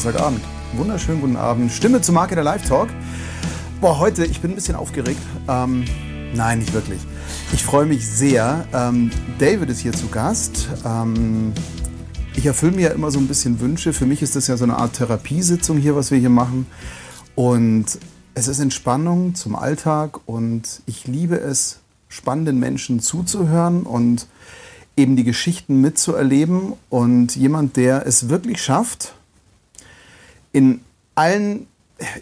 Donnerstagabend. Wunderschönen guten Abend. Stimme zu Marke der Live Talk. Boah, heute, ich bin ein bisschen aufgeregt. Ähm, nein, nicht wirklich. Ich freue mich sehr. Ähm, David ist hier zu Gast. Ähm, ich erfülle mir ja immer so ein bisschen Wünsche. Für mich ist das ja so eine Art Therapiesitzung hier, was wir hier machen. Und es ist Entspannung zum Alltag und ich liebe es, spannenden Menschen zuzuhören und eben die Geschichten mitzuerleben und jemand, der es wirklich schafft, in allen,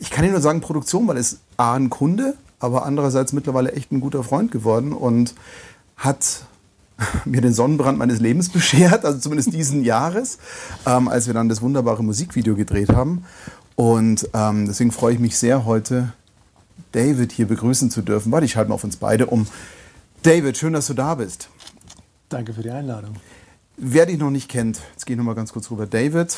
ich kann nicht nur sagen Produktion, weil es A, ein Kunde, aber andererseits mittlerweile echt ein guter Freund geworden und hat mir den Sonnenbrand meines Lebens beschert, also zumindest diesen Jahres, ähm, als wir dann das wunderbare Musikvideo gedreht haben. Und ähm, deswegen freue ich mich sehr, heute David hier begrüßen zu dürfen. Warte, ich schalte mal auf uns beide um. David, schön, dass du da bist. Danke für die Einladung. Wer dich noch nicht kennt, jetzt gehe ich noch mal ganz kurz rüber. David.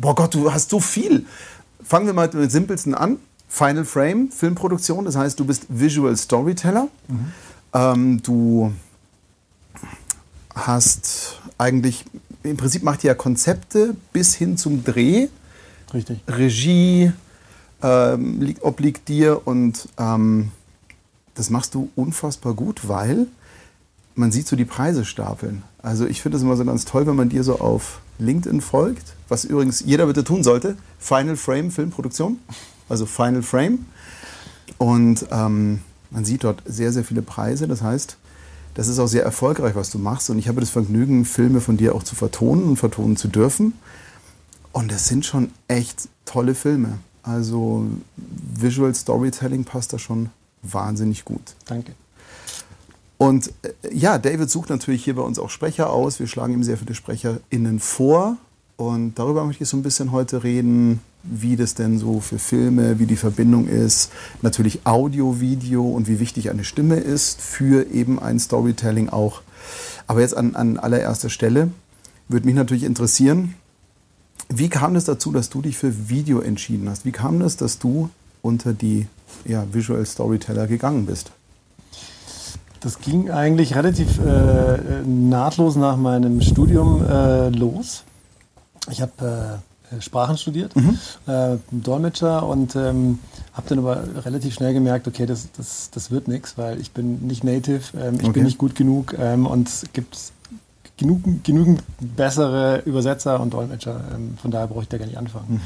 Boah Gott, du hast so viel. Fangen wir mal mit dem simpelsten an. Final Frame, Filmproduktion, das heißt, du bist Visual Storyteller. Mhm. Ähm, du hast eigentlich, im Prinzip macht ihr ja Konzepte bis hin zum Dreh. Richtig. Regie ähm, obliegt dir und ähm, das machst du unfassbar gut, weil man sieht so die Preise stapeln. Also ich finde es immer so ganz toll, wenn man dir so auf LinkedIn folgt, was übrigens jeder bitte tun sollte. Final Frame Filmproduktion, also Final Frame. Und ähm, man sieht dort sehr, sehr viele Preise. Das heißt, das ist auch sehr erfolgreich, was du machst. Und ich habe das Vergnügen, Filme von dir auch zu vertonen und vertonen zu dürfen. Und das sind schon echt tolle Filme. Also Visual Storytelling passt da schon wahnsinnig gut. Danke. Und äh, ja, David sucht natürlich hier bei uns auch Sprecher aus. Wir schlagen ihm sehr viele SprecherInnen vor. Und darüber möchte ich so ein bisschen heute reden, wie das denn so für Filme, wie die Verbindung ist. Natürlich Audio, Video und wie wichtig eine Stimme ist für eben ein Storytelling auch. Aber jetzt an, an allererster Stelle würde mich natürlich interessieren, wie kam es dazu, dass du dich für Video entschieden hast? Wie kam es, dass du unter die ja, Visual Storyteller gegangen bist? Das ging eigentlich relativ äh, nahtlos nach meinem Studium äh, los. Ich habe äh, Sprachen studiert, mhm. Äh, Dolmetscher und ähm, habe dann aber relativ schnell gemerkt, okay, das, das, das wird nichts, weil ich bin nicht Native, ähm, ich okay. bin nicht gut genug ähm, und es gibt genug, genügend bessere Übersetzer und Dolmetscher. Ähm, von daher brauche ich da gar nicht anfangen. Mhm.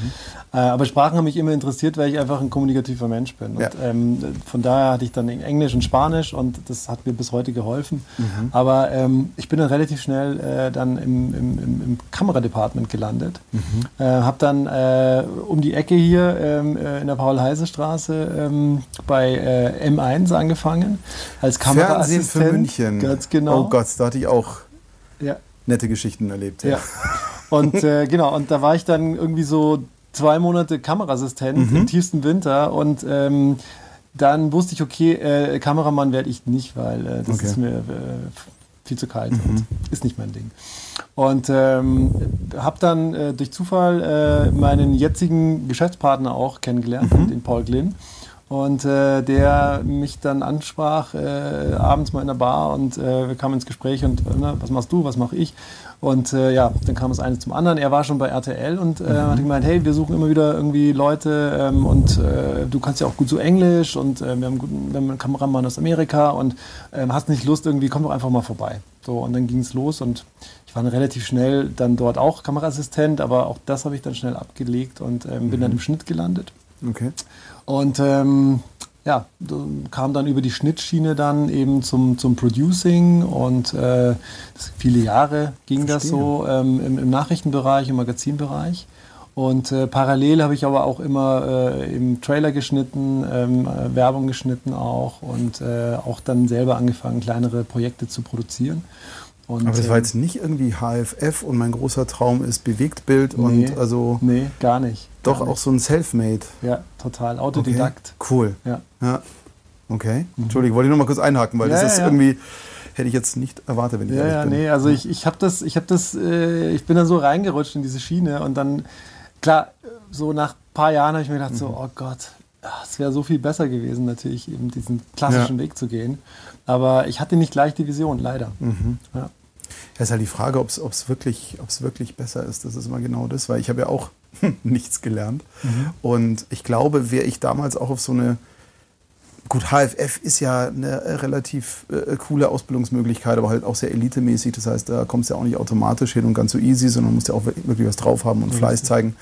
Äh, aber Sprachen haben mich immer interessiert, weil ich einfach ein kommunikativer Mensch bin. Ja. Und, ähm, von daher hatte ich dann Englisch und Spanisch und das hat mir bis heute geholfen. Mhm. Aber ähm, ich bin dann relativ schnell äh, dann im, im, im, im Kameradepartment gelandet. Mhm. Äh, habe dann äh, um die Ecke hier ähm, äh, in der Paul-Heise-Straße ähm, bei äh, M1 angefangen als Kameraassistent. Fernsehen für München. Ganz genau. Oh Gott, da hatte ich auch ja. nette Geschichten erlebt. Ja. ja. Und äh, genau, und da war ich dann irgendwie so zwei Monate Kameraassistent mhm. im tiefsten Winter und ähm, dann wusste ich, okay, äh, Kameramann werde ich nicht, weil äh, das okay. ist mir äh, viel zu kalt mhm. und ist nicht mein Ding. Und ähm, habe dann äh, durch Zufall äh, meinen jetzigen Geschäftspartner auch kennengelernt, mhm. den Paul Glynn. Und äh, der mich dann ansprach, äh, abends mal in der Bar und äh, wir kamen ins Gespräch und äh, ne, was machst du, was mache ich? Und äh, ja, dann kam das eine zum anderen. Er war schon bei RTL und äh, mhm. hat gemeint, hey, wir suchen immer wieder irgendwie Leute ähm, und du kannst ja auch gut so Englisch und wir, haben guten, wir haben einen Kameramann aus Amerika und ähm, hast nicht Lust irgendwie, komm doch einfach mal vorbei. So, und dann ging es los und ich war dann relativ schnell dann dort auch Kameraassistent, aber auch das habe ich dann schnell abgelegt und ähm, bin mhm. dann im Schnitt gelandet. Okay. Und ähm, ja, kam dann über die Schnittschiene dann eben zum, zum Producing und äh, viele Jahre ging Verstehe. das so ähm, im, im, Nachrichtenbereich, im Magazinbereich. Und äh, parallel habe ich aber auch immer äh, im Trailer geschnitten, ähm, äh, Werbung geschnitten auch und äh, auch dann selber angefangen, kleinere Projekte zu produzieren. Und, aber das war ähm, jetzt nicht irgendwie HFF und mein großer Traum ist Bewegtbild nee, und also. Nee, gar nicht. Doch gar auch so ein Selfmade. Ja, total. Autodidakt. Okay, cool. Ja. ja. Okay. Mhm. Entschuldigung, wollte ich noch mal kurz einhaken, weil ja, das ist ja. irgendwie hätte ich jetzt nicht erwartet, wenn ich ja, ja, bin. nee, also ich, ich habe das, ich habe das, äh, ich bin dann so reingerutscht in diese Schiene und dann, klar, so nach ein paar Jahren habe ich mir gedacht, mhm. so, oh Gott, es wäre so viel besser gewesen, natürlich eben diesen klassischen ja. Weg zu gehen. Aber ich hatte nicht gleich die Vision, leider. Mhm. Ja. Ja, ist halt die Frage, ob es wirklich, wirklich besser ist. Das ist immer genau das, weil ich habe ja auch nichts gelernt. Mhm. Und ich glaube, wäre ich damals auch auf so eine Gut, HFF ist ja eine relativ äh, coole Ausbildungsmöglichkeit, aber halt auch sehr elitemäßig. Das heißt, da kommst du ja auch nicht automatisch hin und ganz so easy, sondern musst ja auch wirklich was drauf haben und Fleiß zeigen.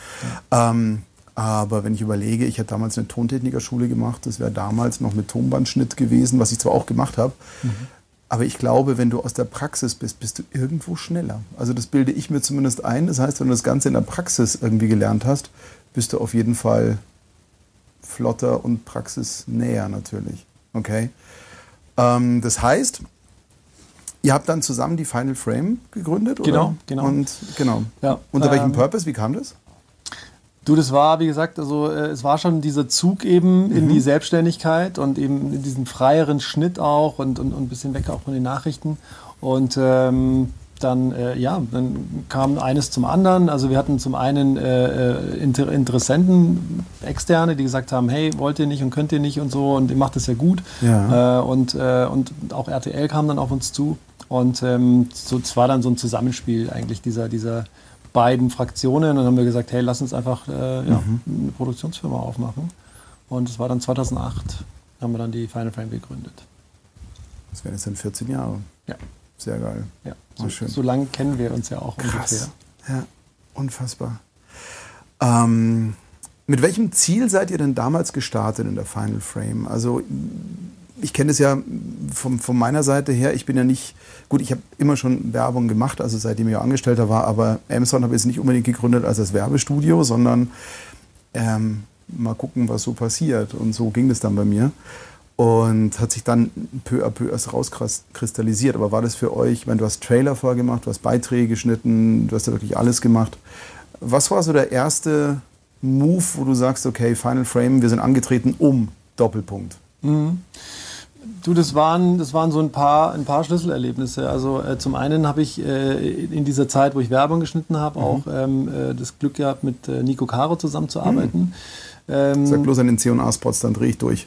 Ja. Ähm, aber wenn ich überlege, ich hätte damals eine Tontechnikerschule gemacht, das wäre damals noch mit Tonbandschnitt gewesen, was ich zwar auch gemacht habe. Mhm. Aber ich glaube, wenn du aus der Praxis bist, bist du irgendwo schneller. Also das bilde ich mir zumindest ein. Das heißt, wenn du das Ganze in der Praxis irgendwie gelernt hast, bist du auf jeden Fall flotter und praxisnäher natürlich. Okay. Ähm, das heißt, ihr habt dann zusammen die Final Frame gegründet, oder? Genau, genau. Und genau. Ja, Unter ähm, welchem Purpose? Wie kam das? Du, das war, wie gesagt, also äh, es war schon dieser Zug eben in mhm. die Selbstständigkeit und eben in diesen freieren Schnitt auch und, und, und ein bisschen weg auch von den Nachrichten. Und ähm, dann, äh, ja, dann kam eines zum anderen. Also wir hatten zum einen äh, äh, Inter Interessenten, Externe, die gesagt haben, hey, wollt ihr nicht und könnt ihr nicht und so und ihr macht das ja gut. Ja. Äh, und, äh, und auch RTL kam dann auf uns zu. Und ähm, so, es war dann so ein Zusammenspiel eigentlich dieser, dieser beiden Fraktionen. Und dann haben wir gesagt, hey, lass uns einfach äh, ja, mhm. eine Produktionsfirma aufmachen. Und es war dann 2008, haben wir dann die Final Frame gegründet. Das wären jetzt dann 14 Jahre. Ja. Sehr geil. Ja, so, schön. so lange kennen wir uns ja auch Krass. ungefähr. Ja, unfassbar. Ähm, mit welchem Ziel seid ihr denn damals gestartet in der Final Frame? Also ich kenne es ja von, von meiner Seite her. Ich bin ja nicht, gut, ich habe immer schon Werbung gemacht, also seitdem ich Angestellter war, aber Amazon habe ich jetzt nicht unbedingt gegründet als das Werbestudio, sondern ähm, mal gucken, was so passiert. Und so ging es dann bei mir. Und hat sich dann peu à peu erst rauskristallisiert. Aber war das für euch, ich meine, du hast Trailer vorgemacht, du hast Beiträge geschnitten, du hast ja wirklich alles gemacht. Was war so der erste Move, wo du sagst, okay, Final Frame, wir sind angetreten um Doppelpunkt? Mhm. Du, das waren, das waren so ein paar, ein paar Schlüsselerlebnisse. Also äh, zum einen habe ich äh, in dieser Zeit, wo ich Werbung geschnitten habe, mhm. auch ähm, äh, das Glück gehabt, mit äh, Nico Caro zusammenzuarbeiten. Mhm. Ähm, Sag bloß an den C&A-Spots, dann drehe ich durch.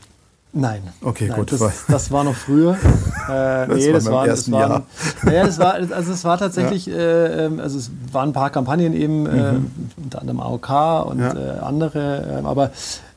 Nein. Okay, Nein, gut. Das, das, war noch früher. Äh, das nee, war das war, das war, Jahr. Naja, das war, also es war tatsächlich, ja. äh, ähm, also es waren ein paar Kampagnen eben, äh, mhm. äh, unter anderem AOK und ja. Äh, andere, ähm, aber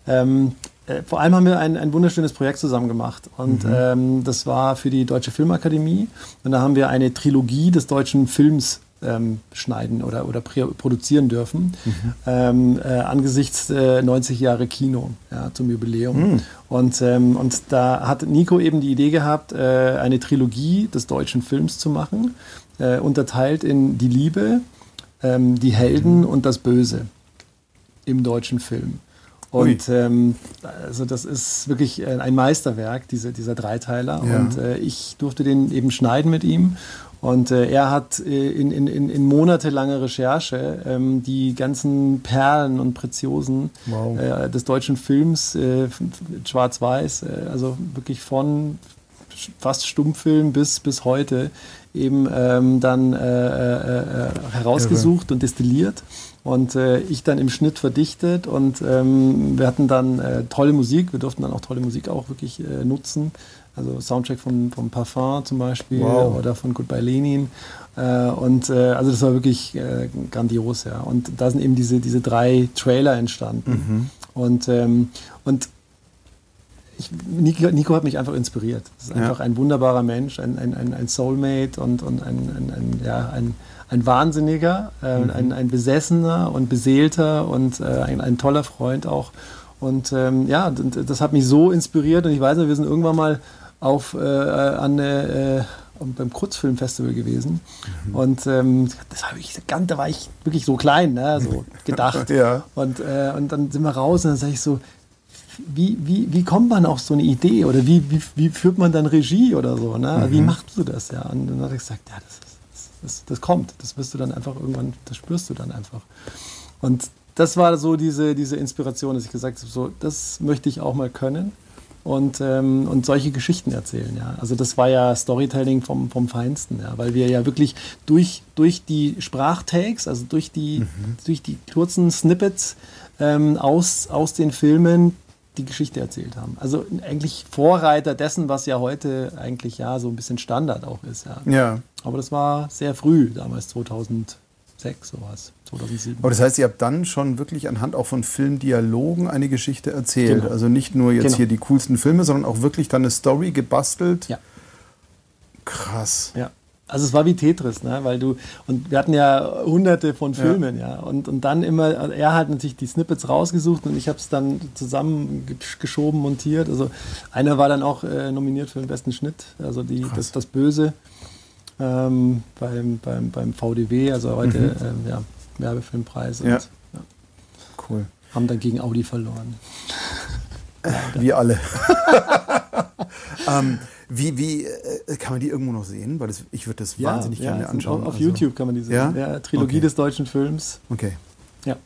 ähm, äh, vor allem haben wir ein, ein wunderschönes Projekt zusammen gemacht und mhm. ähm, das war für die Deutsche Filmakademie und da haben wir eine Trilogie des deutschen Films ähm, schneiden oder, oder produzieren dürfen, mhm. ähm, äh, angesichts äh, 90 Jahre Kino ja, zum Jubiläum. Mhm. Und, ähm, und da hat Nico eben die Idee gehabt, äh, eine Trilogie des deutschen Films zu machen, äh, unterteilt in die Liebe, ähm, die Helden mhm. und das Böse im deutschen Film. Und ähm, also das ist wirklich äh, ein Meisterwerk, diese, dieser Dreiteiler. Ja. Und äh, ich durfte den eben schneiden mit ihm. Und äh, er hat äh, in, in, in monatelanger Recherche ähm, die ganzen Perlen und Preziosen wow. äh, des deutschen Films, äh, schwarz-weiß, äh, also wirklich von fast Stummfilm bis, bis heute, eben ähm, dann äh, herausgesucht Irre. und destilliert und äh, ich dann im Schnitt verdichtet und ähm, wir hatten dann äh, tolle Musik, wir durften dann auch tolle Musik auch wirklich äh, nutzen, also Soundtrack von, vom Parfum zum Beispiel wow. oder von Goodbye Lenin äh, und äh, also das war wirklich äh, grandios, ja und da sind eben diese, diese drei Trailer entstanden mhm. und, ähm, und ich, Nico, Nico, hat mich einfach inspiriert. Das ist einfach ja. ein wunderbarer Mensch, ein, ein, ein Soulmate und, und ein, ein, ein ja, ein, ein Wahnsinniger, äh, mhm. ein, ein Besessener und Beseelter und äh, ein, ein toller Freund auch. Und ähm, ja, das hat mich so inspiriert und ich weiß noch, wir sind irgendwann mal auf äh, an äh, beim Kurzfilmfestival gewesen mhm. und ähm, das habe ich da war ich wirklich so klein, ne, so gedacht. ja. Und äh, und dann sind wir raus und dann sage ich so, wie, wie, wie kommt man auf so eine Idee oder wie, wie, wie führt man dann Regie oder so? Ne? Mhm. Wie machst du das? Ja? Und dann hat er gesagt, ja, das das, das kommt. Das wirst du dann einfach irgendwann, das spürst du dann einfach. Und das war so diese, diese Inspiration, dass ich gesagt habe, so, das möchte ich auch mal können und, ähm, und solche Geschichten erzählen. Ja. Also das war ja Storytelling vom, vom Feinsten, ja, weil wir ja wirklich durch, durch die Sprachtakes, also durch die, mhm. durch die kurzen Snippets ähm, aus, aus den Filmen die Geschichte erzählt haben. Also eigentlich Vorreiter dessen, was ja heute eigentlich ja so ein bisschen Standard auch ist. Ja. Ja. Aber das war sehr früh, damals 2006 sowas, 2007. Aber das heißt, ihr habt dann schon wirklich anhand auch von Filmdialogen eine Geschichte erzählt. Genau. Also nicht nur jetzt Genau. hier die coolsten Filme, sondern auch wirklich dann eine Story gebastelt. Ja. Krass. Ja. Also es war wie Tetris, ne? weil du, und wir hatten ja hunderte von Filmen, ja, und, und dann immer, er hat natürlich die Snippets rausgesucht und ich habe es dann zusammengeschoben, montiert. Also einer war dann auch äh, nominiert für den besten Schnitt, also die, Krass. das, das Böse ähm, beim, beim, beim VDW, also heute ähm, ja, Werbefilmpreis und Mhm. Ja. ja, Cool. haben dann gegen Audi verloren. Wir alle. ähm, wie wie äh, kann man die irgendwo noch sehen? Weil das, ich würde das wahnsinnig gerne mir sind anschauen. Auf, auf Also- YouTube kann man die sehen. Ja? Ja? Trilogie Okay. des deutschen Films. Okay. Ja.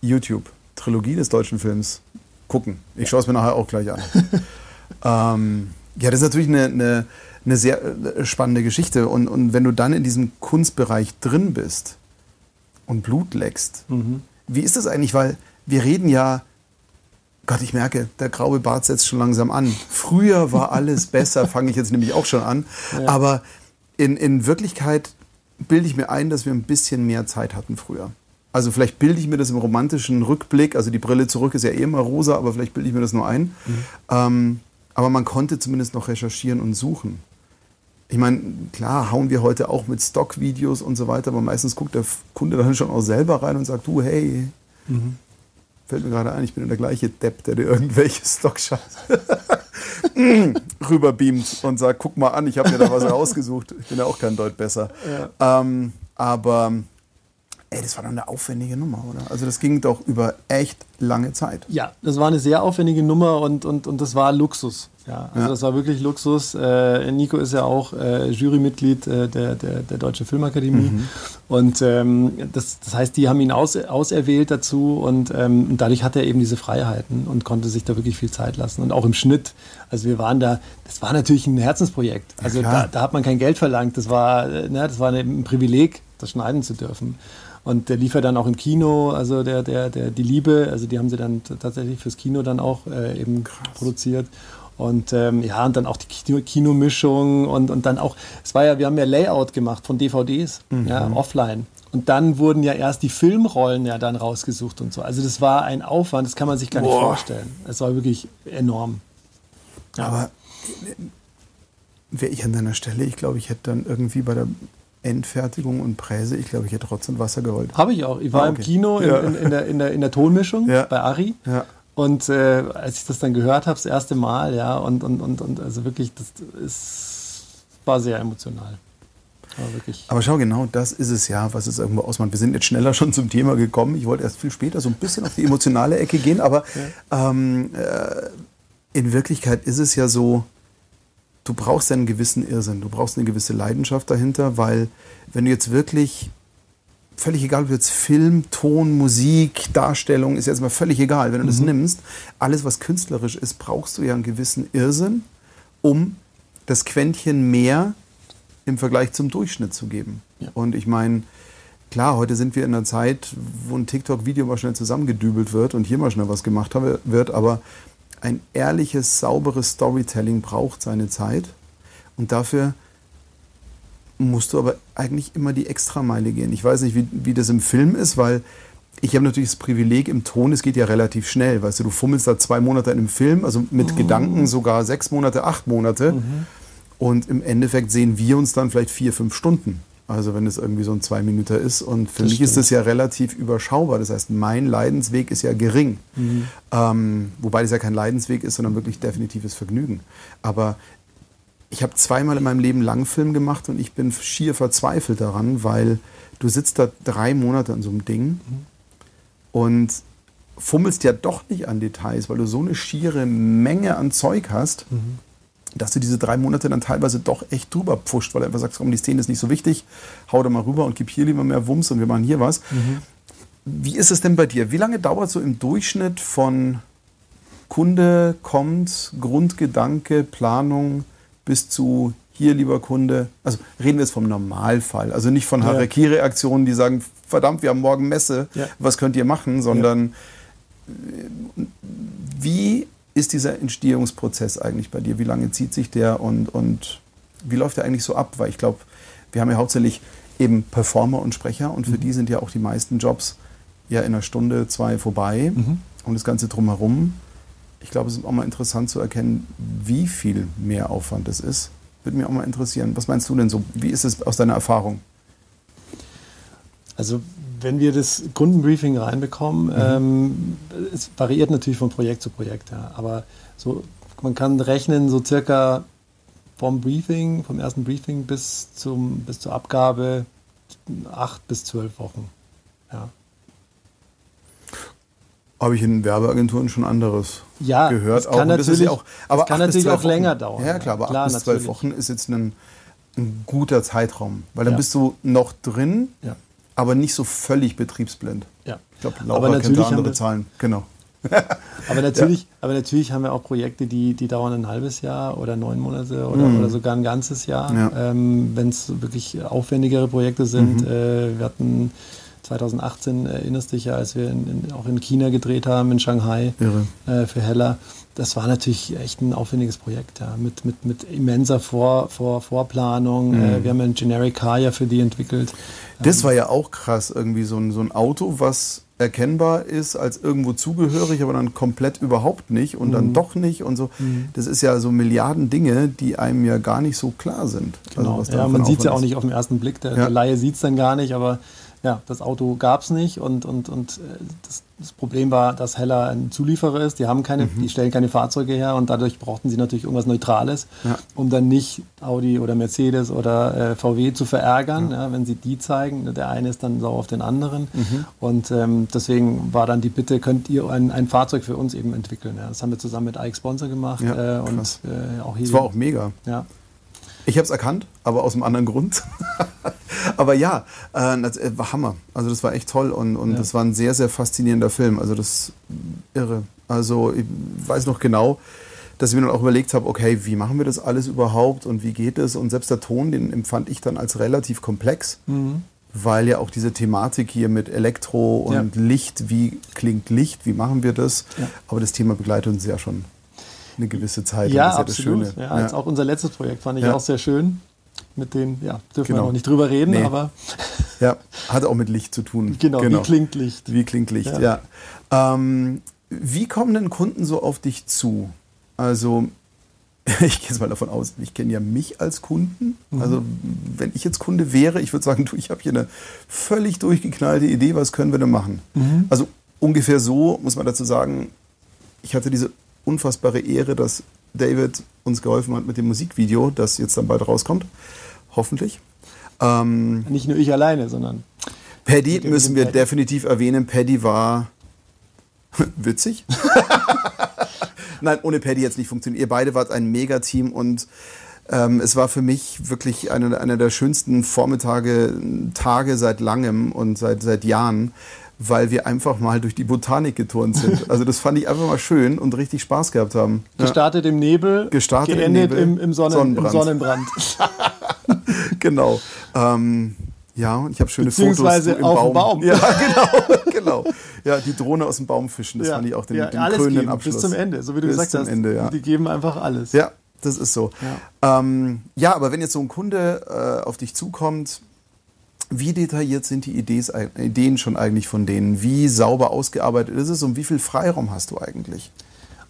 YouTube, Trilogie des deutschen Films. Gucken. Ich schaue es mir nachher auch gleich an. ähm, ja, das ist natürlich eine, eine, eine sehr äh, spannende Geschichte. Und, und wenn du dann in diesem Kunstbereich drin bist und Blut leckst, Mhm. wie ist das eigentlich? Weil wir reden ja, Gott, ich merke, der graue Bart setzt schon langsam an. Früher war alles besser, fange ich jetzt nämlich auch schon an. Ja. Aber in, in Wirklichkeit bilde ich mir ein, dass wir ein bisschen mehr Zeit hatten früher. Also vielleicht bilde ich mir das im romantischen Rückblick, also die Brille zurück ist ja eh immer rosa, aber vielleicht bilde ich mir das nur ein. Ähm, aber man konnte zumindest noch recherchieren und suchen. Ich meine, klar hauen wir heute auch mit Stockvideos und so weiter, aber meistens guckt der Kunde dann schon auch selber rein und sagt, du, hey, fällt mir gerade ein, ich bin der gleiche Depp, der dir irgendwelche Stockshots rüberbeamt und sagt, guck mal an, ich habe mir da was rausgesucht. Ich bin ja auch kein Deut besser. Ähm, aber ey, das war dann eine aufwendige Nummer, oder? Also das ging doch über echt lange Zeit. Ja, das war eine sehr aufwendige Nummer und, und, und das war Luxus. Ja, also Ja. das war wirklich Luxus. Äh, Nico ist ja auch äh, Jurymitglied äh, der, der, der Deutschen Filmakademie. Und ähm, das, das heißt, die haben ihn aus, auserwählt dazu und, ähm, und dadurch hat er eben diese Freiheiten und konnte sich da wirklich viel Zeit lassen. Und auch im Schnitt. Also wir waren da, das war natürlich ein Herzensprojekt. Also klar. da, da hat man kein Geld verlangt. Das war, äh, ne, das war ein Privileg, das schneiden zu dürfen. Und der lief ja dann auch im Kino, also der, der, der, die Liebe, also die haben sie dann tatsächlich fürs Kino dann auch äh, eben produziert. Und ähm, ja, und dann auch die Kino Kinomischung und, und dann auch, es war ja, wir haben ja Layout gemacht von DVDs, ja, offline. Und dann wurden ja erst die Filmrollen ja dann rausgesucht und so. Also das war ein Aufwand, das kann man sich gar nicht Boah. vorstellen. Es war wirklich enorm. Ja. Aber wäre ich an deiner Stelle, ich glaube, ich hätte dann irgendwie bei der Endfertigung und Präse, ich glaube, ich hätte Rotz und Wasser geheult. Habe ich auch. Ich war Ah, im okay. Kino in, Ja. in, in, der, in, der, in der Tonmischung Ja. bei Ari. Ja. Und äh, als ich das dann gehört habe, das erste Mal, ja, und, und, und, und also wirklich, das ist, war sehr emotional. War wirklich. Aber schau, genau das ist es ja, was es irgendwo ausmacht. Wir sind jetzt schneller schon zum Thema gekommen. Ich wollte erst viel später so ein bisschen auf die emotionale Ecke gehen, aber ähm, äh, in Wirklichkeit ist es ja so, du brauchst einen gewissen Irrsinn, du brauchst eine gewisse Leidenschaft dahinter, weil wenn du jetzt wirklich, völlig egal, ob jetzt Film, Ton, Musik, Darstellung, ist jetzt mal völlig egal, wenn du das nimmst, alles was künstlerisch ist, brauchst du ja einen gewissen Irrsinn, um das Quäntchen mehr im Vergleich zum Durchschnitt zu geben. Ja. Und ich meine, klar, heute sind wir in einer Zeit, wo ein TikTok-Video mal schnell zusammengedübelt wird und hier mal schnell was gemacht wird, aber ein ehrliches, sauberes Storytelling braucht seine Zeit und dafür musst du aber eigentlich immer die Extrameile gehen. Ich weiß nicht, wie, wie das im Film ist, weil ich habe natürlich das Privileg im Ton, es geht ja relativ schnell. Weißt du, du fummelst da zwei Monate in einem Film, also mit Gedanken sogar sechs Monate, acht Monate. Und im Endeffekt sehen wir uns dann vielleicht vier, fünf Stunden. Also wenn es irgendwie so ein zwei Minuten ist. Und für Das mich ist stimmt. das ja relativ überschaubar. Das heißt, mein Leidensweg ist ja gering. Ähm, wobei das ja kein Leidensweg ist, sondern wirklich definitives Vergnügen. Aber ich habe zweimal in meinem Leben Langfilm gemacht und ich bin schier verzweifelt daran, weil du sitzt da drei Monate an so einem Ding und fummelst ja doch nicht an Details, weil du so eine schiere Menge an Zeug hast, dass du diese drei Monate dann teilweise doch echt drüber pfuscht, weil du einfach sagst, komm, die Szene ist nicht so wichtig, hau da mal rüber und gib hier lieber mehr Wumms und wir machen hier was. Wie ist es denn bei dir? Wie lange dauert so im Durchschnitt von Kunde kommt, Grundgedanke, Planung bis zu hier, lieber Kunde, also reden wir jetzt vom Normalfall, also nicht von Ja. Haraki-Reaktionen, die sagen, verdammt, wir haben morgen Messe, Ja. was könnt ihr machen, sondern äh, Wie ist dieser Entstehungsprozess eigentlich bei dir? Wie lange zieht sich der und, und wie läuft der eigentlich so ab? Weil ich glaube, wir haben ja hauptsächlich eben Performer und Sprecher und für mhm. die sind ja auch die meisten Jobs ja in einer Stunde, zwei vorbei mhm. und das Ganze drumherum. Ich glaube, es ist auch mal interessant zu erkennen, wie viel mehr Aufwand es ist. Würde mich auch mal interessieren. Was meinst du denn so? Wie ist es aus deiner Erfahrung? Also wenn wir das Kundenbriefing reinbekommen, mhm. ähm, es variiert natürlich von Projekt zu Projekt, ja. aber so, man kann rechnen, so circa vom Briefing, vom ersten Briefing bis, zum, bis zur Abgabe acht bis zwölf Wochen. Ja. Habe ich in Werbeagenturen schon anderes ja, gehört. Kann auch. natürlich, auch, aber kann natürlich auch länger dauern. Ja, klar, aber klar, acht bis zwölf Wochen ist jetzt ein, ein guter Zeitraum, weil dann ja. bist du noch drin, ja. Aber nicht so völlig betriebsblind. Ja. Ich glaube, Laura kennt da andere Zahlen. Genau. aber, natürlich, ja. aber natürlich haben wir auch Projekte, die, die dauern ein halbes Jahr oder neun Monate oder, mhm. oder sogar ein ganzes Jahr. Ja. Ähm, Wenn es wirklich aufwendigere Projekte sind. Mhm. Äh, wir hatten 2018 erinnerst dich ja, als wir in, in, auch in China gedreht haben, in Shanghai äh, für Heller. Das war natürlich echt ein aufwendiges Projekt, ja, mit, mit, mit immenser Vor, Vor, Vorplanung. Mhm. Äh, wir haben ein Generic Car ja für die entwickelt. Das war ja auch krass, irgendwie so ein, so ein Auto, was erkennbar ist als irgendwo zugehörig, aber dann komplett überhaupt nicht und mhm. dann doch nicht und so. Mhm. Das ist ja so Milliarden Dinge, die einem ja gar nicht so klar sind. Also genau. Also ja, man sieht es ja auch nicht auf den ersten Blick. Der, ja. der Laie sieht es dann gar nicht, aber ja, das Auto gab es nicht und, und, und äh, das, das, Problem war, dass Heller ein Zulieferer ist. Die haben keine, mhm. die stellen keine Fahrzeuge her und dadurch brauchten sie natürlich irgendwas Neutrales, ja. um dann nicht Audi oder Mercedes oder äh, VW zu verärgern, ja. Ja, wenn sie die zeigen. Der eine ist dann sauer auf den anderen. Mhm. Und ähm, deswegen war dann die Bitte, könnt ihr ein, ein Fahrzeug für uns eben entwickeln. das haben wir zusammen mit Ike Sponsor gemacht. Äh, und äh, auch hier. Das war auch mega. Ja. Ich habe es erkannt, aber aus einem anderen Grund. aber ja, äh, das äh, war Hammer. Also das war echt toll und, und ja. das war ein sehr, sehr faszinierender Film. Also das irre. Also ich weiß noch genau, dass ich mir dann auch überlegt habe, okay, wie machen wir das alles überhaupt und wie geht es? Und selbst der Ton, den empfand ich dann als relativ komplex, mhm. weil ja auch diese Thematik hier mit Elektro und ja. Licht, wie klingt Licht, wie machen wir das? Ja. Aber das Thema begleitet uns ja schon eine gewisse Zeit. Ja, das ist absolut. Das Schöne. Ja, ja. auch unser letztes Projekt fand ich ja. auch sehr schön. Mit denen, ja, dürfen genau. wir auch nicht drüber reden, nee. aber. Ja, hat auch mit Licht zu tun. Genau, genau. wie klingt Licht? Wie klingt Licht, ja. ja. Ähm, wie kommen denn Kunden so auf dich zu? Also, ich gehe jetzt mal davon aus, ich kenne ja mich als Kunden. Mhm. Also, wenn ich jetzt Kunde wäre, ich würde sagen, du, ich habe hier eine völlig durchgeknallte Idee, was können wir denn machen? Mhm. Also, ungefähr so muss man dazu sagen, ich hatte diese unfassbare Ehre, dass David uns geholfen hat mit dem Musikvideo, das jetzt dann bald rauskommt. Hoffentlich. Ähm, Nicht nur ich alleine, sondern. Paddy müssen wir Paddy. definitiv erwähnen. Paddy war witzig. Nein, ohne Paddy jetzt nicht funktioniert. Ihr beide wart ein Megateam und ähm, es war für mich wirklich einer eine der schönsten Vormittage, Tage seit langem und seit, seit Jahren weil wir einfach mal durch die Botanik geturnt sind. Also das fand ich einfach mal schön und richtig Spaß gehabt haben. Gestartet ja. im Nebel, Gestartet geendet im, Nebel, im, im, Sonnen, Sonnenbrand. Im Sonnenbrand. genau. Ähm, ja, und ich habe schöne Fotos im Baum. Baum. Ja, genau, genau. Ja, die Drohne aus dem Baum fischen, das ja. fand ich auch den, ja, den krönenden geben, Abschluss. Bis zum Ende, so wie du bis gesagt hast. Ende, ja. Die geben einfach alles. Ja, das ist so. Ja, ähm, ja aber wenn jetzt so ein Kunde äh, auf dich zukommt, wie detailliert sind die Ideen schon eigentlich von denen? Wie sauber ausgearbeitet ist es und wie viel Freiraum hast du eigentlich?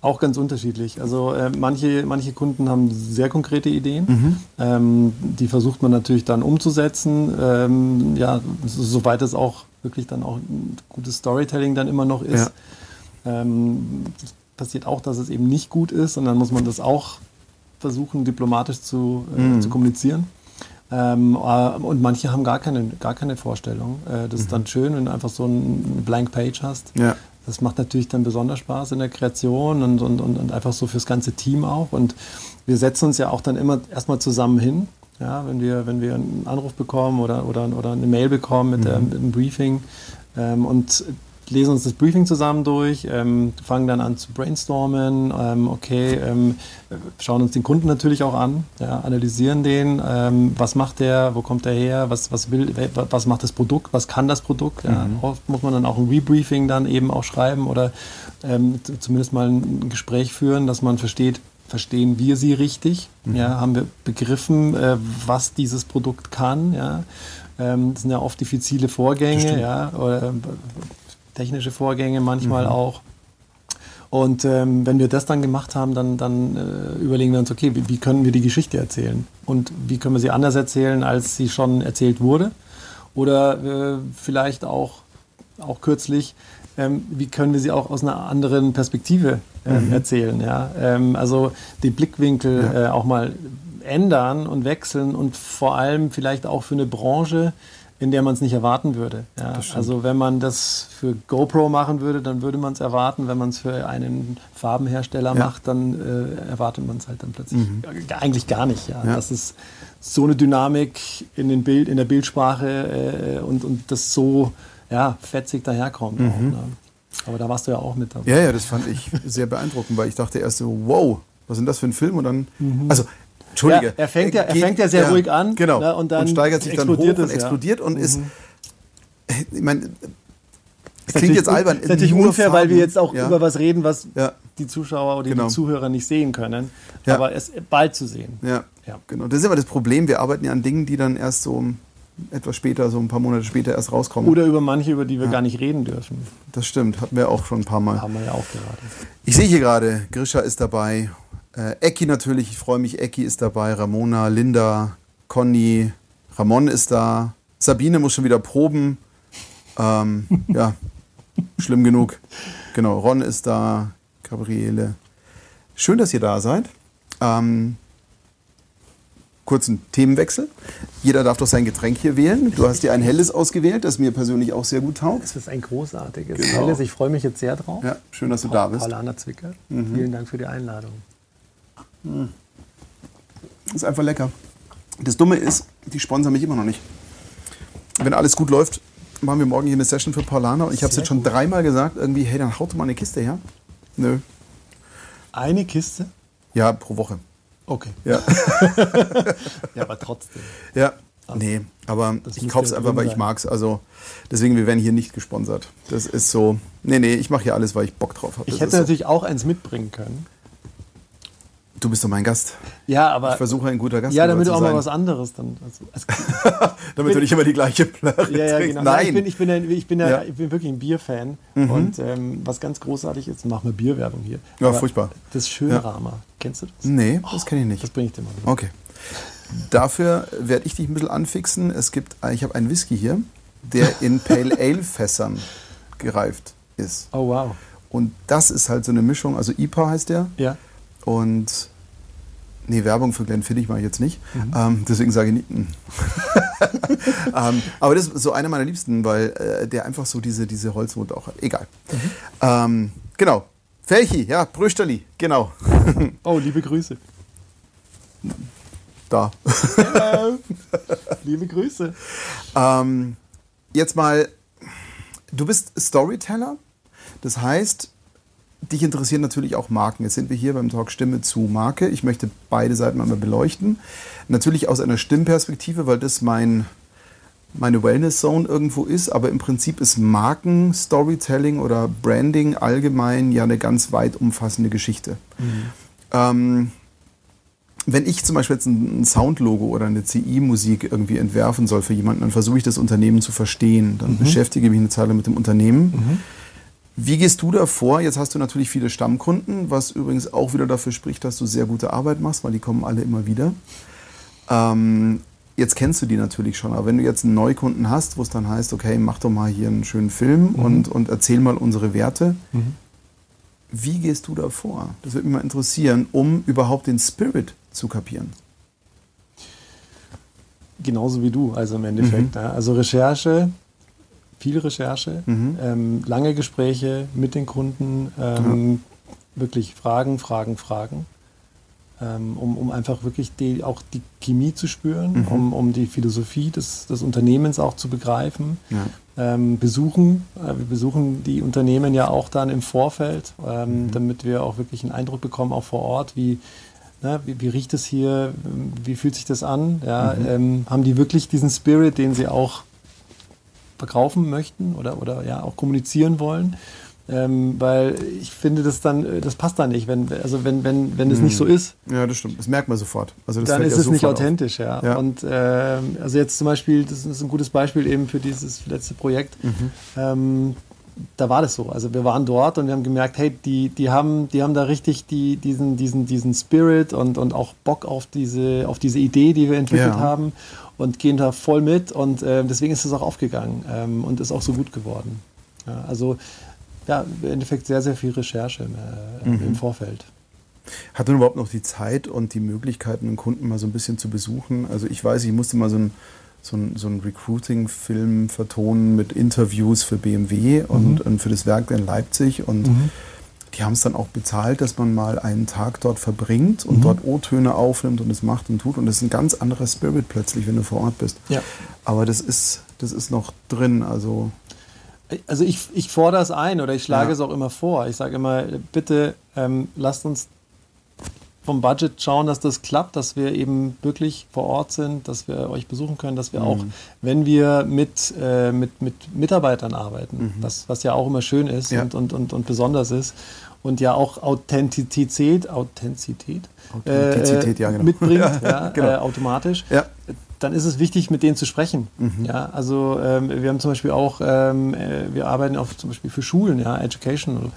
Auch ganz unterschiedlich. Also äh, manche, manche Kunden haben sehr konkrete Ideen. Mhm. Ähm, die versucht man natürlich dann umzusetzen. Ähm, ja, soweit es auch wirklich dann auch ein gutes Storytelling dann immer noch ist. Ja. Ähm, passiert auch, dass es eben nicht gut ist und dann muss man das auch versuchen, diplomatisch zu, äh, mhm. zu kommunizieren. Ähm, äh, und manche haben gar keine, gar keine Vorstellung. Äh, das mhm. ist dann schön, wenn du einfach so ein Blank Page hast. Ja. Das macht natürlich dann besonders Spaß in der Kreation und, und, und, und, einfach so fürs ganze Team auch. Und wir setzen uns ja auch dann immer erstmal zusammen hin. Ja, wenn wir, wenn wir einen Anruf bekommen oder, oder, oder eine Mail bekommen mit, mhm. der, mit einem Briefing. Ähm, und lesen uns das Briefing zusammen durch, ähm, fangen dann an zu brainstormen, ähm, okay, ähm, schauen uns den Kunden natürlich auch an, ja, analysieren den, ähm, was macht der, wo kommt der her, was, was will, was macht das Produkt, was kann das Produkt. Ja. Mhm. Oft muss man dann auch ein Rebriefing dann eben auch schreiben oder ähm, zumindest mal ein Gespräch führen, dass man versteht, verstehen wir sie richtig, mhm. ja, haben wir begriffen, äh, was dieses Produkt kann, ja. Ähm, das sind ja oft diffizile Vorgänge, ja, oder technische Vorgänge manchmal mhm. auch. Und ähm, wenn wir das dann gemacht haben, dann, dann äh, überlegen wir uns, okay, wie, wie, können wir die Geschichte erzählen? Und wie können wir sie anders erzählen, als sie schon erzählt wurde? Oder äh, vielleicht auch, auch kürzlich, ähm, wie können wir sie auch aus einer anderen Perspektive äh, mhm. erzählen? Ja? Ähm, also die Blickwinkel ja. Äh, auch mal ändern und wechseln und vor allem vielleicht auch für eine Branche, in der man es nicht erwarten würde. Ja, also wenn man das für GoPro machen würde, dann würde man es erwarten. Wenn man es für einen Farbenhersteller ja. macht, dann äh, erwartet man es halt dann plötzlich mhm. eigentlich gar nicht. Ja. ja. Das ist so eine Dynamik in, den Bild, in der Bildsprache äh, und, und das so ja, fetzig daherkommt. Mhm. Auch, ne? Aber da warst du ja auch mit dabei. Ja, ja, das fand ich sehr beeindruckend, weil ich dachte erst so, wow, was ist denn das für ein Film? Und dann, mhm. also Entschuldige. Ja, er, fängt ja, er fängt ja sehr ja, ruhig an. Genau. Ne, und, dann und steigert sich dann hoch es, und explodiert und mhm. ist. Ich meine, klingt jetzt albern. Ist natürlich unfair, Farben. weil wir jetzt auch über was reden, was die Zuschauer oder genau. die Zuhörer nicht sehen können. Aber es bald zu sehen. Ja. genau. Das ist immer das Problem. Wir arbeiten ja an Dingen, die dann erst so etwas später, so ein paar Monate später erst rauskommen. Oder über manche, über die wir ja. gar nicht reden dürfen. Das stimmt, hatten wir auch schon ein paar Mal. Haben wir ja auch gerade. Ich sehe hier gerade, Grisha ist dabei äh, Ecki natürlich, ich freue mich, Ecki ist dabei, Ramona, Linda, Conny, Ramon ist da, Sabine muss schon wieder proben. Ähm, ja, schlimm genug. Genau, Ron ist da, Gabriele. Schön, dass ihr da seid. Ähm, kurzen Themenwechsel. Jeder darf doch sein Getränk hier wählen. Du hast dir ein helles ausgewählt, das mir persönlich auch sehr gut taugt. Das ist ein großartiges genau. helles. Ich freue mich jetzt sehr drauf. Ja, schön, dass du pa da bist. Paulana Zwicker, mhm. vielen Dank für die Einladung. Hm. Ist einfach lecker. Das Dumme ist, die sponsern mich immer noch nicht. Wenn alles gut läuft, machen wir morgen hier eine Session für Paulana. Und ich habe es jetzt schon dreimal gesagt, irgendwie, hey, dann haut mal eine Kiste her. Nö. Eine Kiste? Ja, pro Woche. Okay. Ja, ja aber trotzdem. Ja, also, nee, aber ich kaufe es einfach, weil ich mag es. Also deswegen, wir werden hier nicht gesponsert. Das ist so, nee, nee, ich mache hier alles, weil ich Bock drauf habe. Ich hätte natürlich so. auch eins mitbringen können. Du bist doch mein Gast. Ja, aber. Ich versuche ein guter Gast Ja, damit du auch sein. mal was anderes dann. Also, also damit du nicht immer die gleiche Plörre Ja, ja, genau. Nein. Ich bin, ich bin, ich bin, ja, ja. ich bin wirklich ein Bierfan. Mhm. Und ähm, was ganz großartig ist, machen wir Bierwerbung hier. Ja, aber furchtbar. Das Schönrahmer. Ja. Kennst du das? Nee, das oh, kenne ich nicht. Das bringe ich dir mal mit. Okay. Dafür werde ich dich ein bisschen anfixen. Es gibt, ich habe einen Whisky hier, der in Pale Ale Fässern gereift ist. Oh wow. Und das ist halt so eine Mischung, also IPA heißt der. Ja. Und Nee, Werbung für Glenn mache ich jetzt nicht. Mhm. Ähm, deswegen sage ich nicht. Hm. ähm, aber das ist so einer meiner Liebsten, weil äh, der einfach so diese, diese Holzmut auch hat. Egal. Mhm. Ähm, genau. Felchi, ja, Brüsterli, genau. oh, liebe Grüße. Da. Hello. liebe Grüße. Ähm, jetzt mal, du bist Storyteller. Das heißt, dich interessieren natürlich auch Marken. Jetzt sind wir hier beim Talk Stimme zu Marke. Ich möchte beide Seiten einmal beleuchten. Natürlich aus einer Stimmperspektive, weil das mein, meine Wellness-Zone irgendwo ist. Aber im Prinzip ist Marken, Storytelling oder Branding allgemein ja eine ganz weit umfassende Geschichte. Mhm. Ähm, wenn ich zum Beispiel jetzt ein Soundlogo oder eine CI-Musik irgendwie entwerfen soll für jemanden, dann versuche ich das Unternehmen zu verstehen. Dann mhm. beschäftige ich mich eine Zeit lang mit dem Unternehmen. Mhm wie gehst du da vor? Jetzt hast du natürlich viele Stammkunden, was übrigens auch wieder dafür spricht, dass du sehr gute Arbeit machst, weil die kommen alle immer wieder. Ähm, jetzt kennst du die natürlich schon, aber wenn du jetzt einen Neukunden hast, wo es dann heißt, okay, mach doch mal hier einen schönen Film mhm. und, und erzähl mal unsere Werte. Mhm. Wie gehst du da vor? Das würde mich mal interessieren, um überhaupt den Spirit zu kapieren. Genauso wie du, also im Endeffekt. Mhm. Also Recherche, viel Recherche, mhm. ähm, lange Gespräche mit den Kunden, ähm, ja. wirklich Fragen, Fragen, Fragen. ähm, um, um einfach wirklich die, auch die Chemie zu spüren, mhm. um, um die Philosophie des, des Unternehmens auch zu begreifen. Ja. Ähm, besuchen. Äh, wir besuchen die Unternehmen ja auch dann im Vorfeld, ähm, mhm. damit wir auch wirklich einen Eindruck bekommen, auch vor Ort, wie, na, wie, wie, riecht es hier, wie fühlt sich das an? Ja, mhm. ähm, haben die wirklich diesen Spirit, den sie auch verkaufen möchten oder, oder ja auch kommunizieren wollen? Ähm, weil ich finde, das dann, äh, das passt da nicht, wenn, also wenn, wenn, wenn es hm. nicht so ist. Ja, das stimmt. Das merkt man sofort. Also dann ist es nicht authentisch, ja. ja. Und äh, also jetzt zum Beispiel, das ist ein gutes Beispiel eben für dieses letzte Projekt. Mhm. Ähm, da war das so. Also wir waren dort und wir haben gemerkt, hey, die, die, haben, die haben da richtig die, diesen, diesen, diesen Spirit und, und auch Bock auf diese, auf diese Idee, die wir entwickelt ja. haben und gehen da voll mit und äh, deswegen ist es auch aufgegangen ähm, und ist auch so gut geworden. Ja, also ja, im Endeffekt sehr, sehr viel Recherche im, äh, mhm. im Vorfeld. Hat man überhaupt noch die Zeit und die Möglichkeiten, einen Kunden mal so ein bisschen zu besuchen? Also ich weiß, ich musste mal so ein so ein, so ein Recruiting-Film vertonen mit Interviews für BMW und, mhm. und, für das Werk in Leipzig. Und mhm. Die haben es dann auch bezahlt, dass man mal einen Tag dort verbringt und mhm. dort O-Töne aufnimmt und es macht und tut. Und das ist ein ganz anderer Spirit plötzlich, wenn du vor Ort bist. Ja. Aber das ist, das ist noch drin. Also also ich, ich fordere es ein oder ich schlage ja. es auch immer vor. Ich sage immer, bitte ähm, lasst uns vom Budget schauen, dass das klappt, dass wir eben wirklich vor Ort sind, dass wir euch besuchen können, dass wir mhm. auch, wenn wir mit, äh, mit, mit Mitarbeitern arbeiten, mhm. was, was ja auch immer schön ist ja. und, und, und, und besonders ist und ja auch Authentizität, Authentizität, Authentizität äh, ja, genau. mitbringt, ja, genau. äh, automatisch, dann ist es wichtig, mit denen zu sprechen. Mhm. Ja, also ähm, wir haben zum Beispiel auch, ähm, äh, wir arbeiten auch zum Beispiel für Schulen, ja, Educational.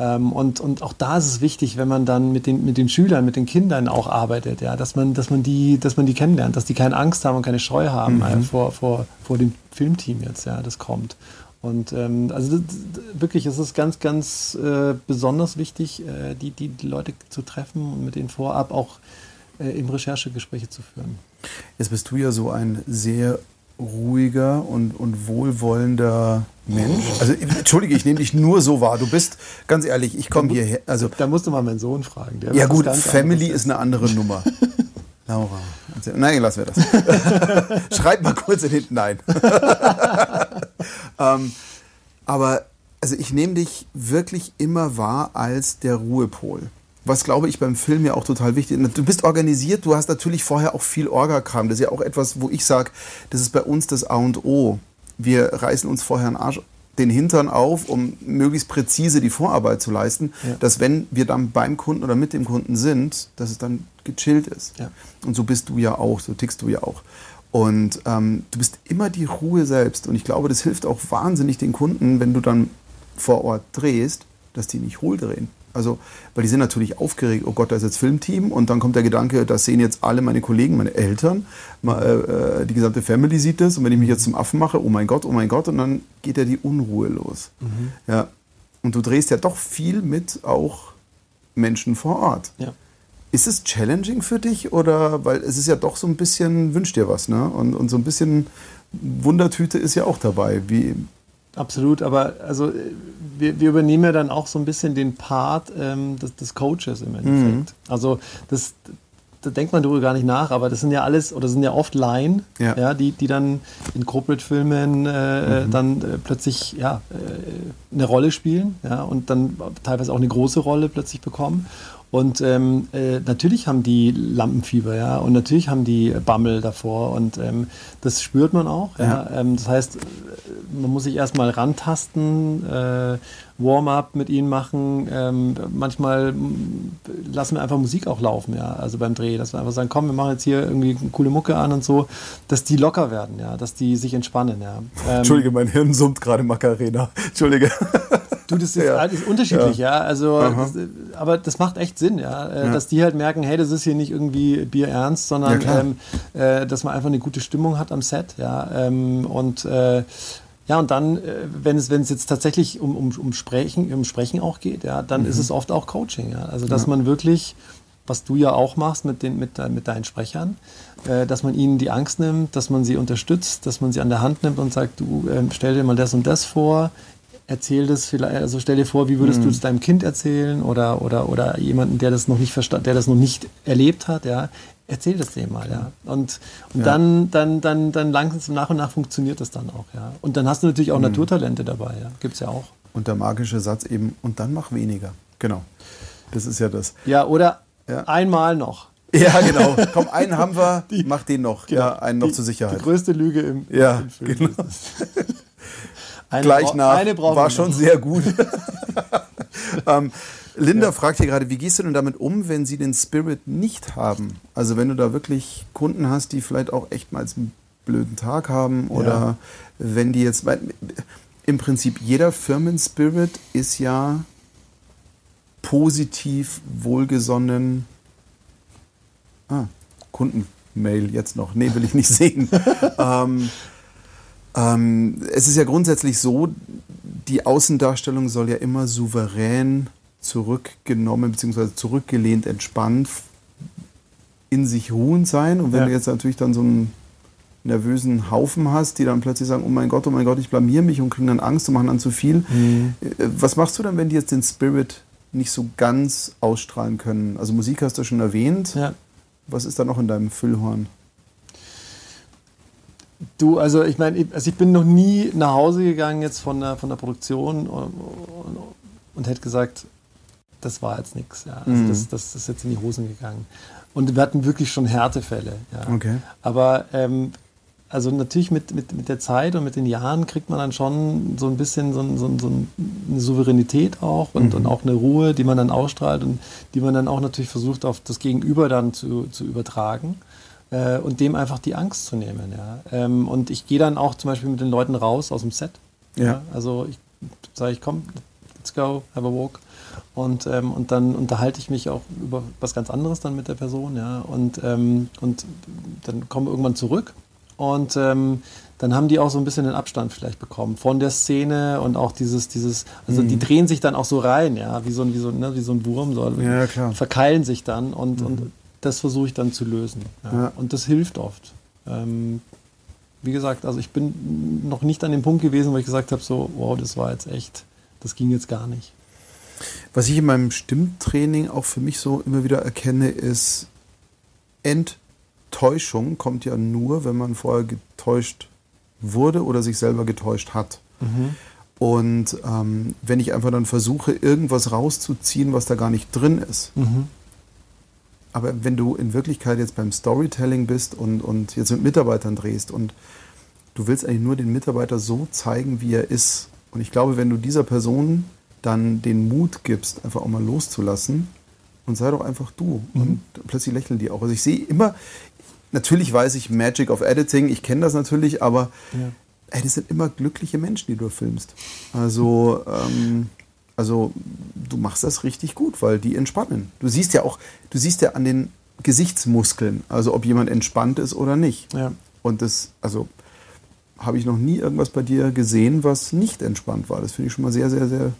Ähm, und, und auch da ist es wichtig, wenn man dann mit den, mit den Schülern, mit den Kindern auch arbeitet, ja, dass man, dass man die, dass man die kennenlernt, dass die keine Angst haben und keine Scheu haben mhm. äh, vor, vor, vor dem Filmteam jetzt, ja, das kommt. Und ähm, also das, wirklich, es ist ganz, ganz äh, besonders wichtig, äh, die, die, Leute zu treffen und mit denen vorab auch äh, eben Recherchegespräche zu führen. Jetzt bist du ja so ein sehr ruhiger und, und wohlwollender Mensch. Also entschuldige, ich nehme dich nur so wahr. Du bist, ganz ehrlich, ich komme hierher. Also, da musst du mal meinen Sohn fragen. ja gut, Family ist eine andere Nummer. Laura. Nein, lassen wir das. Schreib mal kurz in hinten Nein. ähm, aber also ich nehme dich wirklich immer wahr als der Ruhepol was glaube ich beim Film ja auch total wichtig ist. Du bist organisiert, du hast natürlich vorher auch viel Orga-Kram. Das ist ja auch etwas, wo ich sage, das ist bei uns das A und O. Wir reißen uns vorher einen Arsch, den Hintern auf, um möglichst präzise die Vorarbeit zu leisten, ja. dass wenn wir dann beim Kunden oder mit dem Kunden sind, dass es dann gechillt ist. Ja. Und so bist du ja auch, so tickst du ja auch. Und ähm, du bist immer die Ruhe selbst. Und ich glaube, das hilft auch wahnsinnig den Kunden, wenn du dann vor Ort drehst, dass die nicht hohl drehen. Also, weil die sind natürlich aufgeregt, oh Gott, da ist jetzt Filmteam und dann kommt der Gedanke, das sehen jetzt alle meine Kollegen, meine Eltern, mal, äh, die gesamte Family sieht das und wenn ich mich jetzt zum Affen mache, oh mein Gott, oh mein Gott, und dann geht ja die Unruhe los. Mhm. Ja. Und du drehst ja doch viel mit auch Menschen vor Ort. Ja. Ist es challenging für dich oder, weil es ist ja doch so ein bisschen, wünsch dir was, ne? Und, und so ein bisschen Wundertüte ist ja auch dabei. Wie, Absolut, aber also wir, wir, übernehmen ja dann auch so ein bisschen den Part ähm, des, des, Coaches im Endeffekt. Mhm. Also das, da denkt man darüber gar nicht nach, aber das sind ja alles oder sind ja oft Laien, ja. ja die, die dann in Corporate-Filmen äh, mhm. dann äh, plötzlich ja, äh, eine Rolle spielen ja, und dann teilweise auch eine große Rolle plötzlich bekommen. Und ähm, äh, natürlich haben die Lampenfieber, ja, und natürlich haben die Bammel davor und ähm, das spürt man auch. Ja. ja. Ähm, das heißt, man muss sich erstmal rantasten, äh, Warm-up mit ihnen machen. Ähm, manchmal lassen wir einfach Musik auch laufen, ja, also beim Dreh, dass wir einfach sagen, komm, wir machen jetzt hier irgendwie eine coole Mucke an und so, dass die locker werden, ja, dass die sich entspannen, ja. Ähm, Entschuldige, mein Hirn summt gerade Macarena. Entschuldige. Du, das ist, ja. alles unterschiedlich, ja. ja. Also, das, aber das macht echt Sinn, ja? Äh, ja. Dass die halt merken, hey, das ist hier nicht irgendwie Bier ernst, sondern ähm, äh, dass man einfach eine gute Stimmung hat am Set, ja. Ähm, und äh, ja, und dann, äh, wenn es, wenn es jetzt tatsächlich um, um, um, Sprechen, um Sprechen auch geht, ja, dann mhm. ist es oft auch Coaching. Ja? Also, dass man wirklich, was du ja auch machst mit, den, mit, mit deinen Sprechern, äh, dass man ihnen die Angst nimmt, dass man sie unterstützt, dass man sie an der Hand nimmt und sagt, du äh, stell dir mal das und das vor, erzähl das vielleicht, also stell dir vor, wie würdest mhm. du es deinem Kind erzählen oder, oder, oder jemanden, der das noch nicht verstanden, der das noch nicht erlebt hat, ja, erzähl das dem mal, ja. Und, und ja. dann, dann, dann, dann langsam nach und nach funktioniert das dann auch, ja. Und dann hast du natürlich auch mhm. Naturtalente dabei, ja. Gibt's ja auch. Und der magische Satz eben, und dann mach weniger. Genau. Das ist ja das. Ja, oder ja. einmal noch. Ja, genau. Komm, einen haben wir, die, mach den noch. Genau, ja, einen noch die, zur Sicherheit. Die größte Lüge im, ja, im Film. Genau. Eine Gleich nach eine war schon sehr gut. ähm, Linda ja. fragt hier gerade, wie gehst du denn damit um, wenn sie den Spirit nicht haben? Also wenn du da wirklich Kunden hast, die vielleicht auch echt mal einen blöden Tag haben oder ja. wenn die jetzt, im Prinzip jeder Firmenspirit ist ja positiv, wohlgesonnen. Ah, Kundenmail jetzt noch. Nee, will ich nicht sehen. ähm, ähm, es ist ja grundsätzlich so, die Außendarstellung soll ja immer souverän zurückgenommen bzw. zurückgelehnt, entspannt, in sich ruhend sein. Und wenn ja. du jetzt natürlich dann so einen nervösen Haufen hast, die dann plötzlich sagen, oh mein Gott, oh mein Gott, ich blamier mich und kriegen dann Angst und machen dann zu viel. Mhm. Äh, was machst du dann, wenn die jetzt den Spirit nicht so ganz ausstrahlen können? Also Musik hast du schon erwähnt. Ja. Was ist da noch in deinem Füllhorn? Du, also ich meine, also ich bin noch nie nach Hause gegangen jetzt von der, von der Produktion und, und, und hätte gesagt, das war jetzt nichts. Ja. Also mhm. das, das, ist jetzt in die Hosen gegangen. Und wir hatten wirklich schon Härtefälle. Ja. Okay. Aber ähm, also natürlich mit, mit, mit der Zeit und mit den Jahren kriegt man dann schon so ein bisschen so, so, so eine Souveränität auch und, mhm. und auch eine Ruhe, die man dann ausstrahlt und die man dann auch natürlich versucht auf das Gegenüber dann zu, zu übertragen äh, und dem einfach die Angst zu nehmen. Ja. Ähm, und ich gehe dann auch zum Beispiel mit den Leuten raus aus dem Set. Ja. ja. Also ich sage ich, komm, let's go, have a walk. Und, ähm, und dann unterhalte ich mich auch über was ganz anderes dann mit der Person, ja. Und, ähm, und dann kommen wir irgendwann zurück und ähm, dann haben die auch so ein bisschen den Abstand vielleicht bekommen von der Szene und auch dieses, dieses, also mhm. die drehen sich dann auch so rein, ja, wie so ein, wie so, ne, wie so ein Wurm, so, ja, klar. verkeilen sich dann und, mhm. und das versuche ich dann zu lösen. Ja. Und das hilft oft. Ähm, wie gesagt, also ich bin noch nicht an dem Punkt gewesen, wo ich gesagt habe, so, wow, das war jetzt echt, das ging jetzt gar nicht. Was ich in meinem Stimmtraining auch für mich so immer wieder erkenne, ist Enttäuschung kommt ja nur, wenn man vorher getäuscht wurde oder sich selber getäuscht hat. Mhm. Und ähm, wenn ich einfach dann versuche, irgendwas rauszuziehen, was da gar nicht drin ist, mhm aber wenn du in Wirklichkeit jetzt beim Storytelling bist und, und jetzt mit Mitarbeitern drehst und du willst eigentlich nur den Mitarbeiter so zeigen, wie er ist. Und ich glaube, wenn du dieser Person dann den Mut gibst, einfach auch mal loszulassen und sei doch einfach du. Mhm. Und plötzlich lächeln die auch. Also ich sehe immer, natürlich weiß ich Magic of Editing, ich kenne das natürlich, aber ja. ey, das sind immer glückliche Menschen, die du filmst. Also ähm, also du machst das richtig gut, weil die entspannen. Du siehst ja auch, du siehst ja an den Gesichtsmuskeln, also ob jemand entspannt ist oder nicht. Ja. Und das, also habe ich noch nie irgendwas bei dir gesehen, was nicht entspannt war. Das finde ich schon mal sehr, sehr, sehr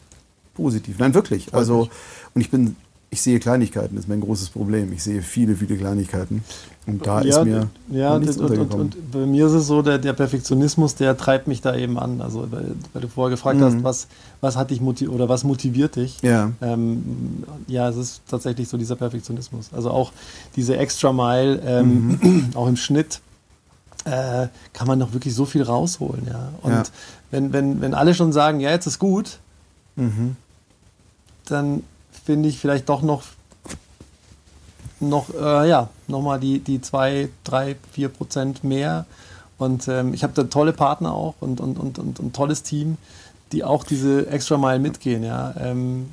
positiv. Nein, wirklich. Also, und ich bin ich sehe Kleinigkeiten, das ist mein großes Problem. Ich sehe viele, viele Kleinigkeiten. Und da ja, ist mir ja, nichts und, und, und, bei mir ist es so, der, der, Perfektionismus, der treibt mich da eben an. Also weil, weil du vorher gefragt mhm. hast, was, was hat dich motiviert oder was motiviert dich? Ja. Ähm, ja, es ist tatsächlich so dieser Perfektionismus. Also auch diese Extra Mile, ähm, mhm. auch im Schnitt. Äh, kann man noch wirklich so viel rausholen, ja. Und ja. Wenn, wenn, wenn alle schon sagen, ja, jetzt ist gut, mhm. dann finde ich vielleicht doch noch noch, äh, ja, nochmal die, die zwei, drei, vier Prozent mehr. Und ähm, ich habe da tolle Partner auch und, und, und, und ein tolles Team, die auch diese extra Mile mitgehen, ja. Ähm,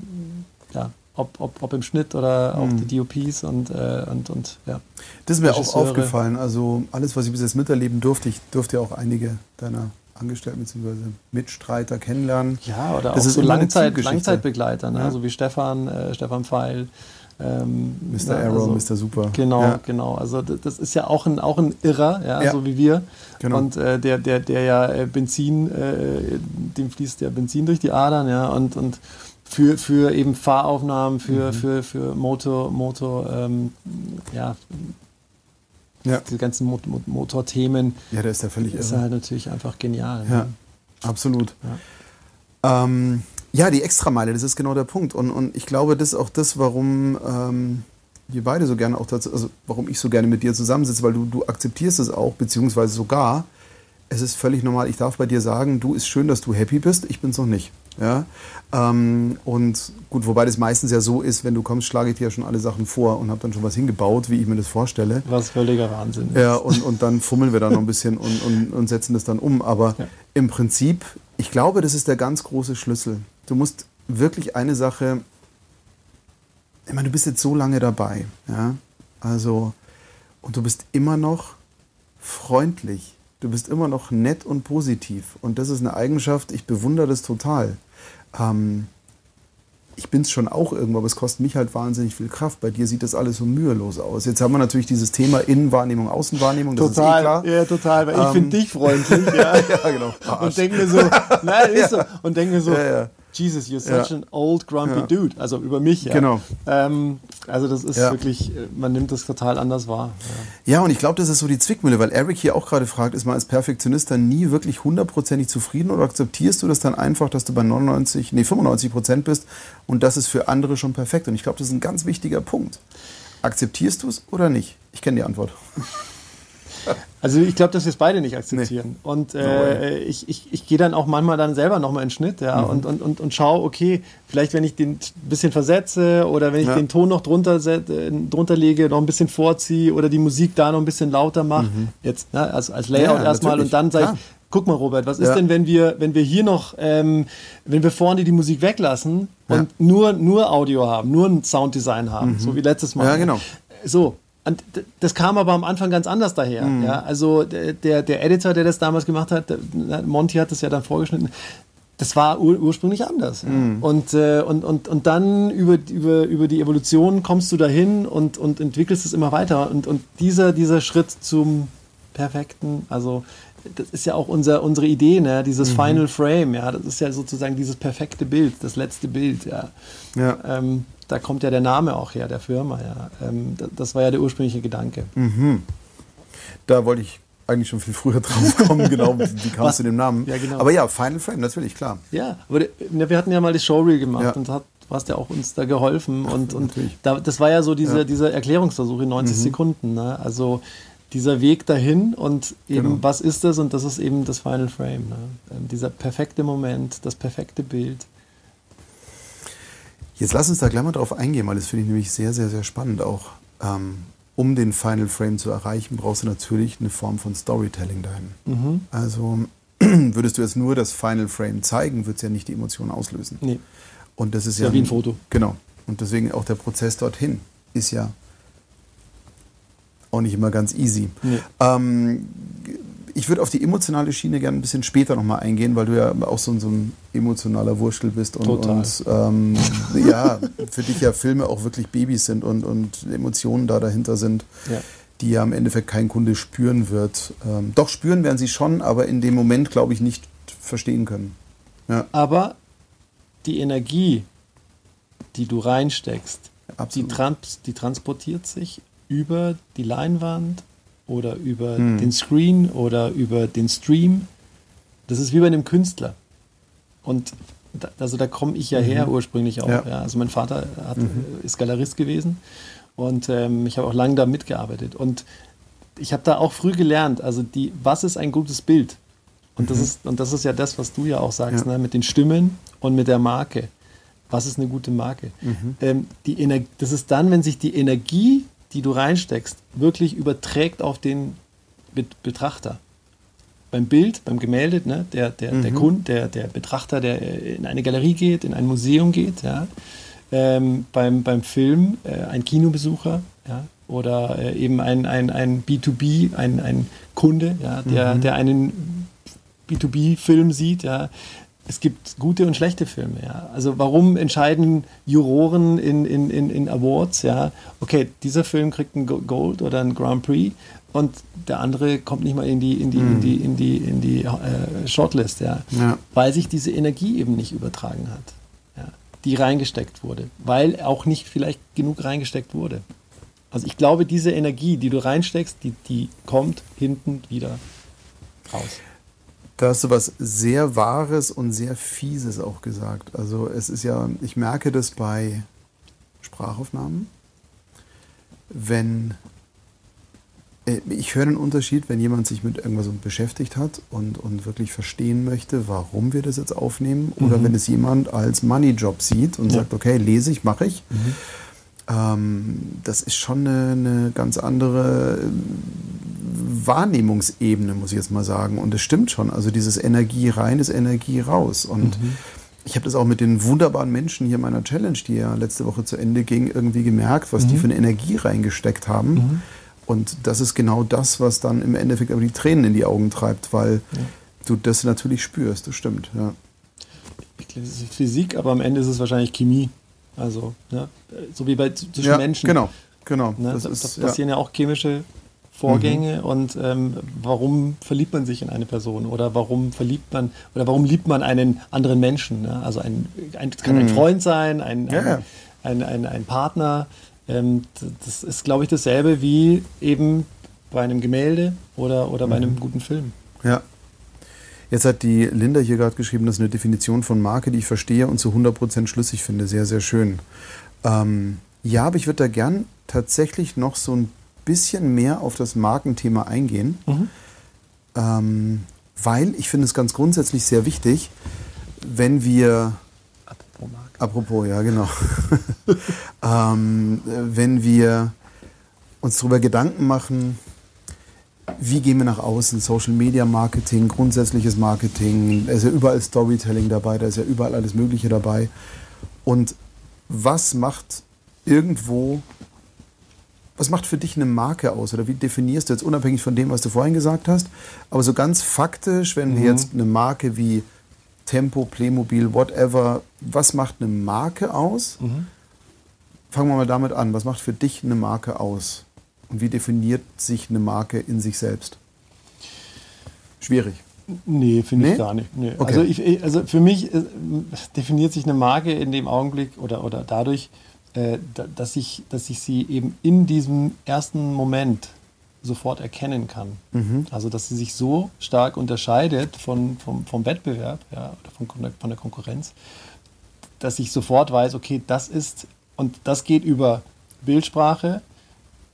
ja ob, ob, ob im Schnitt oder auch mhm. die DOPs und, äh, und, und ja. Das ist mir auch aufgefallen. Also alles, was ich bis jetzt miterleben durfte, ich durfte ja auch einige deiner Angestellten bzw. Mitstreiter kennenlernen. Ja, oder das auch ist so Langzeit, Langzeitbegleiter, ne? Ja. so wie Stefan, äh, Stefan Pfeil. Ähm, Mr. Arrow, also, Mr. Super. Genau, ja. genau. Also das ist ja auch ein, auch ein Irrer, ja, ja. so wie wir. Genau. Und äh, der, der, der ja äh, Benzin, äh, dem fließt ja Benzin durch die Adern, ja, und, und für, für eben Fahraufnahmen, für, mhm. für, für Motor, Motor, ähm, ja, ja. diese ganzen Mot Mot Motorthemen. Ja, der ist ja völlig Ist irre. halt natürlich einfach genial. Ja, ne? absolut. Ja. Ähm, ja, die Extrameile, das ist genau der Punkt. Und, und ich glaube, das ist auch das, warum ähm, wir beide so gerne auch dazu, also warum ich so gerne mit dir zusammensitze, weil du, du akzeptierst es auch, beziehungsweise sogar, es ist völlig normal. Ich darf bei dir sagen, du ist schön, dass du happy bist, ich bin es noch nicht. Ja? Ähm, und gut, wobei das meistens ja so ist, wenn du kommst, schlage ich dir ja schon alle Sachen vor und habe dann schon was hingebaut, wie ich mir das vorstelle. Was völliger Wahnsinn ist. Ja, und, und dann fummeln wir da noch ein bisschen und, und, und setzen das dann um. Aber ja. im Prinzip, ich glaube, das ist der ganz große Schlüssel. Du musst wirklich eine Sache, ich meine, du bist jetzt so lange dabei, ja, also, und du bist immer noch freundlich. Du bist immer noch nett und positiv. Und das ist eine Eigenschaft, ich bewundere das total. Ähm, ich bin es schon auch irgendwo, aber es kostet mich halt wahnsinnig viel Kraft. Bei dir sieht das alles so mühelos aus. Jetzt haben wir natürlich dieses Thema Innenwahrnehmung, Außenwahrnehmung. Das total, ist eh klar. ja, total. Weil ähm, ich finde dich freundlich, ja. ja, genau. Arsch. Und denke mir so, nein, ist so. Und denke mir so, ja, ja. Jesus, you're such ja. an old grumpy ja. dude. Also über mich, ja. Genau. Ähm, also das ist ja. wirklich, äh, man nimmt das total anders wahr. Ja, und ich glaube, das ist so die Zwickmühle, weil Eric hier auch gerade fragt, ist man als Perfektionist dann nie wirklich hundertprozentig zufrieden oder akzeptierst du das dann einfach, dass du bei 99, nee, 95 Prozent bist und das ist für andere schon perfekt? Und ich glaube, das ist ein ganz wichtiger Punkt. Akzeptierst du es oder nicht? Ich kenne die Antwort. Also ich glaube, dass wir es beide nicht akzeptieren. Nee. Und äh, ich, ich, ich gehe dann auch manchmal dann selber nochmal in Schnitt ja, mhm. und, und, und, und schaue, okay, vielleicht wenn ich den ein bisschen versetze oder wenn ich ja. den Ton noch drunter, äh, drunter lege, noch ein bisschen vorziehe oder die Musik da noch ein bisschen lauter mache, mhm. jetzt ne, als, als Layout ja, erstmal und dann sage ich, guck mal Robert, was ist denn, wenn wir, wenn wir hier noch, ähm, wenn wir vorne die Musik weglassen und nur, nur Audio haben, nur ein Sounddesign haben, mhm. so wie letztes Mal. Ja, genau. So, und das kam aber am Anfang ganz anders daher. Mhm. Ja? Also der, der Editor, der das damals gemacht hat, Monty hat das ja dann vorgeschnitten, das war ur ursprünglich anders. Mhm. Und, äh, und, und, und dann über, über, über die Evolution kommst du dahin und, und entwickelst es immer weiter. Und, und dieser, dieser Schritt zum Perfekten, also das ist ja auch unser, unsere Idee, ne? dieses mhm. Final Frame, ja, das ist ja sozusagen dieses perfekte Bild, das letzte Bild, ja. ja. Ähm, da kommt ja der Name auch her, der Firma. Ja. Ähm, das war ja der ursprüngliche Gedanke. Mhm. Da wollte ich eigentlich schon viel früher drauf kommen, genau, wie kam es zu dem Namen. Ja, genau. Aber ja, Final Frame, natürlich, klar. Ja, aber wir hatten ja mal das Showreel gemacht ja. und hat, du hast ja auch uns da geholfen. Und, und da, das war ja so diese, ja. dieser Erklärungsversuch in 90 mhm. Sekunden. Ne? Also dieser Weg dahin und eben, genau. was ist das? Und das ist eben das Final Frame. Ne? Ähm, dieser perfekte Moment, das perfekte Bild. Jetzt lass uns da gleich mal drauf eingehen, weil das finde ich nämlich sehr, sehr, sehr spannend auch. Ähm, um den Final Frame zu erreichen, brauchst du natürlich eine Form von Storytelling dahin. Mhm. Also würdest du jetzt nur das Final Frame zeigen, wird es ja nicht die Emotion auslösen. Nee. Und das ist, ist ja, ja wie ein Foto. Genau. Und deswegen auch der Prozess dorthin ist ja auch nicht immer ganz easy. Nee. Ähm, ich würde auf die emotionale Schiene gerne ein bisschen später nochmal eingehen, weil du ja auch so, so ein emotionaler Wurschtel bist und, und ähm, ja, für dich ja Filme auch wirklich Babys sind und, und Emotionen da dahinter sind, ja. die ja im Endeffekt kein Kunde spüren wird. Ähm, doch spüren werden sie schon, aber in dem Moment, glaube ich, nicht verstehen können. Ja. Aber die Energie, die du reinsteckst, die, trans die transportiert sich über die Leinwand oder über hm. den Screen oder über den Stream. Das ist wie bei einem Künstler. Und da, also da komme ich ja her mhm. ursprünglich auch. Ja. Ja. Also mein Vater hat, mhm. ist Galerist gewesen und ähm, ich habe auch lange da mitgearbeitet. Und ich habe da auch früh gelernt, also die, was ist ein gutes Bild? Und, mhm. das ist, und das ist ja das, was du ja auch sagst, ja. Ne, mit den Stimmen und mit der Marke. Was ist eine gute Marke? Mhm. Ähm, die Ener das ist dann, wenn sich die Energie die du reinsteckst, wirklich überträgt auf den Betrachter. Beim Bild, beim Gemälde, ne, der, der, mhm. der Kund, der, der Betrachter, der in eine Galerie geht, in ein Museum geht, ja. Ähm, beim, beim Film äh, ein Kinobesucher ja, oder äh, eben ein, ein, ein B2B, ein, ein Kunde, ja, der, mhm. der einen B2B-Film sieht, ja, es gibt gute und schlechte Filme. Ja. Also warum entscheiden Juroren in, in, in, in Awards, ja, okay, dieser Film kriegt ein Gold oder ein Grand Prix und der andere kommt nicht mal in die, in die, mm. in die, in die, in die äh, Shortlist, ja, ja, weil sich diese Energie eben nicht übertragen hat, ja, die reingesteckt wurde, weil auch nicht vielleicht genug reingesteckt wurde. Also ich glaube, diese Energie, die du reinsteckst, die, die kommt hinten wieder raus. Da hast du was sehr Wahres und sehr Fieses auch gesagt. Also es ist ja, ich merke das bei Sprachaufnahmen, wenn äh, ich höre einen Unterschied, wenn jemand sich mit irgendwas beschäftigt hat und, und wirklich verstehen möchte, warum wir das jetzt aufnehmen, oder mhm. wenn es jemand als Money-Job sieht und ja. sagt, okay, lese ich, mache ich. Mhm. Ähm, das ist schon eine, eine ganz andere Wahrnehmungsebene, muss ich jetzt mal sagen. Und es stimmt schon. Also dieses Energie rein ist Energie raus. Und mhm. ich habe das auch mit den wunderbaren Menschen hier meiner Challenge, die ja letzte Woche zu Ende ging, irgendwie gemerkt, was mhm. die für eine Energie reingesteckt haben. Mhm. Und das ist genau das, was dann im Endeffekt aber die Tränen in die Augen treibt, weil ja. du das natürlich spürst. Das stimmt, ja. Ich glaube, es ist Physik, aber am Ende ist es wahrscheinlich Chemie. Also, ne? so wie bei zwischen ja, Menschen. Genau, genau. Ne? Das da, ist, da passieren ja. ja. auch chemische Vorgänge mhm. und ähm, warum verliebt man sich in eine Person oder warum verliebt man oder warum liebt man einen anderen Menschen? Ne? Also ein, ein kann mhm. ein Freund sein, ein, ja. ein, ein, ein, Partner. Ähm, das ist, glaube ich, dasselbe wie eben bei einem Gemälde oder, oder bei einem mhm. guten Film. Ja. Jetzt hat die Linda hier gerade geschrieben, das ist eine Definition von Marke, die ich verstehe und zu 100% schlüssig finde. Sehr, sehr schön. Ähm, ja, aber ich würde da gern tatsächlich noch so ein bisschen mehr auf das Markenthema eingehen, mhm. ähm, weil ich finde es ganz grundsätzlich sehr wichtig, wenn wir Apropos Marke. Apropos, ja, genau. ähm, wenn wir uns darüber Gedanken machen, wie gehen wir nach außen, Social Media Marketing, grundsätzliches Marketing, da ist ja überall Storytelling dabei, da ist ja überall alles Mögliche dabei. Und was macht irgendwo, was macht für dich eine Marke aus oder wie definierst du jetzt unabhängig von dem, was du vorhin gesagt hast, aber so ganz faktisch, wenn wir mhm. jetzt eine Marke wie Tempo, Playmobil, whatever. Was macht eine Marke aus? Mhm. Fangen wir mal damit an. Was macht für dich eine Marke aus? Und wie definiert sich eine Marke in sich selbst? Schwierig. Nee, finde nee? ich gar nicht. Nee. Okay. Also, ich, also, für mich äh, definiert sich eine Marke in dem Augenblick oder, oder dadurch, äh, dass, ich, dass ich sie eben in diesem ersten Moment sofort erkennen kann. Mhm. Also dass sie sich so stark unterscheidet von, vom, vom Wettbewerb ja, oder von, von der Konkurrenz, dass ich sofort weiß, okay, das ist, und das geht über Bildsprache,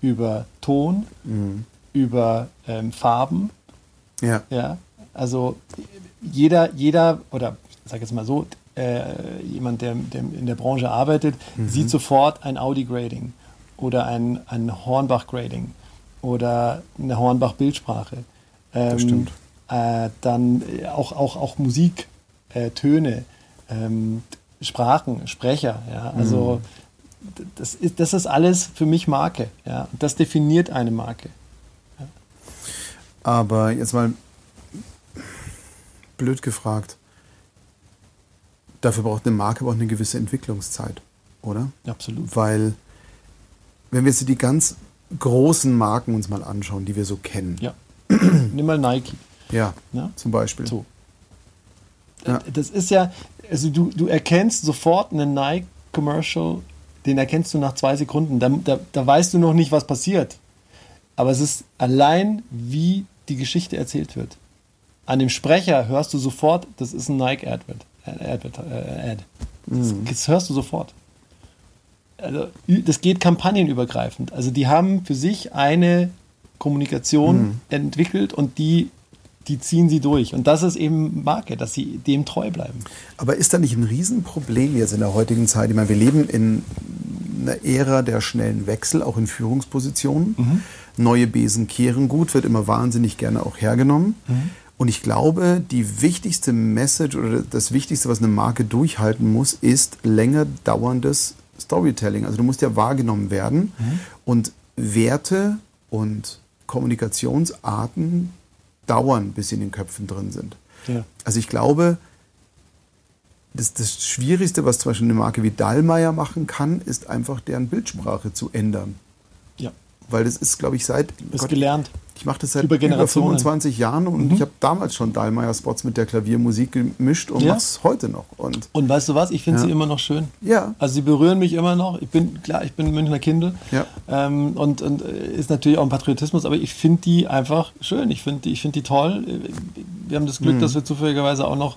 über Ton, mhm. über ähm, Farben. Ja. ja. Also jeder, jeder, oder ich sage jetzt mal so, äh, jemand, der, der, in der Branche arbeitet, mhm. sieht sofort ein Audi-Grading oder ein, ein Hornbach-Grading oder eine Hornbach-Bildsprache. Ähm, das stimmt. Äh, dann auch, auch, auch Musik, äh, Töne, ähm, Sprachen, Sprecher. Ja? Also mhm. das, ist, das ist alles für mich Marke. Ja? Das definiert eine Marke. Ja. Aber jetzt mal blöd gefragt. Dafür braucht eine Marke aber auch eine gewisse Entwicklungszeit, oder? Absolut. Weil, wenn wir jetzt die ganz großen Marken uns mal anschauen, die wir so kennen. Ja. Nimm mal Nike. Ja, ja? zum Beispiel. So. Ja. Das ist ja, also du, du erkennst sofort einen Nike-Commercial, den erkennst du nach zwei Sekunden. Da, da, da weißt du noch nicht, was passiert. Aber es ist allein, wie die Geschichte erzählt wird. An dem Sprecher hörst du sofort, das ist ein Nike-Advert. Äh, Ad. Das, mhm. das hörst du sofort also das geht kampagnenübergreifend. Also die haben für sich eine Kommunikation mhm. entwickelt und die, die ziehen sie durch. Und das ist eben Marke, dass sie dem treu bleiben. Aber ist da nicht ein Riesenproblem jetzt in der heutigen Zeit? Ich meine, wir leben in einer Ära der schnellen Wechsel, auch in Führungspositionen. Mhm. Neue Besen kehren gut, wird immer wahnsinnig gerne auch hergenommen. Mhm. Und ich glaube, die wichtigste Message oder das Wichtigste, was eine Marke durchhalten muss, ist länger dauerndes Storytelling. Also du musst ja wahrgenommen werden mhm. und Werte und Kommunikationsarten dauern, bis sie in den Köpfen drin sind. Ja. Also ich glaube, das, das Schwierigste, was zum Beispiel eine Marke wie Dallmayr machen kann, ist einfach deren Bildsprache zu ändern. Weil das ist, glaube ich, seit. Das Gott, gelernt. Ich mache das seit über, über 25 Jahren und mhm. ich habe damals schon Dahlmeier-Spots mit der Klaviermusik gemischt und ja. mache es heute noch. Und, und weißt du was? Ich finde ja. sie immer noch schön. Ja. Also sie berühren mich immer noch. Ich bin, klar, ich bin Münchner Kindel. Ja. Ähm, und, und äh, ist natürlich auch ein Patriotismus, aber ich finde die einfach schön. Ich finde die, find die toll. Wir haben das Glück, mhm. dass wir zufälligerweise auch noch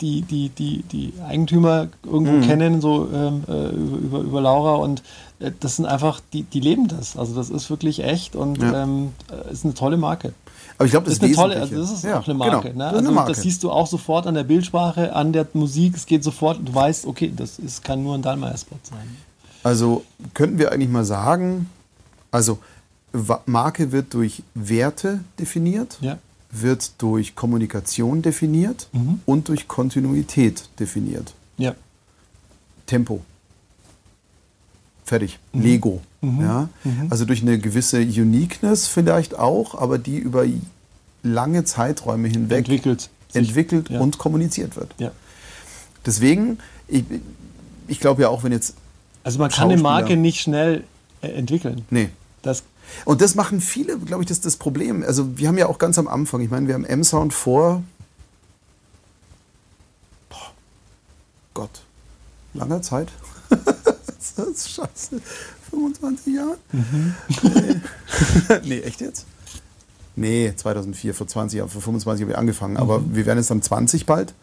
die, die, die, die Eigentümer irgendwo mhm. kennen, so ähm, äh, über, über Laura und äh, das sind einfach, die, die leben das. Also das ist wirklich echt und ja. ähm, äh, ist eine tolle Marke. Aber ich glaube, das, das, ist eine tolle, also das ist ja, auch eine Marke. Genau, ne? also eine Marke. Das siehst du auch sofort an der Bildsprache, an der Musik. Es geht sofort, du weißt, okay, das ist, kann nur ein Dallmayr-Spot sein. Also könnten wir eigentlich mal sagen, also Marke wird durch Werte definiert. Ja wird durch Kommunikation definiert mhm. und durch Kontinuität definiert. Ja. Tempo. Fertig. Mhm. Lego. Mhm. Ja? Mhm. Also durch eine gewisse Uniqueness vielleicht auch, aber die über lange Zeiträume hinweg entwickelt, entwickelt ja. und kommuniziert wird. Ja. Deswegen, ich, ich glaube ja auch, wenn jetzt. Also man kann eine Marke nicht schnell äh, entwickeln. Nee. Das und das machen viele, glaube ich, das ist das Problem. Also wir haben ja auch ganz am Anfang, ich meine, wir haben M-Sound vor boah, Gott, langer Zeit. das ist scheiße. 25 Jahre? Mhm. Nee. nee, echt jetzt? Nee, 2004, vor 20 Jahren, vor 25 habe ich angefangen. Mhm. Aber wir werden jetzt dann 20 bald.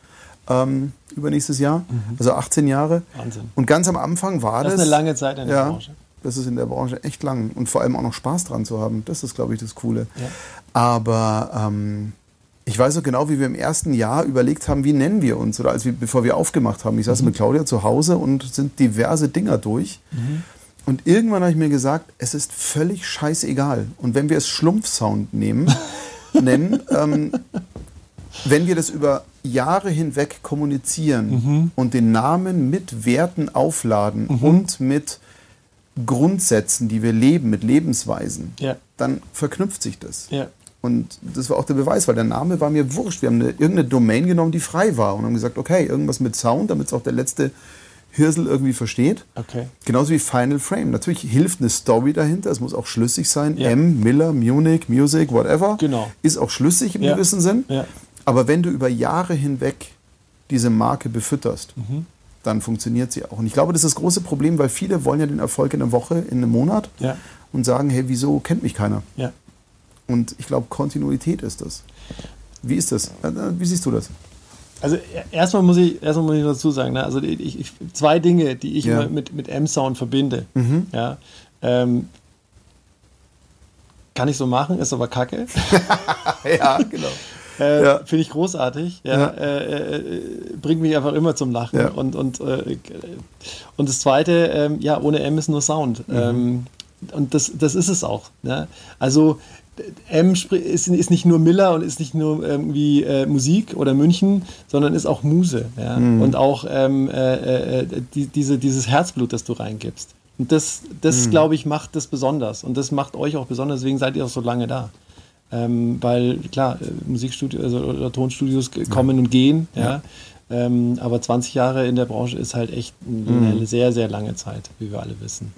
Ähm, übernächstes Jahr, mhm. also 18 Jahre. Wahnsinn. Und ganz am Anfang war das. Das ist eine lange Zeit in der ja, Branche das ist in der Branche echt lang und vor allem auch noch Spaß dran zu haben. Das ist, glaube ich, das Coole. Ja. Aber ähm, ich weiß noch genau, wie wir im ersten Jahr überlegt haben, wie nennen wir uns oder als wir, bevor wir aufgemacht haben. Ich saß mhm. mit Claudia zu Hause und sind diverse Dinger durch. Mhm. Und irgendwann habe ich mir gesagt, es ist völlig scheißegal. Und wenn wir es Schlumpfsound nehmen, nennen, ähm, wenn wir das über Jahre hinweg kommunizieren mhm. und den Namen mit Werten aufladen mhm. und mit Grundsätzen, die wir leben, mit Lebensweisen, ja. dann verknüpft sich das. Ja. Und das war auch der Beweis, weil der Name war mir wurscht. Wir haben eine, irgendeine Domain genommen, die frei war und haben gesagt, okay, irgendwas mit Sound, damit es auch der letzte Hirsel irgendwie versteht. Okay. Genauso wie Final Frame. Natürlich hilft eine Story dahinter, es muss auch schlüssig sein. Ja. M, Miller, Munich, Music, whatever. Genau. Ist auch schlüssig im ja. gewissen Sinn. Ja. Aber wenn du über Jahre hinweg diese Marke befütterst, mhm dann funktioniert sie auch. Und ich glaube, das ist das große Problem, weil viele wollen ja den Erfolg in einer Woche, in einem Monat ja. und sagen, hey, wieso kennt mich keiner? Ja. Und ich glaube, Kontinuität ist das. Wie ist das? Äh, äh, wie siehst du das? Also erstmal muss ich erstmal muss ich dazu sagen, ne? also ich, ich, zwei Dinge, die ich ja. mit, mit M-Sound verbinde. Mhm. Ja, ähm, kann ich so machen, ist aber kacke. ja, genau. Äh, ja. Finde ich großartig. Ja. Äh, äh, bringt mich einfach immer zum Lachen. Und, und, äh, und das Zweite, ähm, ja, ohne M ist nur Sound. Mhm. Ähm, und das, das ist es auch. Ne? Also M ist, ist nicht nur Miller und ist nicht nur irgendwie äh, Musik oder München, sondern ist auch Muse. Ja? Mhm. Und auch ähm, äh, äh, die, diese, dieses Herzblut, das du reingibst. Und das, das mhm. glaube ich, macht das besonders. Und das macht euch auch besonders, deswegen seid ihr auch so lange da. Ähm, weil klar, äh, Musikstudios also, oder Tonstudios kommen ja. und gehen, ja. ja. Ähm, aber 20 Jahre in der Branche ist halt echt eine mhm. sehr, sehr lange Zeit, wie wir alle wissen.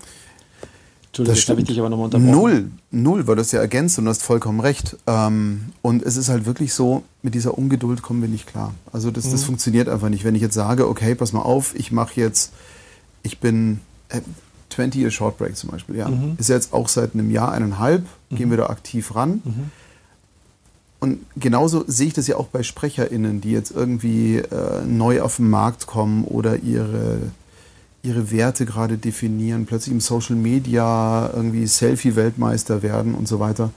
Entschuldigung, das habe ich dich aber nochmal unterbrochen. Null, null, weil du es ja ergänzt und du hast vollkommen recht. Ähm, und es ist halt wirklich so, mit dieser Ungeduld kommen wir nicht klar. Also das, das mhm. funktioniert einfach nicht. Wenn ich jetzt sage, okay, pass mal auf, ich mache jetzt, ich bin, äh, 20 Year Short Break zum Beispiel, ja. Mhm. Ist jetzt auch seit einem Jahr, eineinhalb, mhm. gehen wir da aktiv ran. Mhm. Und genauso sehe ich das ja auch bei SprecherInnen, die jetzt irgendwie äh, neu auf den Markt kommen oder ihre, ihre Werte gerade definieren, plötzlich im Social Media irgendwie Selfie-Weltmeister werden und so weiter.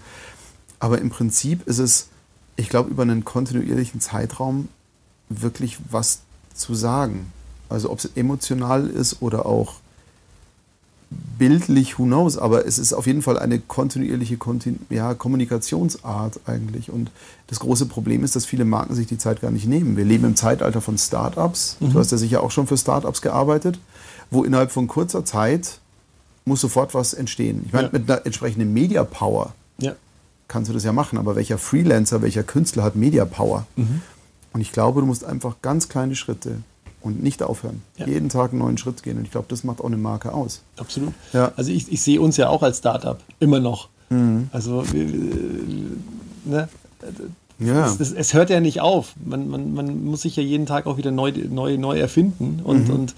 Aber im Prinzip ist es, ich glaube, über einen kontinuierlichen Zeitraum wirklich was zu sagen. Also ob es emotional ist oder auch bildlich, who knows, aber es ist auf jeden Fall eine kontinuierliche Kontinu ja, Kommunikationsart eigentlich. Und das große Problem ist, dass viele Marken sich die Zeit gar nicht nehmen. Wir leben im Zeitalter von Startups. Mhm. Du hast ja sicher auch schon für Startups gearbeitet, wo innerhalb von kurzer Zeit muss sofort was entstehen. Ich meine, ja. mit einer entsprechenden Media Power ja. kannst du das ja machen, aber welcher Freelancer, welcher Künstler hat Media Power? Mhm. Und ich glaube, du musst einfach ganz kleine Schritte und nicht aufhören. Ja. Jeden Tag einen neuen Schritt gehen. Und ich glaube, das macht auch eine Marke aus. Absolut. Ja. Also ich, ich sehe uns ja auch als Startup immer noch. Mhm. Also ne? Ja. Es, es, es, hört ja nicht auf. Man, man, man muss sich ja jeden Tag auch wieder neu, neu, neu erfinden und, mhm. und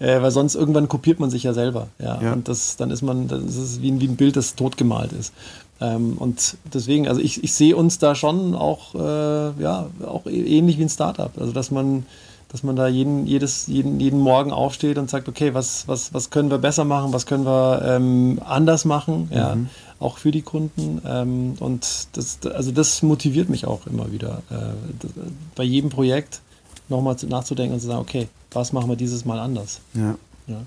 äh, weil sonst irgendwann kopiert man sich ja selber. Ja. ja. Und das, dann ist man, das ist wie, wie ein Bild, das totgemalt ist. Ähm, und deswegen, also ich, ich sehe uns da schon auch, äh, ja, auch ähnlich wie ein Startup. Also dass man, dass man da jeden, jedes, jeden, jeden Morgen aufsteht und sagt, okay, was, was, was können wir besser machen, was können wir ähm, anders machen, ja, mhm. auch für die Kunden. Ähm, und das, also das motiviert mich auch immer wieder, äh, das, bei jedem Projekt nochmal nachzudenken und zu sagen, okay, was machen wir dieses Mal anders? Ja. ja.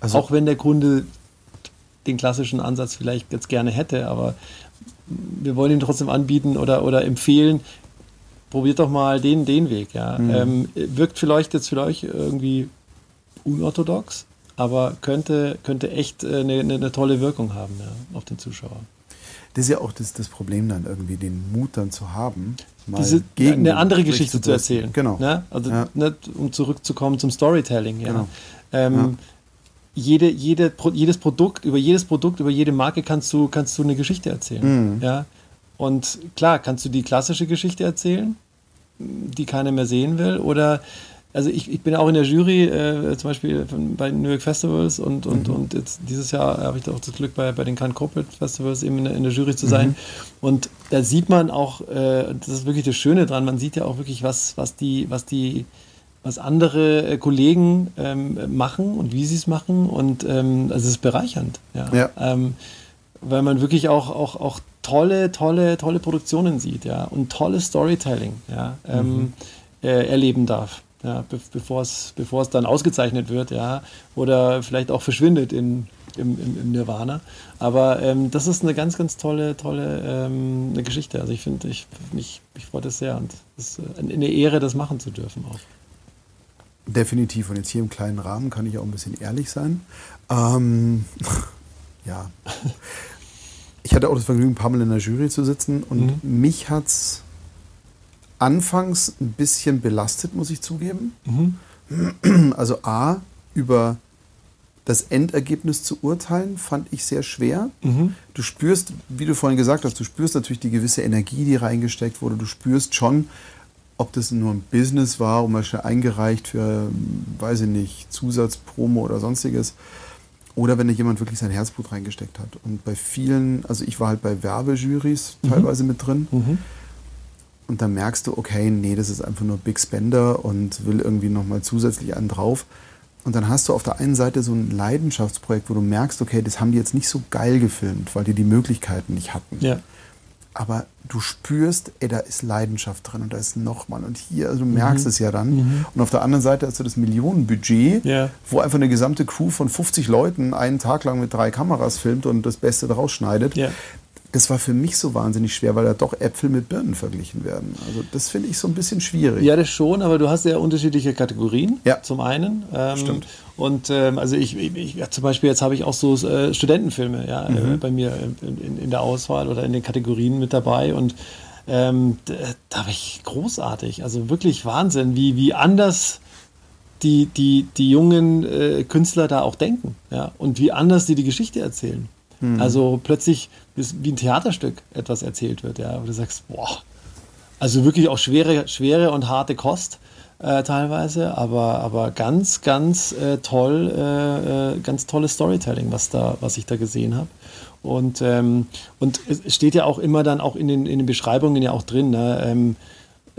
Also, auch wenn der Kunde den klassischen Ansatz vielleicht jetzt gerne hätte, aber wir wollen ihm trotzdem anbieten oder, oder empfehlen, probiert doch mal den, den Weg. Ja. Mhm. Ähm, wirkt vielleicht jetzt für euch irgendwie unorthodox, aber könnte, könnte echt äh, eine, eine tolle Wirkung haben ja, auf den Zuschauer. Das ist ja auch das, das Problem dann irgendwie, den Mut dann zu haben, mal Diese, gegen eine andere Geschichte zu erzählen. Genau. Ne? Also, ja. ne, um zurückzukommen zum Storytelling. Ja. Genau. Ähm, jede, jede, jedes Produkt, über jedes Produkt, über jede Marke kannst du, kannst du eine Geschichte erzählen. Mhm. Ja? Und klar, kannst du die klassische Geschichte erzählen, die keiner mehr sehen will, oder also ich, ich bin auch in der Jury, äh, zum Beispiel bei New York Festivals und, und, mhm. und jetzt dieses Jahr habe ich auch das Glück, bei, bei den Cannes Corporate Festivals eben in der, in der Jury zu sein. Mhm. Und da sieht man auch, äh, das ist wirklich das Schöne dran, man sieht ja auch wirklich, was, was die, was die was andere äh, Kollegen ähm, machen und wie sie es machen. Und ähm, also es ist bereichernd. Ja. ja. Ähm, weil man wirklich auch, auch, auch tolle, tolle, tolle Produktionen sieht, ja, und tolles Storytelling, ja, ähm, mhm. äh, erleben darf. Ja, be bevor es bevor es dann ausgezeichnet wird, ja, oder vielleicht auch verschwindet in, im, im, im Nirvana. Aber ähm, das ist eine ganz, ganz tolle, tolle ähm, eine Geschichte. Also ich finde, ich, mich, mich freut es sehr und es ist eine Ehre, das machen zu dürfen auch. Definitiv. Und jetzt hier im kleinen Rahmen kann ich auch ein bisschen ehrlich sein. Ähm, ja. Ich hatte auch das Vergnügen, ein paar Mal in der Jury zu sitzen und mhm. mich hat es anfangs ein bisschen belastet, muss ich zugeben. Mhm. Also A, über das Endergebnis zu urteilen, fand ich sehr schwer. Mhm. Du spürst, wie du vorhin gesagt hast, du spürst natürlich die gewisse Energie, die reingesteckt wurde. Du spürst schon, ob das nur ein Business war, um mal schnell eingereicht für, weiß ich nicht, Zusatzpromo oder sonstiges. Oder wenn da jemand wirklich sein Herzblut reingesteckt hat. Und bei vielen, also ich war halt bei Werbejurys mhm. teilweise mit drin. Mhm. Und dann merkst du, okay, nee, das ist einfach nur Big Spender und will irgendwie nochmal zusätzlich einen drauf. Und dann hast du auf der einen Seite so ein Leidenschaftsprojekt, wo du merkst, okay, das haben die jetzt nicht so geil gefilmt, weil die die Möglichkeiten nicht hatten. Ja aber du spürst, ey, da ist Leidenschaft drin und da ist nochmal und hier, also du merkst mhm. es ja dann. Mhm. Und auf der anderen Seite hast du das Millionenbudget, ja. wo einfach eine gesamte Crew von 50 Leuten einen Tag lang mit drei Kameras filmt und das Beste daraus schneidet. Ja das war für mich so wahnsinnig schwer, weil da doch Äpfel mit Birnen verglichen werden. Also das finde ich so ein bisschen schwierig. Ja, das schon, aber du hast ja unterschiedliche Kategorien. Ja. Zum einen. Ähm, Stimmt. Und ähm, also ich, ich ja, zum Beispiel jetzt habe ich auch so äh, Studentenfilme ja, mhm. äh, bei mir in, in, in, der Auswahl oder in den Kategorien mit dabei und ähm, da war ich großartig. Also wirklich Wahnsinn, wie, wie anders die, die, die jungen äh, Künstler da auch denken ja, und wie anders die die Geschichte erzählen. Mhm. Also plötzlich wie ein Theaterstück etwas erzählt wird, ja, wo du sagst, boah, also wirklich auch schwere, schwere und harte Kost äh, teilweise, aber, aber ganz, ganz äh, toll, äh, äh ganz tolles Storytelling, was da, was ich da gesehen habe. Und, ähm, und es steht ja auch immer dann auch in den, in den Beschreibungen ja auch drin, ne? ähm,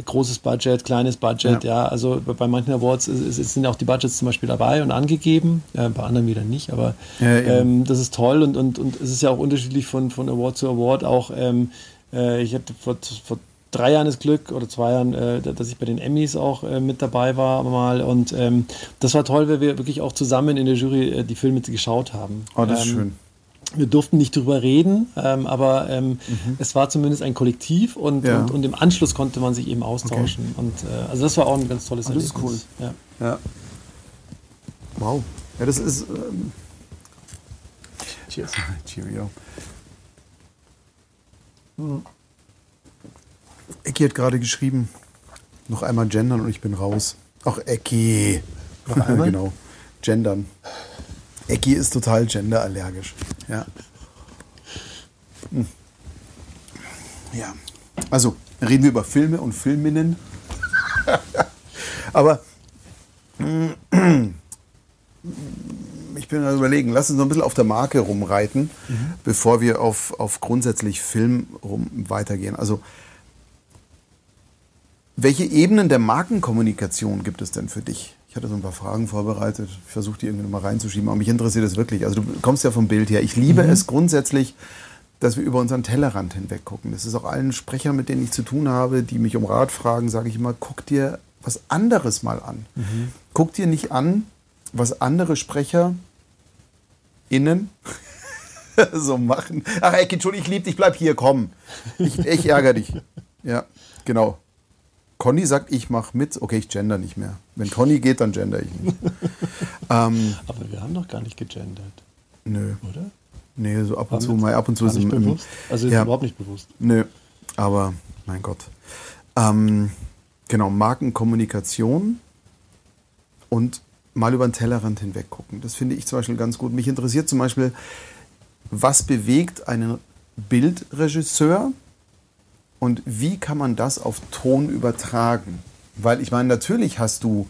großes Budget, kleines Budget, ja. ja. Also bei manchen Awards ist, ist, sind auch die Budgets zum Beispiel dabei und angegeben, ja, bei anderen wieder nicht, aber ja, ähm, das ist toll und, und, und es ist ja auch unterschiedlich von, von Award zu Award. Auch ähm, äh, ich hatte vor, vor drei Jahren das Glück oder zwei Jahren, äh, dass ich bei den Emmys auch äh, mit dabei war mal und ähm, das war toll, weil wir wirklich auch zusammen in der Jury äh, die Filme geschaut haben. Oh, das ist ähm, schön wir durften nicht drüber reden, ähm, aber ähm, mhm. es war zumindest ein Kollektiv und, ja. und, und, im Anschluss konnte man sich eben austauschen. Okay. Und äh, also das war auch ein ganz tolles oh, Das ist cool. Ja. ja. Wow. Ja, das ist. Ähm Cheers. Cheerio. Hm. Ecki hat gerade geschrieben, noch einmal gendern und ich bin raus. Ach, Ecki. Noch einmal? genau. Gendern. Ecki ist total genderallergisch. Ja. Hm. Ja. Also, reden wir über Filme und Filminnen. Aber ich bin überlegen, lass uns noch ein bisschen auf der Marke rumreiten, bevor wir auf, auf grundsätzlich Film rum weitergehen. Also, welche Ebenen der Markenkommunikation gibt es denn für dich? Ich hatte so ein paar Fragen vorbereitet. Ich versuche die irgendwie mal reinzuschieben, aber mich interessiert das wirklich. Also du kommst ja vom Bild her. Ich liebe es grundsätzlich, dass wir über unseren Tellerrand hinweg gucken. Das ist auch allen Sprechern, mit denen ich zu tun habe, die mich um Rat fragen, sage ich immer, guck dir was anderes mal an. Guck dir nicht an, was andere Sprecher innen so machen. Ach, Ecki, Entschuldigung, ich liebe dich, bleib hier, komm. Ich, ich ärgere dich. Ja, genau. Conny sagt, ich mache mit. Okay, ich gender nicht mehr. Wenn Conny geht, dann gender ich nicht. ähm, Aber wir haben doch gar nicht gegendert, nö. oder? Nee, so ab und zu mal, ab und zu ist nicht im, bewusst. Also ist ja. überhaupt nicht bewusst. Nö, aber mein Gott. Ähm, genau, Markenkommunikation und mal über den Tellerrand hinweg gucken. Das finde ich zum Beispiel ganz gut. Mich interessiert zum Beispiel, was bewegt einen Bildregisseur und wie kann man das auf Ton übertragen? Weil ich meine, natürlich hast du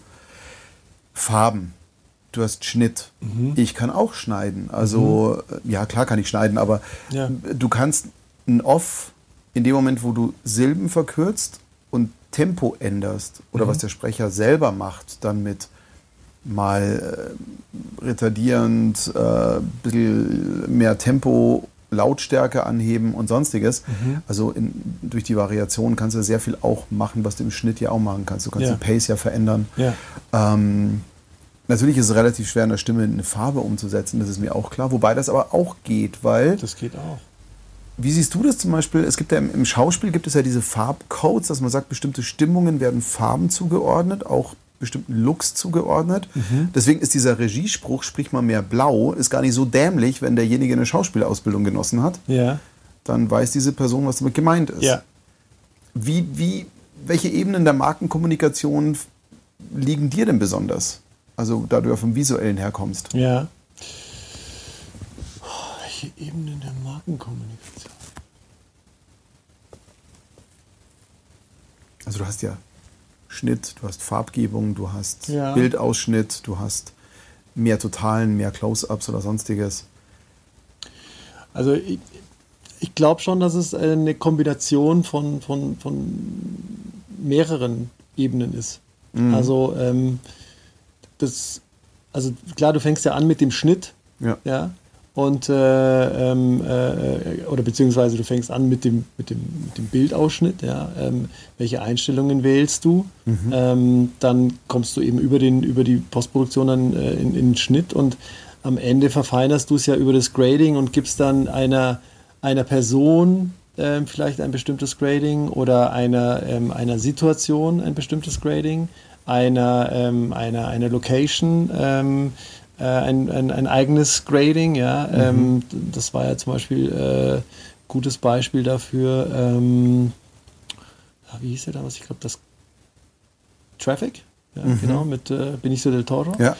Farben, du hast Schnitt. Ich kann auch schneiden. Also, äh, ja, klar kann ich schneiden, aber Ja. du kannst ein Off in dem Moment, wo du Silben verkürzt und Tempo änderst oder was der Sprecher selber macht, dann mit mal äh, retardierend, äh, bisschen mehr Tempo, Lautstärke anheben und sonstiges. Also in, durch die Variation kannst du sehr viel auch machen, was du im Schnitt ja auch machen kannst. Du kannst Ja. die Pace ja verändern. Ja. Ähm, natürlich ist es relativ schwer, in der Stimme eine Farbe umzusetzen, das ist mir auch klar. Wobei das aber auch geht, weil Das geht auch. wie siehst du das zum Beispiel? Es gibt ja im, im Schauspiel gibt es ja diese Farbcodes, dass man sagt, bestimmte Stimmungen werden Farben zugeordnet, auch bestimmten Looks zugeordnet. Deswegen ist dieser Regiespruch, sprich mal mehr blau, ist gar nicht so dämlich, wenn derjenige eine Schauspielausbildung genossen hat. Ja. Dann weiß diese Person, was damit gemeint ist. Ja. Wie, wie, welche Ebenen der Markenkommunikation liegen dir denn besonders? Also da du ja vom Visuellen herkommst. Ja. Oh, welche Ebenen der Markenkommunikation? Also du hast ja Schnitt, du hast Farbgebung, du hast Ja. Bildausschnitt, du hast mehr Totalen, mehr Close-ups oder sonstiges. Also ich, ich glaube schon, dass es eine Kombination von, von, von mehreren Ebenen ist. Also ähm, das, also klar, du fängst ja an mit dem Schnitt, Ja. ja. Und äh, ähm, äh, oder beziehungsweise du fängst an mit dem, mit dem, mit dem Bildausschnitt, ja. Ähm, welche Einstellungen wählst du? Ähm, dann kommst du eben über, den, über die Postproduktion dann äh, in, in den Schnitt und am Ende verfeinerst du es ja über das Grading und gibst dann einer, einer Person ähm, vielleicht ein bestimmtes Grading oder einer, ähm, einer Situation ein bestimmtes Grading, einer, ähm, einer, einer Location ähm, äh, ein, ein, ein eigenes Grading. Ja? Ähm, das war ja zum Beispiel äh, gutes Beispiel dafür. Ähm, wie hieß der damals? Ich glaube, das Traffic. Ja, genau, mit äh, Benicio del Toro. Ja.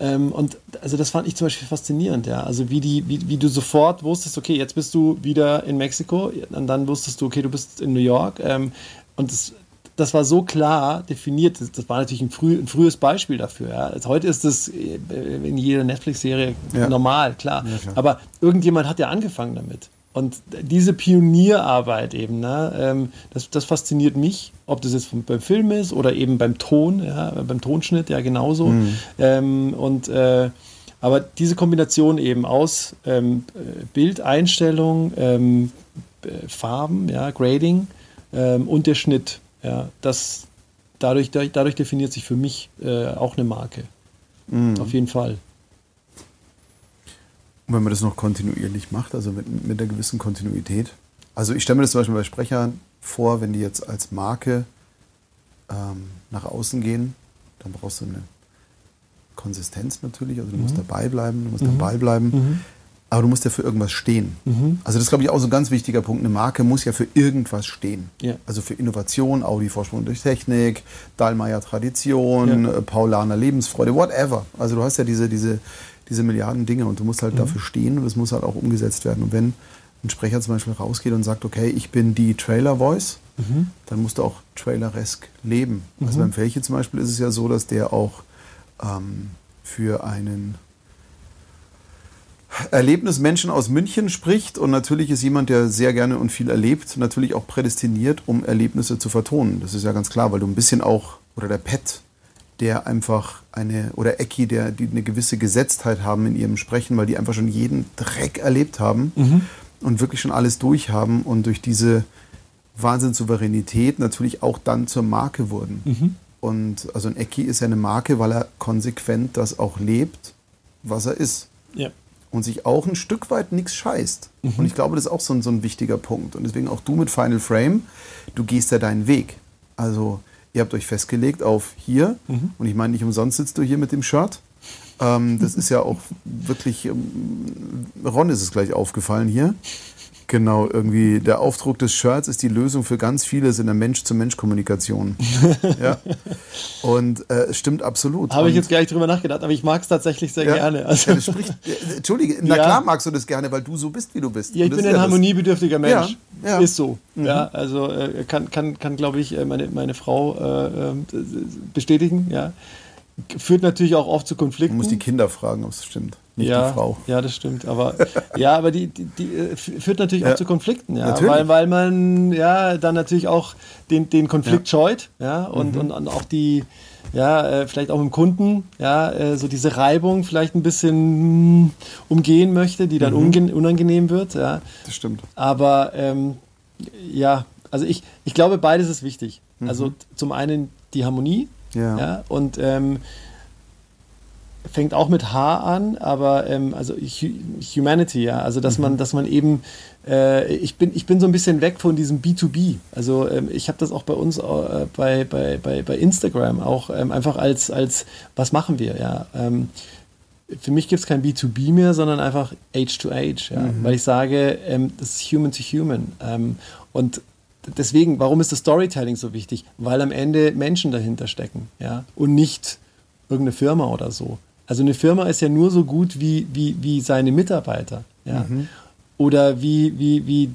Ähm, und also das fand ich zum Beispiel faszinierend, ja. Also wie die, wie, wie du sofort wusstest, okay, jetzt bist du wieder in Mexiko, und dann wusstest du, okay, du bist in New York. Ähm, und das, das war so klar definiert. Das, das war natürlich ein, früh, ein frühes Beispiel dafür. Ja. Also heute ist das äh, in jeder Netflix-Serie Ja. normal, klar. Ja, klar. Aber irgendjemand hat ja angefangen damit. Und diese Pionierarbeit eben, ne, ähm, das, das fasziniert mich, ob das jetzt beim Film ist oder eben beim Ton, ja, beim Tonschnitt ja genauso. Ähm, und äh, aber diese Kombination eben aus ähm, äh, Bildeinstellung, ähm, äh, Farben, ja, Grading ähm, und der Schnitt, ja, das dadurch, dadurch definiert sich für mich äh, auch eine Marke. Auf jeden Fall. Und wenn man das noch kontinuierlich macht, also mit, mit einer gewissen Kontinuität. Also ich stelle mir das zum Beispiel bei Sprechern vor, wenn die jetzt als Marke ähm, nach außen gehen, dann brauchst du eine Konsistenz natürlich, also du musst dabei bleiben, du musst dabei bleiben. Aber du musst ja für irgendwas stehen. Mhm. Also das ist, glaube ich, auch so ein ganz wichtiger Punkt. Eine Marke muss ja für irgendwas stehen. Ja. Also für Innovation, Audi Vorsprung durch Technik, Dallmayr Tradition, Ja. äh, Paulaner Lebensfreude, whatever. Also du hast ja diese, diese, diese Milliarden Dinge und du musst Mhm. halt dafür stehen und es muss halt auch umgesetzt werden. Und wenn ein Sprecher zum Beispiel rausgeht und sagt, okay, ich bin die Trailer-Voice, Mhm. dann musst du auch traileresk leben. Also beim Felche zum Beispiel ist es ja so, dass der auch ähm, für einen Erlebnismenschen aus München spricht und natürlich ist jemand, der sehr gerne und viel erlebt, natürlich auch prädestiniert, um Erlebnisse zu vertonen. Das ist ja ganz klar, weil du ein bisschen auch, oder der Pet, der einfach eine, oder Ecki, der, die eine gewisse Gesetztheit haben in ihrem Sprechen, weil die einfach schon jeden Dreck erlebt haben und wirklich schon alles durchhaben und durch diese Wahnsinnssouveränität natürlich auch dann zur Marke wurden. Und also ein Ecki ist ja eine Marke, weil er konsequent das auch lebt, was er ist Ja. Und sich auch ein Stück weit nichts scheißt. Und ich glaube, das ist auch so ein, so ein wichtiger Punkt. Und deswegen auch du mit Final Frame, du gehst ja deinen Weg. Also ihr habt euch festgelegt auf hier und ich meine, nicht umsonst sitzt du hier mit dem Shirt. Ähm, das ist ja auch wirklich, ähm, Ron ist es gleich aufgefallen hier. Genau, irgendwie der Aufdruck des Shirts ist die Lösung für ganz vieles in der Mensch-zu-Mensch-Kommunikation. ja. Und äh, es stimmt absolut. Habe ich jetzt gar nicht drüber nachgedacht, aber ich mag es tatsächlich sehr ja. gerne. Also, ja, das spricht, äh, Entschuldige, na klar magst du das gerne, weil du so bist, wie du bist. Ja, ich bin ein harmoniebedürftiger Mensch. Ist so. Ja, also äh, kann, kann, kann glaube ich, äh, meine, meine Frau äh, ähm, bestätigen. Ja. Führt natürlich auch oft zu Konflikten. Du musst die Kinder fragen, ob es stimmt, nicht ja, die Frau. Ja, das stimmt. Aber ja, aber die, die, die äh, führt natürlich Ja. auch zu Konflikten, ja. Natürlich. Weil, weil man ja dann natürlich auch den, den Konflikt scheut, ja, Mhm. und, und, und auch die, ja, äh, vielleicht auch dem Kunden, ja, äh, so diese Reibung vielleicht ein bisschen umgehen möchte, die Mhm. dann unge- unangenehm wird, ja. Das stimmt. Aber ähm, ja, also ich, ich glaube, beides ist wichtig. Also t- zum einen die Harmonie Mhm. Ja. ja, und ähm, fängt auch mit H an, aber ähm, also Hu Humanity, ja, also dass Mhm. man, dass man eben, äh, ich bin, ich bin so ein bisschen weg von diesem B2B. Also ähm, ich habe das auch bei uns äh, bei, bei, bei, bei Instagram auch ähm, einfach als, als was machen wir, ja. Ähm, für mich gibt es kein B2B mehr, sondern einfach Age to Age, ja? weil ich sage, ähm, das ist Human to Human. Ähm, und deswegen, warum ist das Storytelling so wichtig? Weil am Ende Menschen dahinter stecken ja? und nicht irgendeine Firma oder so. Also eine Firma ist ja nur so gut wie, wie, wie seine Mitarbeiter. Ja? Oder wie, wie, wie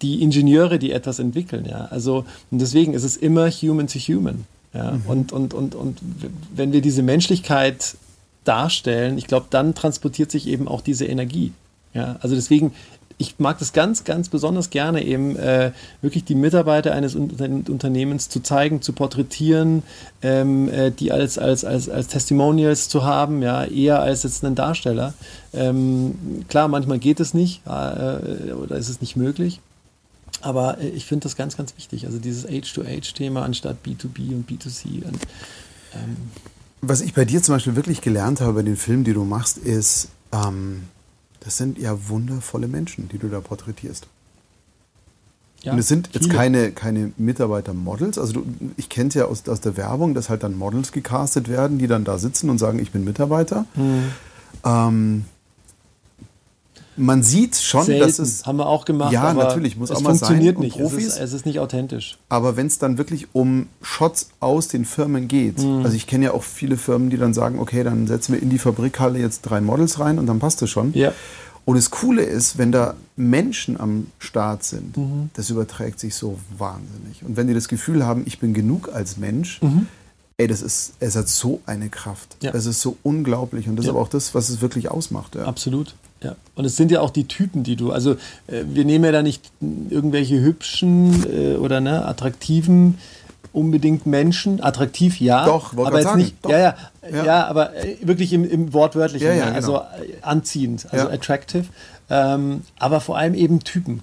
die Ingenieure, die etwas entwickeln. Ja? Also, und deswegen ist es immer human to human. Ja? Und, und, und, und w- wenn wir diese Menschlichkeit darstellen, ich glaube, dann transportiert sich eben auch diese Energie. Ja? Also deswegen, ich mag das ganz, ganz besonders gerne, eben äh, wirklich die Mitarbeiter eines Unter Unternehmens zu zeigen, zu porträtieren, ähm, äh, die als, als, als, als Testimonials zu haben, ja, eher als jetzt einen Darsteller. Ähm, klar, manchmal geht es nicht äh, oder ist es nicht möglich. Aber äh, ich finde das ganz, ganz wichtig. Also dieses Age-to-Age-Thema anstatt B2B und B2C. Und, ähm, Was ich bei dir zum Beispiel wirklich gelernt habe bei den Filmen, die du machst, ist, ähm, das sind ja wundervolle Menschen, die du da porträtierst. ja, Und es sind jetzt viele. keine, keine Mitarbeiter-Models. Also du, ich kenne es ja aus, aus der Werbung, dass halt dann Models gecastet werden, die dann da sitzen und sagen, ich bin Mitarbeiter. Hm. Ähm, man sieht schon, Selten. dass es. haben wir auch gemacht. Ja, natürlich, muss es auch mal sein. funktioniert Und nicht. Es Profis? ist, es ist nicht authentisch. Aber wenn es dann wirklich um Shots aus den Firmen geht, Mhm. also ich kenne ja auch viele Firmen, die dann sagen, okay, dann setzen wir in die Fabrikhalle jetzt drei Models rein und dann passt es schon. Ja. Und das Coole ist, wenn da Menschen am Start sind, Mhm. das überträgt sich so wahnsinnig. Und wenn die das Gefühl haben, ich bin genug als Mensch, ey, das ist, es hat so eine Kraft. Mhm. Ja. Es ist so unglaublich. Und das Ja. ist aber auch das, was es wirklich ausmacht. Ja. Absolut. Ja. Und es sind ja auch die Typen, die du, also äh, wir nehmen ja da nicht irgendwelche hübschen äh, oder ne, attraktiven unbedingt Menschen, attraktiv ja, Doch, aber jetzt sagen, nicht, doch. ja, ja, Ja. ja, aber äh, wirklich im, im wortwörtlichen, Ja, ja, also genau. äh, anziehend, also attractive, ähm, aber vor allem eben Typen,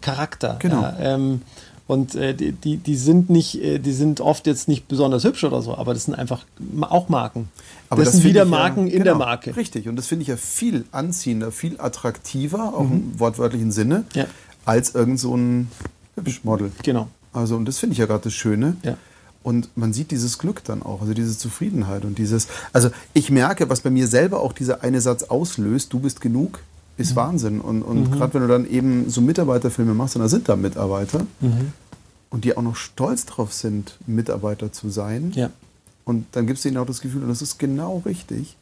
Charakter. Genau. Ähm, und äh, die, die, die sind nicht, äh, die sind oft jetzt nicht besonders hübsch oder so, aber das sind einfach auch Marken. Aber das, sind finde wieder ich ja- Marken in genau, der Marke. Richtig. Und das finde ich ja viel anziehender, viel attraktiver, auch im wortwörtlichen Sinne, Mhm. Ja. als irgend so ein Hübschmodel. Genau. Also, und das finde ich ja gerade das Schöne. Ja. Und man sieht dieses Glück dann auch, also diese Zufriedenheit und dieses. Also, ich merke, was bei mir selber auch dieser eine Satz auslöst: Du bist genug. Ist mhm. Wahnsinn. Und, und mhm. gerade wenn du dann eben so Mitarbeiterfilme machst, und da sind da Mitarbeiter, mhm. und die auch noch stolz drauf sind, Mitarbeiter zu sein. Ja. Und dann gibst du ihnen auch das Gefühl, und das ist genau richtig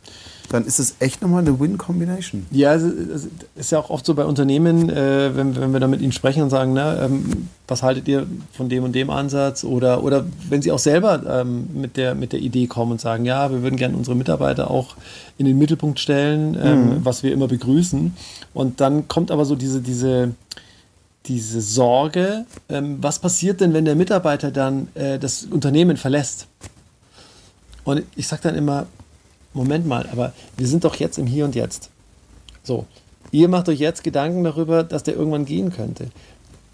dann ist es echt nochmal eine Win-Combination. Ja, es ist ja auch oft so bei Unternehmen, äh, wenn, wenn wir da mit ihnen sprechen und sagen, ne, ähm, was haltet ihr von dem und dem Ansatz? Oder, oder wenn sie auch selber ähm, mit, der, mit der Idee kommen und sagen, ja, wir würden gerne unsere Mitarbeiter auch in den Mittelpunkt stellen, ähm, mhm. was wir immer begrüßen. Und dann kommt aber so diese, diese, diese Sorge, ähm, was passiert denn, wenn der Mitarbeiter dann äh, das Unternehmen verlässt? Und ich sage dann immer, Moment mal, aber wir sind doch jetzt im Hier und Jetzt. So, ihr macht euch jetzt Gedanken darüber, dass der irgendwann gehen könnte.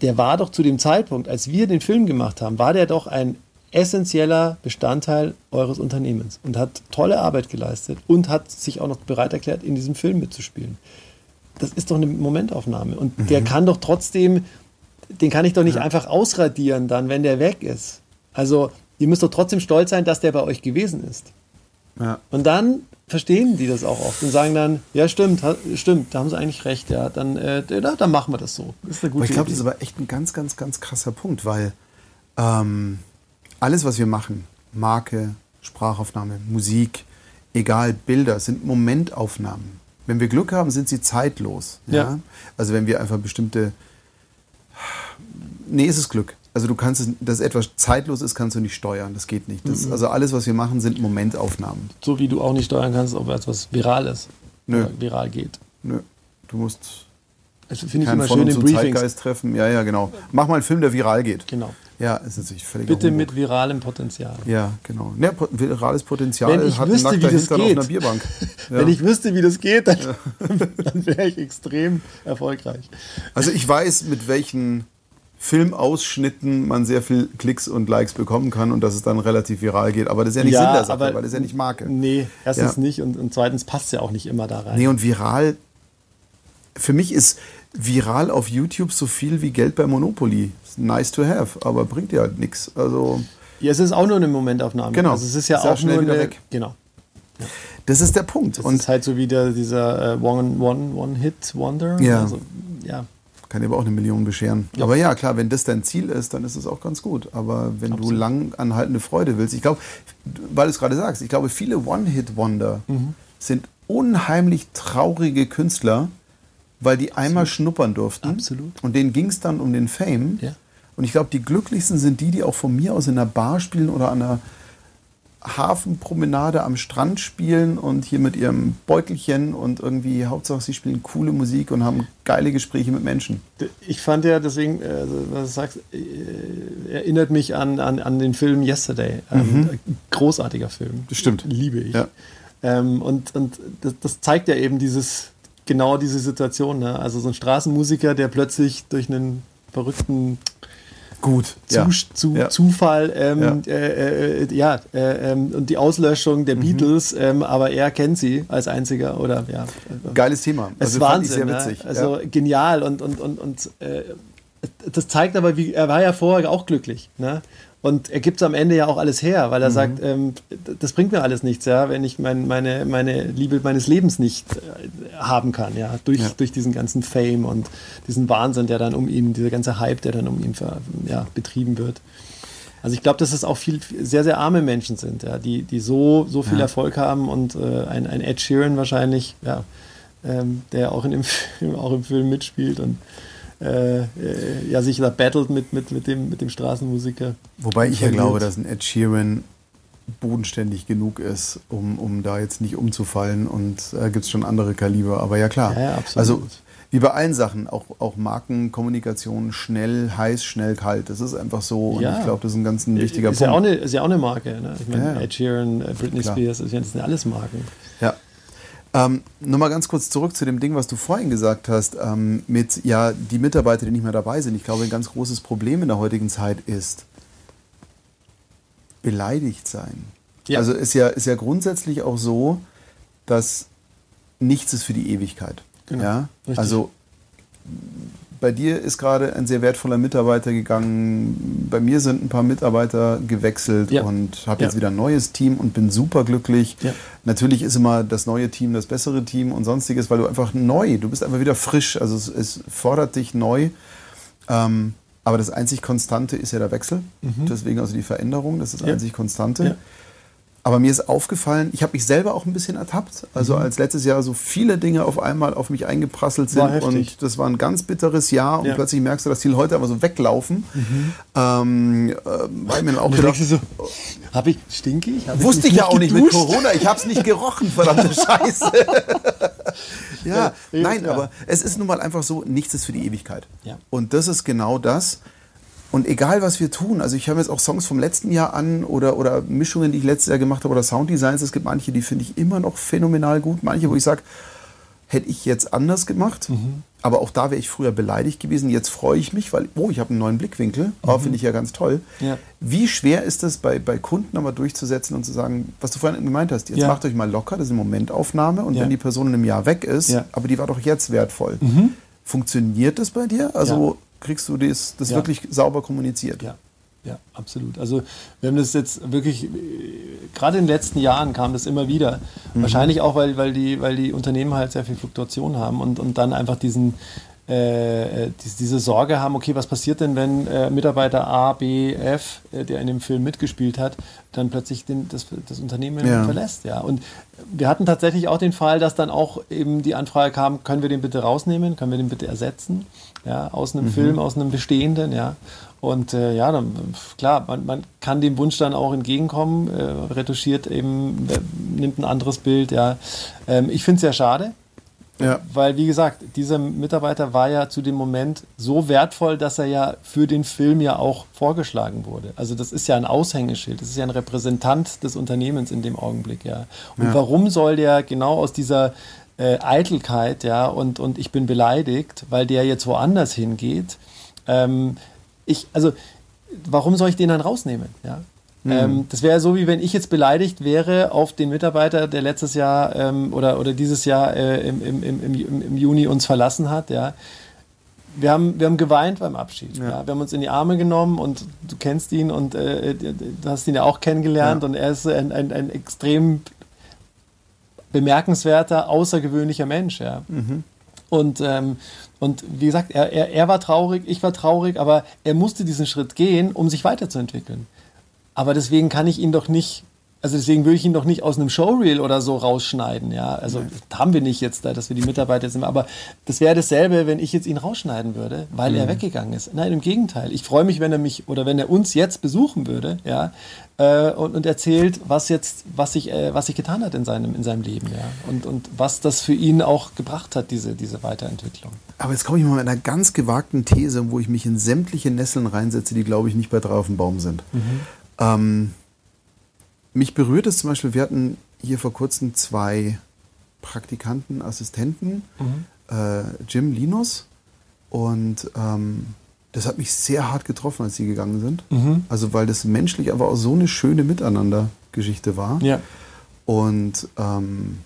Der war doch zu dem Zeitpunkt, als wir den Film gemacht haben, war der doch ein essentieller Bestandteil eures Unternehmens und hat tolle Arbeit geleistet und hat sich auch noch bereit erklärt, in diesem Film mitzuspielen. Das ist doch eine Momentaufnahme und mhm. der kann doch trotzdem, den kann ich doch nicht ja. einfach ausradieren dann, wenn der weg ist. Also ihr müsst doch trotzdem stolz sein, dass der bei euch gewesen ist. Ja. Und dann verstehen die das auch oft und sagen dann, ja stimmt, stimmt, da haben sie eigentlich recht, ja, dann, äh, dann machen wir das so. Das ist eine gute aber ich glaube, das ist aber echt ein ganz, ganz, ganz krasser Punkt, weil ähm, alles, was wir machen, Marke, Sprachaufnahme, Musik, egal, Bilder, sind Momentaufnahmen. Wenn wir Glück haben, sind sie zeitlos. Ja? ja. Also wenn wir einfach bestimmte... Nee, ist es Glück. Also du kannst es, dass etwas zeitlos ist, kannst du nicht steuern. Das geht nicht. Das. Also alles, was wir machen, sind Momentaufnahmen. So wie du auch nicht steuern kannst, ob etwas viral ist. Nö. viral geht. Nö. Du musst also finde ich immer schön im Zeitgeist treffen. Ja, ja, genau. Mach mal einen Film, der viral geht. Genau. Ja, ist natürlich völlig Bitte Humbug. mit viralem Potenzial. Ja, genau. Ja, virales Potenzial Wenn ich hat wüsste, wie das geht. auf einer Bierbank. Ja. Wenn ich wüsste, wie das geht, dann, ja. dann wäre ich extrem erfolgreich. Also ich weiß, mit welchen Filmausschnitten man sehr viel Klicks und Likes bekommen kann und dass es dann relativ viral geht. Aber das ist ja nicht ja, Sinn der Sache, weil das ist ja nicht Marke. Nee, erstens ja. nicht und, und zweitens passt es ja auch nicht immer da rein. Nee, und viral, für mich ist viral auf YouTube so viel wie Geld bei Monopoly. Nice to have, aber bringt dir halt nichts. Also ja, es ist auch nur eine Momentaufnahme. Genau. Also es ist ja ist auch schnell nur wieder eine, weg. Genau. Ja. Das ist der Punkt. Das und ist halt so wieder dieser äh, One-Hit-Wonder. Ja. Also, ja kann dir aber auch eine Million bescheren. Ja. Aber ja, klar, wenn das dein Ziel ist, dann ist es auch ganz gut. Aber wenn Absolut. du lang anhaltende Freude willst, ich glaube, weil du es gerade sagst, ich glaube, viele One-Hit-Wonder mhm. sind unheimlich traurige Künstler, weil die Absolut. einmal schnuppern durften. Absolut. Und denen ging es dann um den Fame. Ja. Und ich glaube, die glücklichsten sind die, die auch von mir aus in einer Bar spielen oder an einer Hafenpromenade am Strand spielen und hier mit ihrem Beutelchen und irgendwie, Hauptsache sie spielen coole Musik und haben geile Gespräche mit Menschen. Ich fand ja deswegen, also, was du sagst, äh, erinnert mich an, an, an den Film Yesterday. Ähm, mhm. Großartiger Film. Das stimmt. Liebe ich. Ja. Ähm, und und das, das, zeigt ja eben dieses, genau diese Situation. Ne? Also so ein Straßenmusiker, der plötzlich durch einen verrückten Gut. Ja. Zu, ja. Zufall, ähm, ja, äh, äh, ja äh, ähm, und die Auslöschung der mhm. Beatles, ähm, aber er kennt sie als einziger oder ja. Geiles Thema. Es also ist Wahnsinn, sehr witzig. Ne? Also genial und und und und äh, das zeigt aber, wie er war ja vorher auch glücklich, ne? Und er gibt es am Ende ja auch alles her, weil er mhm. sagt, ähm, das bringt mir alles nichts, ja, wenn ich mein, meine, meine Liebe meines Lebens nicht äh, haben kann, ja, durch, ja. durch diesen ganzen Fame und diesen Wahnsinn, der dann um ihn, dieser ganze Hype, der dann um ihn ja, betrieben wird. Also ich glaube, dass es auch viel, sehr, sehr arme Menschen sind, ja, die, die so, so viel ja. Erfolg haben und äh, ein, ein Ed Sheeran wahrscheinlich, ja, ähm, der auch in dem Film, auch im Film mitspielt und äh, äh, ja, sich da battelt mit, mit, mit, dem, mit dem Straßenmusiker. Wobei ich ja glaube, dass ein Ed Sheeran bodenständig genug ist, um, um da jetzt nicht umzufallen und äh, gibt es schon andere Kaliber. Aber ja klar. Ja, ja, absolut. Also wie bei allen Sachen, auch, auch Markenkommunikation, schnell, heiß, schnell, kalt. Das ist einfach so und ja. ich glaube, das ist ein ganz ein wichtiger ist Punkt. Ja auch eine, ist ja auch eine Marke. Ne? Ich meine, Ed Sheeran, äh, Britney Klar. Spears, das sind alles Marken. Ähm, Nochmal ganz kurz zurück zu dem Ding, was du vorhin gesagt hast, ähm, mit ja, die Mitarbeiter, die nicht mehr dabei sind. Ich glaube, ein ganz großes Problem in der heutigen Zeit ist beleidigt sein. Ja. Also ist ja, ist ja grundsätzlich auch so, dass nichts ist für die Ewigkeit. Genau. Ja? Also bei dir ist gerade ein sehr wertvoller Mitarbeiter gegangen. Bei mir sind ein paar Mitarbeiter gewechselt ja. und habe jetzt wieder ein neues Team und bin super glücklich. Ja. Natürlich ist immer das neue Team das bessere Team und sonstiges, weil du einfach neu, du bist einfach wieder frisch. Also es, es fordert dich neu. Ähm, aber das einzig Konstante ist ja der Wechsel. Mhm. Deswegen also die Veränderung, das ist das einzig Konstante. Aber mir ist aufgefallen, ich habe mich selber auch ein bisschen ertappt. Also mhm. als letztes Jahr so viele Dinge auf einmal auf mich eingeprasselt sind und das war ein ganz bitteres Jahr und ja. plötzlich merkst du, dass die heute aber so weglaufen. Mhm. Ähm, äh, weil mir dann auch gedacht, so, hab ich stinkig? Hab wusste ich, ich ja auch nicht mit Corona. Ich habe es nicht gerochen, verdammte Scheiße. ja, nein, aber es ist nun mal einfach so, nichts ist für die Ewigkeit. Ja. Und das ist genau das. Und egal, was wir tun, also ich habe jetzt auch Songs vom letzten Jahr an oder, oder Mischungen, die ich letztes Jahr gemacht habe oder Sounddesigns. Es gibt manche, die finde ich immer noch phänomenal gut. Manche, wo ich sage, hätte ich jetzt anders gemacht. Mhm. Aber auch da wäre ich früher beleidigt gewesen. Jetzt freue ich mich, weil, oh, ich habe einen neuen Blickwinkel. Mhm. Oh, finde ich ja ganz toll. Ja. Wie schwer ist es bei, bei Kunden aber durchzusetzen und zu sagen, was du vorhin gemeint hast, jetzt ja. macht euch mal locker, das ist eine Momentaufnahme und ja. wenn die Person in einem Jahr weg ist, aber die war doch jetzt wertvoll. Mhm. Funktioniert das bei dir? Also kriegst du das, das ja. wirklich sauber kommuniziert. Ja. Ja, absolut. Also wir haben das jetzt wirklich, gerade in den letzten Jahren kam das immer wieder. Mhm. Wahrscheinlich auch, weil, weil, die, weil die Unternehmen halt sehr viel Fluktuation haben und, und dann einfach diesen, äh, diese Sorge haben, okay, was passiert denn, wenn äh, Mitarbeiter A, B, F, äh, der in dem Film mitgespielt hat, dann plötzlich den, das, das Unternehmen ja. verlässt. Ja. Und wir hatten tatsächlich auch den Fall, dass dann auch eben die Anfrage kam, können wir den bitte rausnehmen, können wir den bitte ersetzen? Ja, aus einem mhm. Film, aus einem bestehenden, ja. Und äh, ja, dann, klar, man, man kann dem Wunsch dann auch entgegenkommen, äh, retuschiert eben, äh, nimmt ein anderes Bild, ja. Ähm, ich finde es sehr schade, ja. weil wie gesagt, dieser Mitarbeiter war ja zu dem Moment so wertvoll, dass er ja für den Film ja auch vorgeschlagen wurde. Also das ist ja ein Aushängeschild, das ist ja ein Repräsentant des Unternehmens in dem Augenblick, ja. Und ja. warum soll der genau aus dieser äh, Eitelkeit, ja, und, und ich bin beleidigt, weil der jetzt woanders hingeht. Ähm, ich, also, warum soll ich den dann rausnehmen, ja? Mhm. Ähm, das wäre so, wie wenn ich jetzt beleidigt wäre auf den Mitarbeiter, der letztes Jahr ähm, oder, oder dieses Jahr äh, im, im, im, im Juni uns verlassen hat, ja. Wir haben, wir haben geweint beim Abschied. Ja. ja. Wir haben uns in die Arme genommen und du kennst ihn und äh, du hast ihn ja auch kennengelernt ja. und er ist ein, ein, ein extrem bemerkenswerter, außergewöhnlicher Mensch. Ja. Mhm. Und, ähm, und wie gesagt, er, er, er war traurig, ich war traurig, aber er musste diesen Schritt gehen, um sich weiterzuentwickeln. Aber deswegen kann ich ihn doch nicht also deswegen würde ich ihn doch nicht aus einem Showreel oder so rausschneiden, ja. Also Nein. haben wir nicht jetzt da, dass wir die Mitarbeiter sind. Aber das wäre dasselbe, wenn ich jetzt ihn rausschneiden würde, weil mhm. er weggegangen ist. Nein, im Gegenteil. Ich freue mich, wenn er mich oder wenn er uns jetzt besuchen würde, ja, äh, und, und, erzählt, was jetzt, was sich, äh, was sich getan hat in seinem, in seinem Leben, ja. Und, und was das für ihn auch gebracht hat, diese, diese Weiterentwicklung. Aber jetzt komme ich mal mit einer ganz gewagten These, wo ich mich in sämtliche Nesseln reinsetze, die, glaube ich, nicht bei drei auf dem Baum sind. Mhm. Ähm, mich berührt es zum Beispiel, wir hatten hier vor kurzem zwei Praktikanten, Assistenten, mhm. äh, Jim Linus und ähm, das hat mich sehr hart getroffen, als sie gegangen sind. Mhm. Also weil das menschlich aber auch so eine schöne Miteinander-Geschichte war. Ja. Und ähm,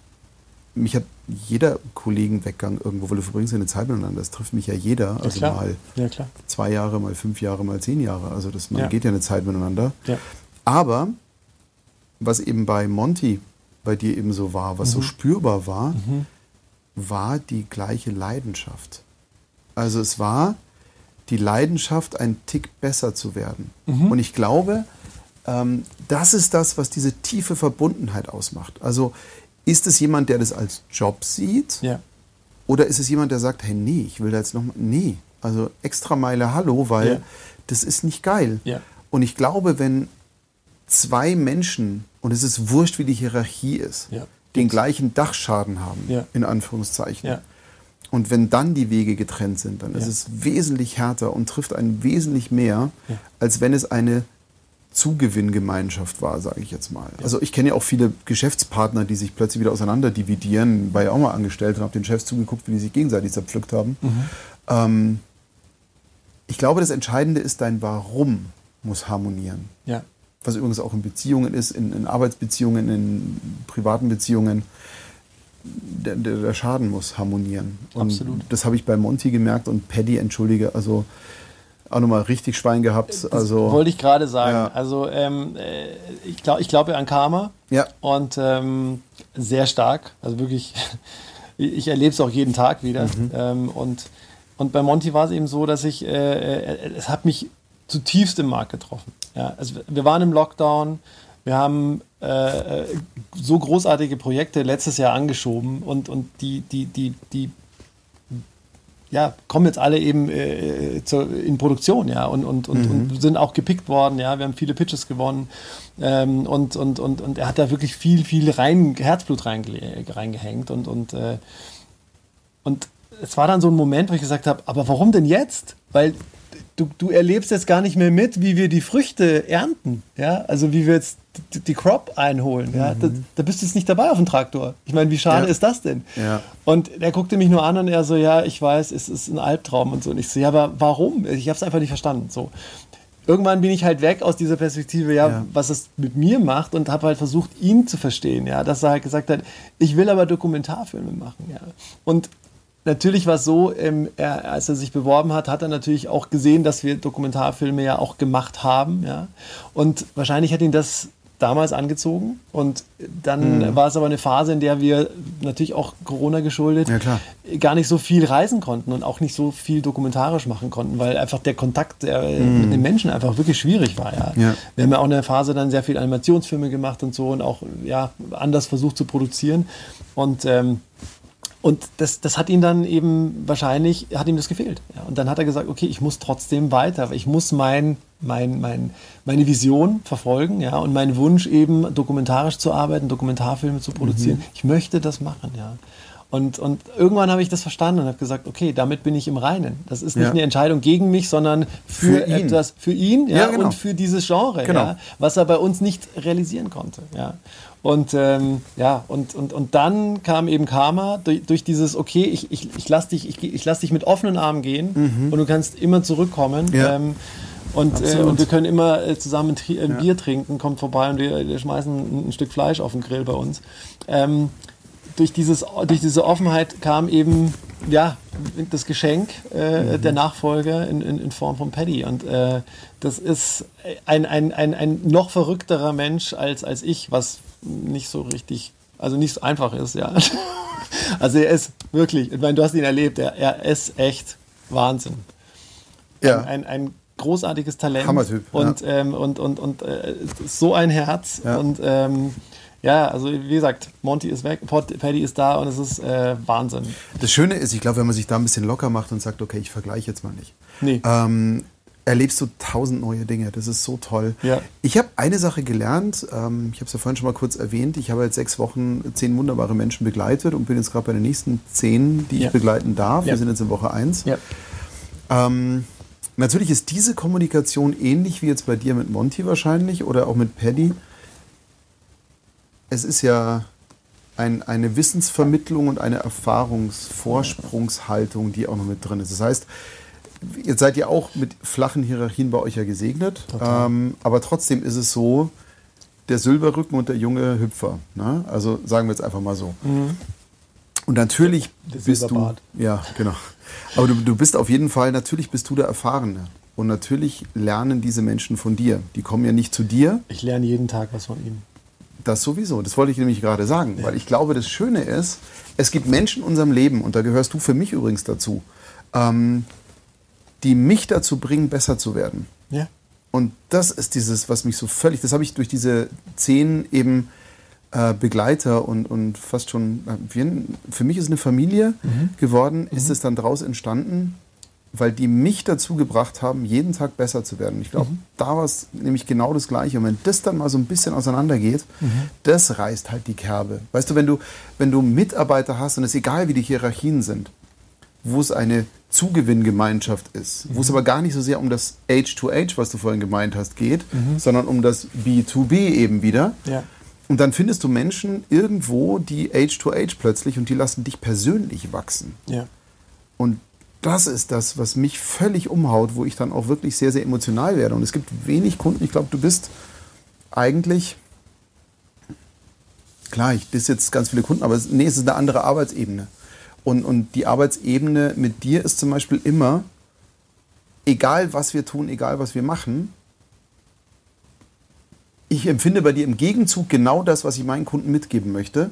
mich hat jeder Kollegenweggang irgendwo, weil du verbringst ja eine Zeit miteinander. Das trifft mich ja jeder. Also ja, mal ja, zwei Jahre, mal fünf Jahre, mal zehn Jahre. Also das, man ja. geht ja eine Zeit miteinander. Aber was eben bei Monty bei dir eben so war, was mhm. so spürbar war, mhm. war die gleiche Leidenschaft. Also es war die Leidenschaft, ein Tick besser zu werden. Mhm. Und ich glaube, ähm, das ist das, was diese tiefe Verbundenheit ausmacht. Also ist es jemand, der das als Job sieht? Ja. Oder ist es jemand, der sagt, hey, nee, ich will da jetzt nochmal, nee, also extra Meile Hallo, weil ja. das ist nicht geil. Ja. Und ich glaube, wenn zwei Menschen, und es ist wurscht, wie die Hierarchie ist, ja. den gleichen Dachschaden haben, ja. in Anführungszeichen. Ja. Und wenn dann die Wege getrennt sind, dann ist es wesentlich härter und trifft einen wesentlich mehr, als wenn es eine Zugewinngemeinschaft war, sage ich jetzt mal. Also ich kenne ja auch viele Geschäftspartner, die sich plötzlich wieder auseinander dividieren, war ja auch mal angestellt und habe den Chefs zugeguckt, wie die sich gegenseitig zerpflückt haben. Mhm. Ähm, ich glaube, das Entscheidende ist, dein Warum muss harmonieren. Ja was übrigens auch in Beziehungen ist, in, in Arbeitsbeziehungen, in privaten Beziehungen. der, der, Schaden muss harmonieren. Und Absolut. das habe ich bei Monty gemerkt und Paddy, entschuldige, also auch nochmal richtig Schwein gehabt. Das also, wollte ich gerade sagen. Ja. Also ähm, äh, ich glaube ich glaub ja an Karma Ja. und ähm, sehr stark. Also wirklich, ich erlebe es auch jeden Tag wieder. Mhm. Ähm, und, und bei Monty war es eben so, dass ich, äh, äh, es hat mich zutiefst im Markt getroffen. Ja, also wir waren im Lockdown, wir haben äh, äh, so großartige Projekte letztes Jahr angeschoben und, und die, die, die, die ja, kommen jetzt alle eben äh, zur, in Produktion, ja, und, und, und, und sind auch gepickt worden, ja, wir haben viele Pitches gewonnen ähm, und, und, und, und er hat da wirklich viel, viel rein, Herzblut reinge reingehängt und, und, äh, und es war dann so ein Moment, wo ich gesagt habe, aber warum denn jetzt? Weil du, du erlebst jetzt gar nicht mehr mit, wie wir die Früchte ernten, ja, also wie wir jetzt die, die Crop einholen, ja, da, da bist du jetzt nicht dabei auf dem Traktor. Ich meine, wie schade Ja. ist das denn? Ja. Und er guckte mich nur an und er so, ja, ich weiß, es ist ein Albtraum und so. Und ich so, ja, aber warum? Ich habe es einfach nicht verstanden. So. Irgendwann bin ich halt weg aus dieser Perspektive, ja, Ja. was es mit mir macht und habe halt versucht, ihn zu verstehen, ja, dass er halt gesagt hat, ich will aber Dokumentarfilme machen, ja. Und natürlich war es so, ähm, er, als er sich beworben hat, hat er natürlich auch gesehen, dass wir Dokumentarfilme ja auch gemacht haben, ja. Und wahrscheinlich hat ihn das damals angezogen und dann Mhm. war es aber eine Phase, in der wir natürlich auch Corona geschuldet Ja, gar nicht so viel reisen konnten und auch nicht so viel dokumentarisch machen konnten, weil einfach der Kontakt der, mit den Menschen einfach wirklich schwierig war. Ja. Mhm. Ja. Wir haben ja auch in der Phase dann sehr viel Animationsfilme gemacht und so und auch ja, anders versucht zu produzieren. Und ähm, und das, das hat ihn dann eben wahrscheinlich, hat ihm das gefehlt. Ja, und dann hat er gesagt, okay, ich muss trotzdem weiter. Ich muss mein, mein, mein, meine Vision verfolgen ja, und meinen Wunsch eben dokumentarisch zu arbeiten, Dokumentarfilme zu produzieren. Ich möchte das machen. Ja. Und, und irgendwann habe ich das verstanden und habe gesagt, okay, damit bin ich im Reinen. Das ist nicht Ja. eine Entscheidung gegen mich, sondern für, Für ihn. etwas, für ihn ja, Ja, genau. und für dieses Genre, Genau. ja, was er bei uns nicht realisieren konnte. Ja. Und ähm, ja, und, und, und dann kam eben Karma durch, durch dieses, okay, ich, ich, ich lasse dich, ich, ich lass dich mit offenen Armen gehen und du kannst immer zurückkommen. Mhm. Ja. Ähm, und, äh, und wir können immer äh, zusammen ein, Tri- ein Bier trinken, kommt vorbei und wir, wir schmeißen ein, ein Stück Fleisch auf den Grill bei uns. Ähm, durch, dieses, durch diese Offenheit kam eben ja, das Geschenk äh, der Nachfolger in, in, in Form von Paddy. Und äh, das ist ein, ein, ein, ein noch verrückterer Mensch als, als ich, was nicht so richtig, also nicht so einfach ist, ja. Also er ist wirklich, ich meine, du hast ihn erlebt, er, er ist echt Wahnsinn Ja. ein, ein großartiges Talent Hammertyp, ja. und, ähm, und, und, und äh, so ein Herz Ja. und ähm, ja, also wie gesagt, Monty ist weg, Paddy ist da und es ist äh, Wahnsinn. Das Schöne ist, ich glaube, wenn man sich da ein bisschen locker macht und sagt, okay, ich vergleiche jetzt mal nicht, Nee. ähm, erlebst du tausend neue Dinge. Das ist so toll. Ja. Ich habe eine Sache gelernt, ähm, ich habe es ja vorhin schon mal kurz erwähnt, ich habe jetzt sechs Wochen zehn wunderbare Menschen begleitet und bin jetzt gerade bei den nächsten zehn, die Ja. ich begleiten darf. Ja. Wir sind jetzt in Woche eins. Ja. Ähm, natürlich ist diese Kommunikation ähnlich wie jetzt bei dir mit Monty wahrscheinlich oder auch mit Paddy. Es ist ja ein, eine Wissensvermittlung und eine Erfahrungsvorsprungshaltung, die auch noch mit drin ist. Das heißt, jetzt seid ihr auch mit flachen Hierarchien bei euch ja gesegnet, ähm, aber trotzdem ist es so, der Silberrücken und der junge Hüpfer. Ne? Also sagen wir jetzt einfach mal so. Und natürlich bist du. Ja, genau. Aber du, du bist auf jeden Fall, natürlich bist du der Erfahrene. Und natürlich lernen diese Menschen von dir. Die kommen ja nicht zu dir, Ich lerne jeden Tag was von ihm. Das sowieso. Das wollte ich nämlich gerade sagen. Weil ich glaube, das Schöne ist, es gibt Menschen in unserem Leben, und da gehörst du für mich übrigens dazu, ähm, die mich dazu bringen, besser zu werden. Ja. Und das ist dieses, was mich so völlig, das habe ich durch diese zehn eben äh, Begleiter und, und fast schon, äh, für mich ist eine Familie geworden, ist es dann daraus entstanden, weil die mich dazu gebracht haben, jeden Tag besser zu werden. Ich glaube, da war es nämlich genau das Gleiche. Und wenn das dann mal so ein bisschen auseinandergeht, das reißt halt die Kerbe. Weißt du, wenn du, wenn du Mitarbeiter hast, und es ist egal, wie die Hierarchien sind, wo es eine Zugewinngemeinschaft ist, wo es aber gar nicht so sehr um das Age-to-Age, was du vorhin gemeint hast, geht, sondern um das B2B eben wieder. Ja. Und dann findest du Menschen irgendwo, die Age-to-Age plötzlich und die lassen dich persönlich wachsen. Ja. Und das ist das, was mich völlig umhaut, wo ich dann auch wirklich sehr, sehr emotional werde. Und es gibt wenig Kunden, ich glaube, du bist eigentlich klar, ich das jetzt ganz viele Kunden, aber nee, es ist eine andere Arbeitsebene. Und, und die Arbeitsebene mit dir ist zum Beispiel immer, egal was wir tun, egal was wir machen, ich empfinde bei dir im Gegenzug genau das, was ich meinen Kunden mitgeben möchte,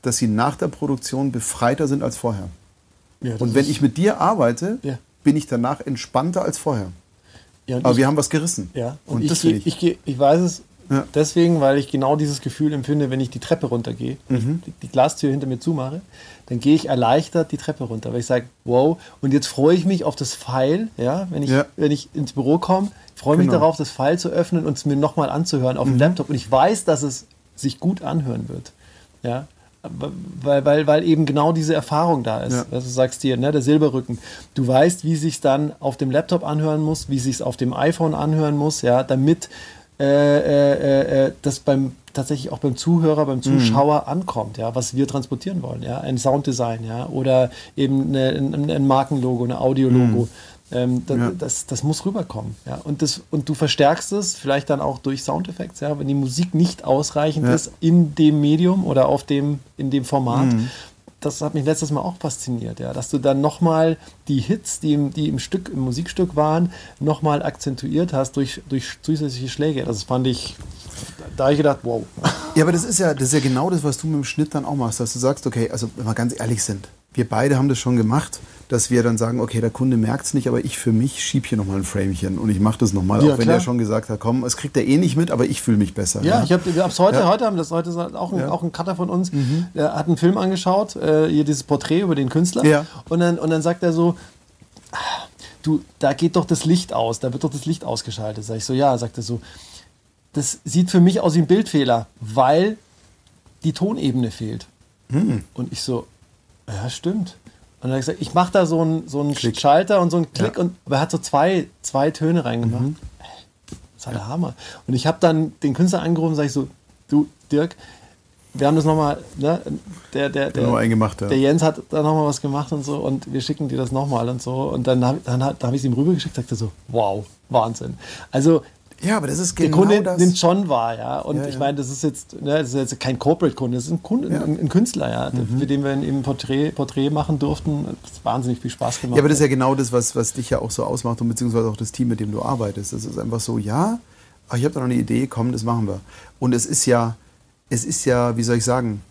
dass sie nach der Produktion befreiter sind als vorher. Ja, und wenn ich mit dir arbeite, ja. bin ich danach entspannter als vorher. Ja, Aber ich, wir haben was gerissen. Ja, und, und ich, das ich. Ich, ich weiß es deswegen, weil ich genau dieses Gefühl empfinde, wenn ich die Treppe runtergehe, mhm. die, die, Glastür hinter mir zumache, dann gehe ich erleichtert die Treppe runter, weil ich sage, wow, und jetzt freue ich mich auf das Pfeil, ja, wenn ich, wenn ich ins Büro komme, freue mich genau. darauf, das Pfeil zu öffnen und es mir nochmal anzuhören auf mhm. dem Laptop. Und ich weiß, dass es sich gut anhören wird. Ja, weil, weil, weil eben genau diese Erfahrung da ist. Ja. Also du sagst dir, ne, der Silberrücken. Du weißt, wie sich dann auf dem Laptop anhören muss, wie sich es auf dem iPhone anhören muss, ja, damit äh, äh, äh, das beim tatsächlich auch beim Zuhörer, beim Zuschauer mhm. ankommt, ja, was wir transportieren wollen, ja, ein Sounddesign, ja, oder eben eine, ein, ein, Markenlogo, ein Audiologo. Mhm. Ähm, das, ja. das, das, muss rüberkommen. Ja? Und, das, und du verstärkst es vielleicht dann auch durch Soundeffekte, ja? wenn die Musik nicht ausreichend ja. ist in dem Medium oder auf dem, in dem Format. Mhm. Das hat mich letztes Mal auch fasziniert, ja, dass du dann nochmal die Hits, die im, die im Stück, im Musikstück waren, nochmal akzentuiert hast durch, durch zusätzliche Schläge. Das fand ich, da habe ich gedacht, wow. Ja, aber das ist ja, das ist ja genau das, was du mit dem Schnitt dann auch machst, dass du sagst, okay, also wenn wir ganz ehrlich sind, wir beide haben das schon gemacht dass wir dann sagen, okay, der Kunde merkt es nicht, aber ich für mich schiebe hier nochmal ein Framchen und ich mache das nochmal, ja, auch wenn klar. er schon gesagt hat, komm, es kriegt er eh nicht mit, aber ich fühle mich besser. Ja, ja. ich habe es heute, ja. heute haben das heute auch ein, auch ein Cutter von uns, mhm. der hat einen Film angeschaut, äh, hier dieses Porträt über den Künstler ja. und, dann, und dann sagt er so, du, da geht doch das Licht aus, da wird doch das Licht ausgeschaltet. Sag ich so, ja, sagt er so, das sieht für mich aus wie ein Bildfehler, weil die Tonebene fehlt. Mhm. Und ich so, ja, stimmt. Und dann hat er gesagt, ich mache da so einen so Schalter und so einen Klick. Ja. Und, aber er hat so zwei, zwei Töne reingemacht. Mhm. Das war der Hammer. Und ich habe dann den Künstler angerufen und sage ich so, du Dirk, wir haben das nochmal, ne, der, der, der, eingemacht, ja. der Jens hat da nochmal was gemacht und so und wir schicken dir das nochmal und so. Und dann, dann, dann habe ich es ihm rübergeschickt und sagte so, wow, Wahnsinn. Also ja, aber das ist genau Der Kunde das. nimmt schon wahr, ja. Und ja, ich meine, das ist jetzt, ne, das ist jetzt kein Corporate-Kunde, das ist ein, Kunde, ja. ein, ein, Künstler, ja, mhm. für den wir eben Porträt, Porträt machen durften. Das hat wahnsinnig viel Spaß gemacht. Ja, aber das ist ja genau das, was, was dich ja auch so ausmacht und beziehungsweise auch das Team, mit dem du arbeitest. Das ist einfach so, ja, ach, ich habe da noch eine Idee, komm, das machen wir. Und es ist ja, es ist ja, wie soll ich sagen,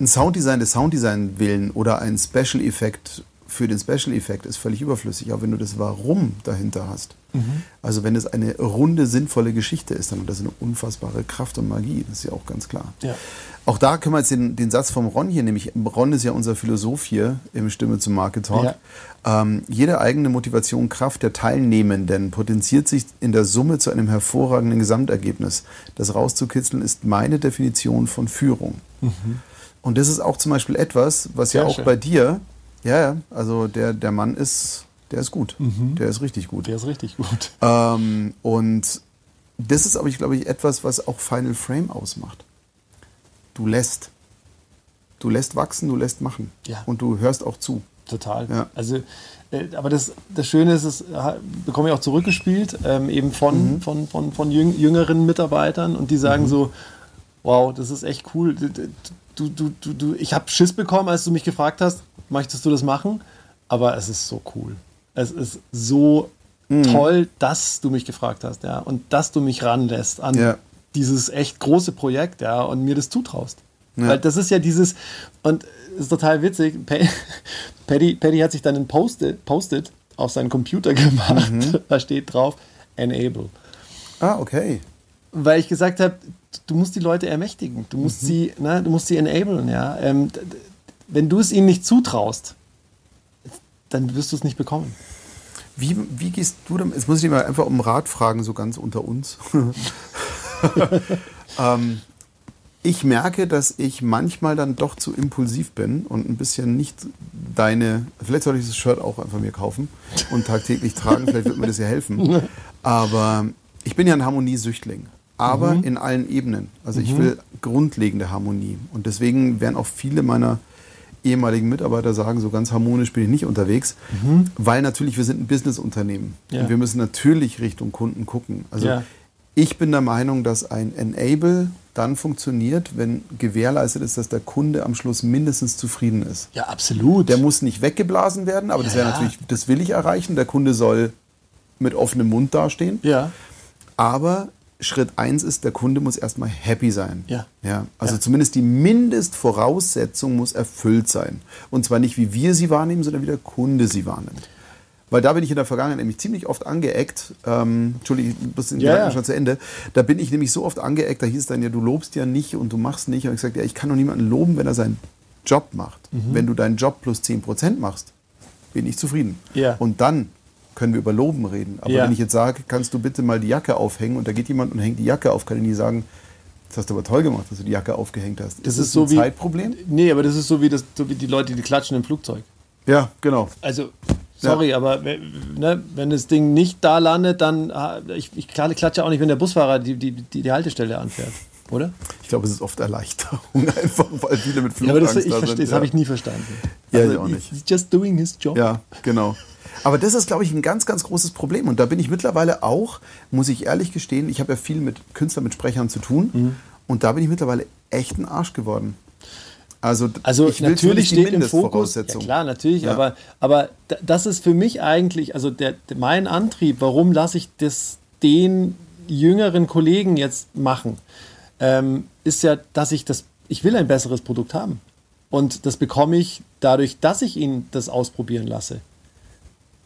ein Sounddesign des Sounddesign willen oder ein Special Effekt für den Special Effekt ist völlig überflüssig, auch wenn du das Warum dahinter hast. Mhm. Also wenn es eine runde, sinnvolle Geschichte ist, dann hat das eine unfassbare Kraft und Magie, das ist ja auch ganz klar. Ja. Auch da können wir jetzt den, den Satz vom Ron hier, nämlich Ron ist ja unser Philosoph hier im Stimme zum Market Talk. Ja. Ähm, jede eigene Motivation, Kraft der Teilnehmenden potenziert sich in der Summe zu einem hervorragenden Gesamtergebnis. Das rauszukitzeln ist meine Definition von Führung. Mhm. Und das ist auch zum Beispiel etwas, was Sehr ja auch schön. bei dir, ja, ja, also der, der Mann ist der ist gut. Mhm. Der ist richtig gut. Der ist richtig gut. Ähm, und das ist aber, ich glaube ich, etwas, was auch Final Frame ausmacht. Du lässt. Du lässt wachsen, du lässt machen. Ja. Und du hörst auch zu. Total. Ja. Also, äh, aber das, das Schöne ist, es bekomme ich auch zurückgespielt, ähm, eben von, mhm. von, von, von jüngeren Mitarbeitern und die sagen mhm. so, wow, das ist echt cool. Du, du, du, du, ich habe Schiss bekommen, als du mich gefragt hast, möchtest du das machen? Aber es ist so cool es ist so mhm. toll, dass du mich gefragt hast, ja, und dass du mich ranlässt an ja. dieses echt große Projekt, ja, und mir das zutraust. Ja. Weil das ist ja dieses, und es ist total witzig, Paddy, Paddy hat sich dann ein Post-it Post auf seinen Computer gemacht, mhm. da steht drauf, enable. Ah, okay. Weil ich gesagt habe, du musst die Leute ermächtigen, du musst mhm. sie, ne, du musst sie enablen, ja. Ähm, wenn du es ihnen nicht zutraust, dann wirst du es nicht bekommen. Wie, wie gehst du damit? Jetzt muss ich dich mal einfach um Rat fragen, so ganz unter uns. ähm, ich merke, dass ich manchmal dann doch zu impulsiv bin und ein bisschen nicht deine. Vielleicht sollte ich das Shirt auch einfach mir kaufen und tagtäglich tragen. Vielleicht wird mir das ja helfen. Aber ich bin ja ein Harmoniesüchtling. Aber mhm. in allen Ebenen. Also ich mhm. will grundlegende Harmonie. Und deswegen werden auch viele meiner ehemaligen Mitarbeiter sagen, so ganz harmonisch bin ich nicht unterwegs, mhm. weil natürlich wir sind ein Businessunternehmen ja. und wir müssen natürlich Richtung Kunden gucken. Also ja. Ich bin der Meinung, dass ein Enable dann funktioniert, wenn gewährleistet ist, dass der Kunde am Schluss mindestens zufrieden ist. Ja, absolut. Der muss nicht weggeblasen werden, aber das wäre Ja. natürlich, das will ich erreichen. Der Kunde soll mit offenem Mund dastehen. ja. Aber Schritt eins ist, der Kunde muss erstmal happy sein. Ja. ja also Ja. zumindest die Mindestvoraussetzung muss erfüllt sein. Und zwar nicht, wie wir sie wahrnehmen, sondern wie der Kunde sie wahrnimmt. Weil da bin ich in der Vergangenheit nämlich ziemlich oft angeeckt. Ähm, Entschuldigung, das sind Ja, ja. schon zu Ende. Da bin ich nämlich so oft angeeckt, da hieß es dann ja, du lobst ja nicht und du machst nicht. Und ich gesagt, ja, ich kann doch niemanden loben, wenn er seinen Job macht. Mhm. Wenn du deinen Job plus 10% machst, bin ich zufrieden. Ja. Und dann können wir über Loben reden. Aber Ja. wenn ich jetzt sage, kannst du bitte mal die Jacke aufhängen und da geht jemand und hängt die Jacke auf, kann ich nie sagen, das hast du aber toll gemacht, dass du die Jacke aufgehängt hast. Das ist ist so ein wie- Zeitproblem? Nee, aber das ist so wie, das, so wie die Leute, die klatschen im Flugzeug. Ja, genau. Also, sorry, aber we- ne, wenn das Ding nicht da landet, dann. ah, Ich, ich kla- klatsche auch nicht, wenn der Busfahrer die, die, die, die Haltestelle anfährt. Oder? Ich glaube, es ist oft Erleichterung, einfach weil viele mit Ja, aber das, ich da verstehe, sind. das habe ich nie verstanden. Ja, ich auch nicht. He's just doing his job. Ja, genau. Aber das ist, glaube ich, ein ganz, ganz großes Problem. Und da bin ich mittlerweile auch, muss ich ehrlich gestehen, ich habe ja viel mit Künstlern, mit Sprechern zu tun. Mhm. Und da bin ich mittlerweile echt ein Arsch geworden. Also, Also ich will natürlich die steht im Fokus, ja klar, natürlich, Ja. aber, aber das ist für mich eigentlich, also der, der, mein Antrieb, warum lasse ich das den jüngeren Kollegen jetzt machen, ähm, ist ja, dass ich das, ich will ein besseres Produkt haben. Und das bekomme ich dadurch, dass ich ihn das ausprobieren lasse.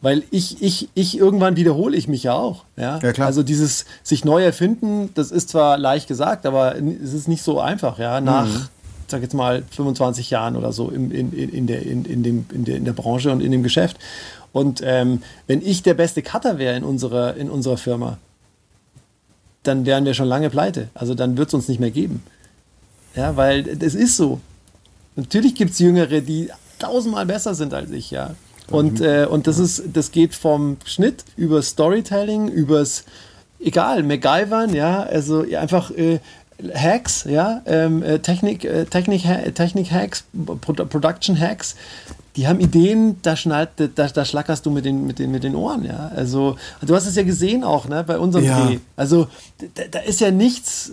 Weil ich, ich, ich irgendwann wiederhole ich mich ja auch. Ja? Ja, klar. Also dieses sich neu erfinden, das ist zwar leicht gesagt, aber es ist nicht so einfach, ja. Nach, Mhm. sag jetzt mal, 25 Jahren oder so in, in, in, der, in, in, dem, in, der, in der Branche und in dem Geschäft. Und ähm, wenn ich der beste Cutter wäre in unserer, in unserer Firma, dann wären wir schon lange pleite. Also dann wird es uns nicht mehr geben. Ja, weil es ist so. Natürlich gibt es Jüngere, die tausendmal besser sind als ich, ja. Und, äh, und das ist, das geht vom Schnitt über Storytelling, übers, egal, MacGyvern, ja, also einfach äh, Hacks, ja, ähm, äh, Technik, äh, Technik, Ha- Technik-Hacks, Pro Production Hacks, die haben Ideen, da, schnallt, da, da schlackerst du mit den, mit, den, mit den Ohren, ja. Also, du hast es ja gesehen auch, ne, bei unserem Ja. Dreh. Also, da, da ist ja nichts,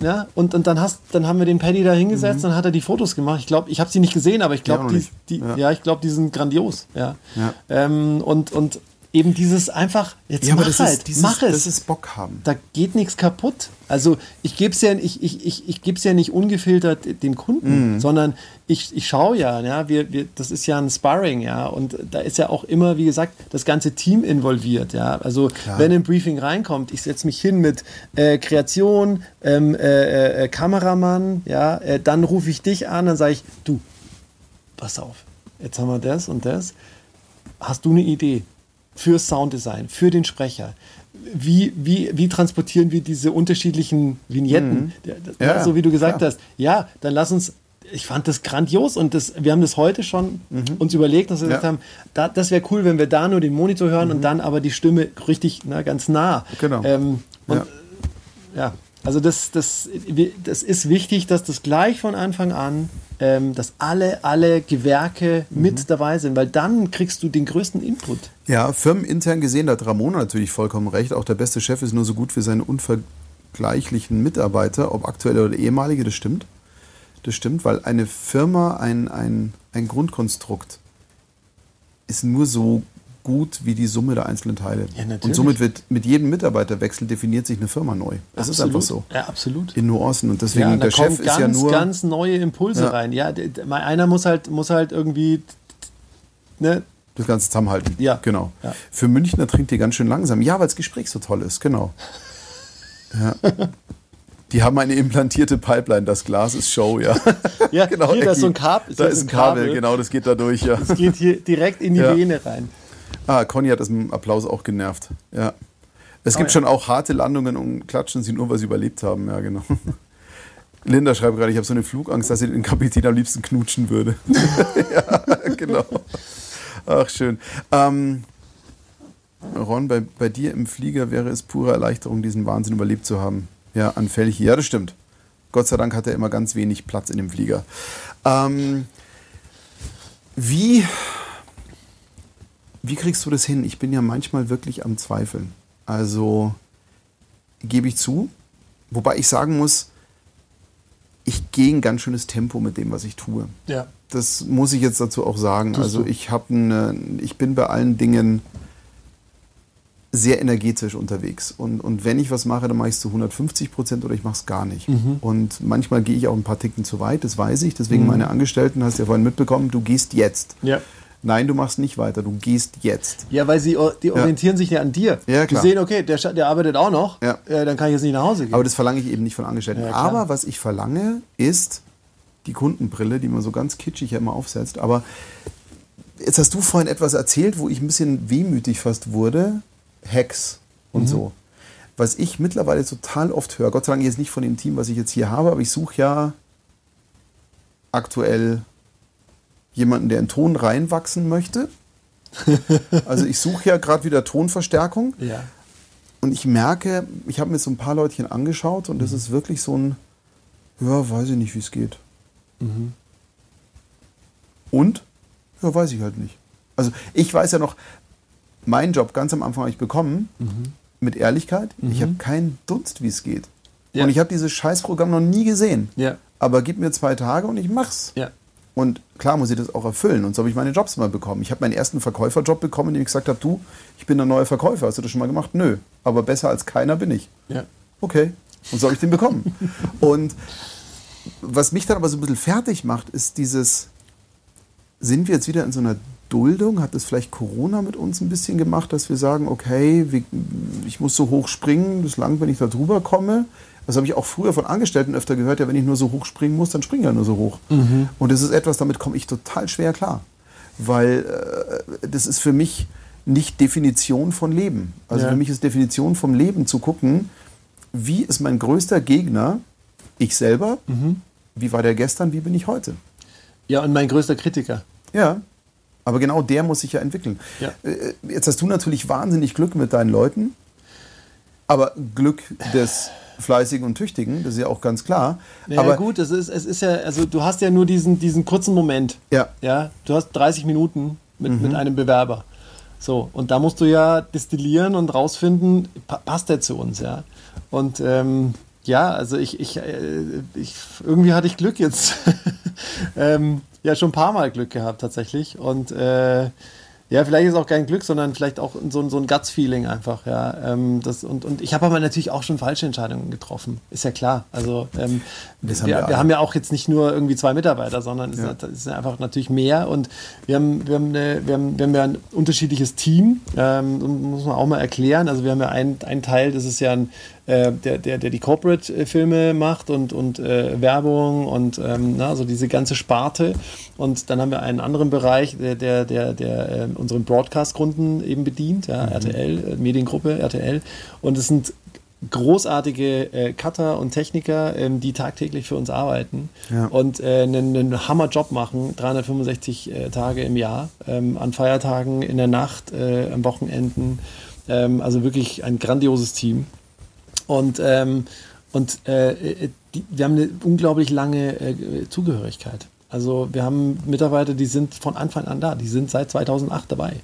ja, und, und dann, hast, dann haben wir den Paddy da hingesetzt, dann hat er die Fotos gemacht. Ich glaube, ich habe sie nicht gesehen, aber ich Mhm. Ja, glaube, auch die, die, Ja. ja. ich glaube, die sind grandios, ja. Ja. Ähm, und, und eben dieses einfach, jetzt Ja, aber mach das halt, ist, dieses, mach es das ist Bock haben. da geht nichts kaputt. Also ich gebe es ja, ich, ich, ich, ich geb's ja nicht ungefiltert dem Kunden, Mhm. sondern ich, ich schaue ja, ja wir, wir, das ist ja ein Sparring, ja, und da ist ja auch immer, wie gesagt, das ganze Team involviert, ja. Also wenn ein Briefing reinkommt, ich setze mich hin mit äh, Kreation, ähm, äh, äh, Kameramann, ja, äh, dann rufe ich dich an, dann sage ich, du, pass auf, jetzt haben wir das und das. Hast du eine Idee für Sounddesign, für den Sprecher? Wie, wie, wie transportieren wir diese unterschiedlichen Vignetten? Ja, Mhm. Ja, so wie du gesagt klar. hast. Ja, dann lass uns. Ich fand das grandios und das, wir haben das heute schon uns überlegt, dass wir gesagt Mhm. Ja. Mhm. haben, da, das wäre cool, wenn wir da nur den Monitor hören und dann aber die Stimme richtig na, ganz nah. Genau. Ähm, und Ja. ja, also das, das, das ist wichtig, dass das gleich von Anfang an, ähm, dass alle, alle Gewerke Mhm. mit dabei sind, weil dann kriegst du den größten Input. Ja, firmenintern gesehen, da hat Ramona natürlich vollkommen recht. Auch der beste Chef ist nur so gut wie seine unvergleichlichen Mitarbeiter, ob aktuelle oder ehemalige, das stimmt. Das stimmt, weil eine Firma, ein, ein, ein Grundkonstrukt, ist nur so gut wie die Summe der einzelnen Teile. Ja. Und somit wird mit jedem Mitarbeiterwechsel definiert sich eine Firma neu. Das ist einfach so. Ja, absolut. In Nuancen. Und deswegen, ja, der Chef kommen ist ganz, ja nur. ganz neue Impulse Ja. rein. Ja, einer muss halt, muss halt irgendwie, ne, Das Ganze zusammenhalten. Ja. Genau. Ja. Für Münchner trinkt ihr ganz schön langsam. Ja, weil das Gespräch so toll ist, genau. Ja. Die haben eine implantierte Pipeline, das Glas ist Show, ja. Ja, hier, da ist so ein Kabel- Da ist ein Kabel, genau, das geht da durch, ja. es geht hier direkt in die Ja. Vene rein. Ah, Conny hat das mit dem Applaus auch genervt. Ja. Es gibt ja. schon auch harte Landungen und klatschen sie nur, weil sie überlebt haben, ja, genau. Linda schreibt gerade, ich habe so eine Flugangst, dass sie den Kapitän am liebsten knutschen würde. ja, genau. Ach, schön. Ähm, Ron, bei, bei dir im Flieger wäre es pure Erleichterung, diesen Wahnsinn überlebt zu haben. Ja, an Felchi. Ja, das stimmt. Gott sei Dank hat er immer ganz wenig Platz in dem Flieger. Ähm, wie, wie kriegst du das hin? Ich bin ja manchmal wirklich am Zweifeln. Also, gebe ich zu. Wobei ich sagen muss, ich gehe ein ganz schönes Tempo mit dem, was ich tue. Ja. Das muss ich jetzt dazu auch sagen. Tust also ich habe eine, ich bin bei allen Dingen sehr energetisch unterwegs. Und, und wenn ich was mache, dann mache ich es zu 150 Prozent oder ich mache es gar nicht. Mhm. Und manchmal gehe ich auch ein paar Ticken zu weit, das weiß ich. Deswegen meine Angestellten, hast du ja vorhin mitbekommen, du gehst jetzt. Ja. Nein, du machst nicht weiter, du gehst jetzt. Ja, weil sie die orientieren sich ja an dir. Ja, klar. Die sehen, okay, der, der arbeitet auch noch, Ja. äh, dann kann ich jetzt nicht nach Hause gehen. Aber das verlange ich eben nicht von Angestellten. Ja, aber was ich verlange, ist die Kundenbrille, die man so ganz kitschig ja immer aufsetzt. Aber jetzt hast du vorhin etwas erzählt, wo ich ein bisschen wehmütig fast wurde. Hacks und so. Was ich mittlerweile total oft höre, Gott sei Dank jetzt nicht von dem Team, was ich jetzt hier habe, aber ich suche ja aktuell jemanden, der in Ton reinwachsen möchte. Also ich suche ja gerade wieder Tonverstärkung. ja. Und ich merke, ich habe mir so ein paar Leutchen angeschaut und das ist wirklich so ein, ja, weiß ich nicht, wie es geht. Und? Ja, weiß ich halt nicht. Also ich weiß ja noch, meinen Job ganz am Anfang habe ich bekommen, mit Ehrlichkeit. Ich habe keinen Dunst, wie es geht. Ja. Und ich habe dieses Scheißprogramm noch nie gesehen. Ja. Aber gib mir zwei Tage und ich mach's. Ja. Und klar muss ich das auch erfüllen. Und so habe ich meine Jobs mal bekommen. Ich habe meinen ersten Verkäuferjob bekommen, in dem ich gesagt habe, du, ich bin der neue Verkäufer. Hast du das schon mal gemacht? Nö. Aber besser als keiner bin ich. Ja. Okay. Und so habe ich den bekommen. und was mich dann aber so ein bisschen fertig macht, ist dieses, sind wir jetzt wieder in so einer Duldung? Hat das vielleicht Corona mit uns ein bisschen gemacht, dass wir sagen, okay, ich muss so hoch springen, das langt, wenn ich da drüber komme. Das habe ich auch früher von Angestellten öfter gehört, ja, wenn ich nur so hoch springen muss, dann springe ich ja nur so hoch. Und das ist etwas, damit komme ich total schwer klar. Weil äh, das ist für mich nicht Definition von Leben. Also Ja. für mich ist Definition vom Leben zu gucken, wie ist mein größter Gegner, ich selber, wie war der gestern, wie bin ich heute. ja, und mein größter Kritiker. Ja, aber genau der muss sich ja entwickeln. Ja. Äh, Jetzt hast du natürlich wahnsinnig Glück mit deinen Leuten, aber Glück des Fleißigen und Tüchtigen, das ist ja auch ganz klar. Ja, aber gut, es ist, es ist ja, also du hast ja nur diesen, diesen kurzen Moment. Ja. Ja, du hast 30 Minuten mit, mit einem Bewerber. So, und da musst du ja destillieren und rausfinden, pa passt der zu uns, ja. Und ähm, ja, also ich, ich, äh, ich, irgendwie hatte ich Glück jetzt. ähm, ja, schon ein paar Mal Glück gehabt tatsächlich. Und äh, ja, vielleicht ist auch kein Glück, sondern vielleicht auch so, ein- so ein Guts-Feeling einfach, ja. Ähm, das, und, und ich habe aber natürlich auch schon falsche Entscheidungen getroffen, ist ja klar. Also ähm, Das haben wir, wir wir, haben ja auch jetzt nicht nur irgendwie zwei Mitarbeiter, sondern es Ja. ist, einfach natürlich mehr und wir haben, wir haben, eine, wir haben, wir haben ja ein unterschiedliches Team, ähm, muss man auch mal erklären. Also wir haben ja einen, einen Teil, das ist ja ein, äh, der, der, der die Corporate-Filme macht und, und äh, Werbung und ähm, na, also diese ganze Sparte. Und dann haben wir einen anderen Bereich, der, der, der, der äh, unseren Broadcast-Kunden eben bedient, ja, RTL, äh, Mediengruppe RTL. Und es sind großartige äh, Cutter und Techniker, ähm, die tagtäglich für uns arbeiten Ja. und äh, einen, einen Hammerjob machen, 365 äh, Tage im Jahr, ähm, an Feiertagen, in der Nacht, äh, am Wochenenden. Ähm, also wirklich ein grandioses Team. Und, ähm, und äh, äh, die, wir haben eine unglaublich lange äh, Zugehörigkeit. Also wir haben Mitarbeiter, die sind von Anfang an da, die sind seit 2008 dabei.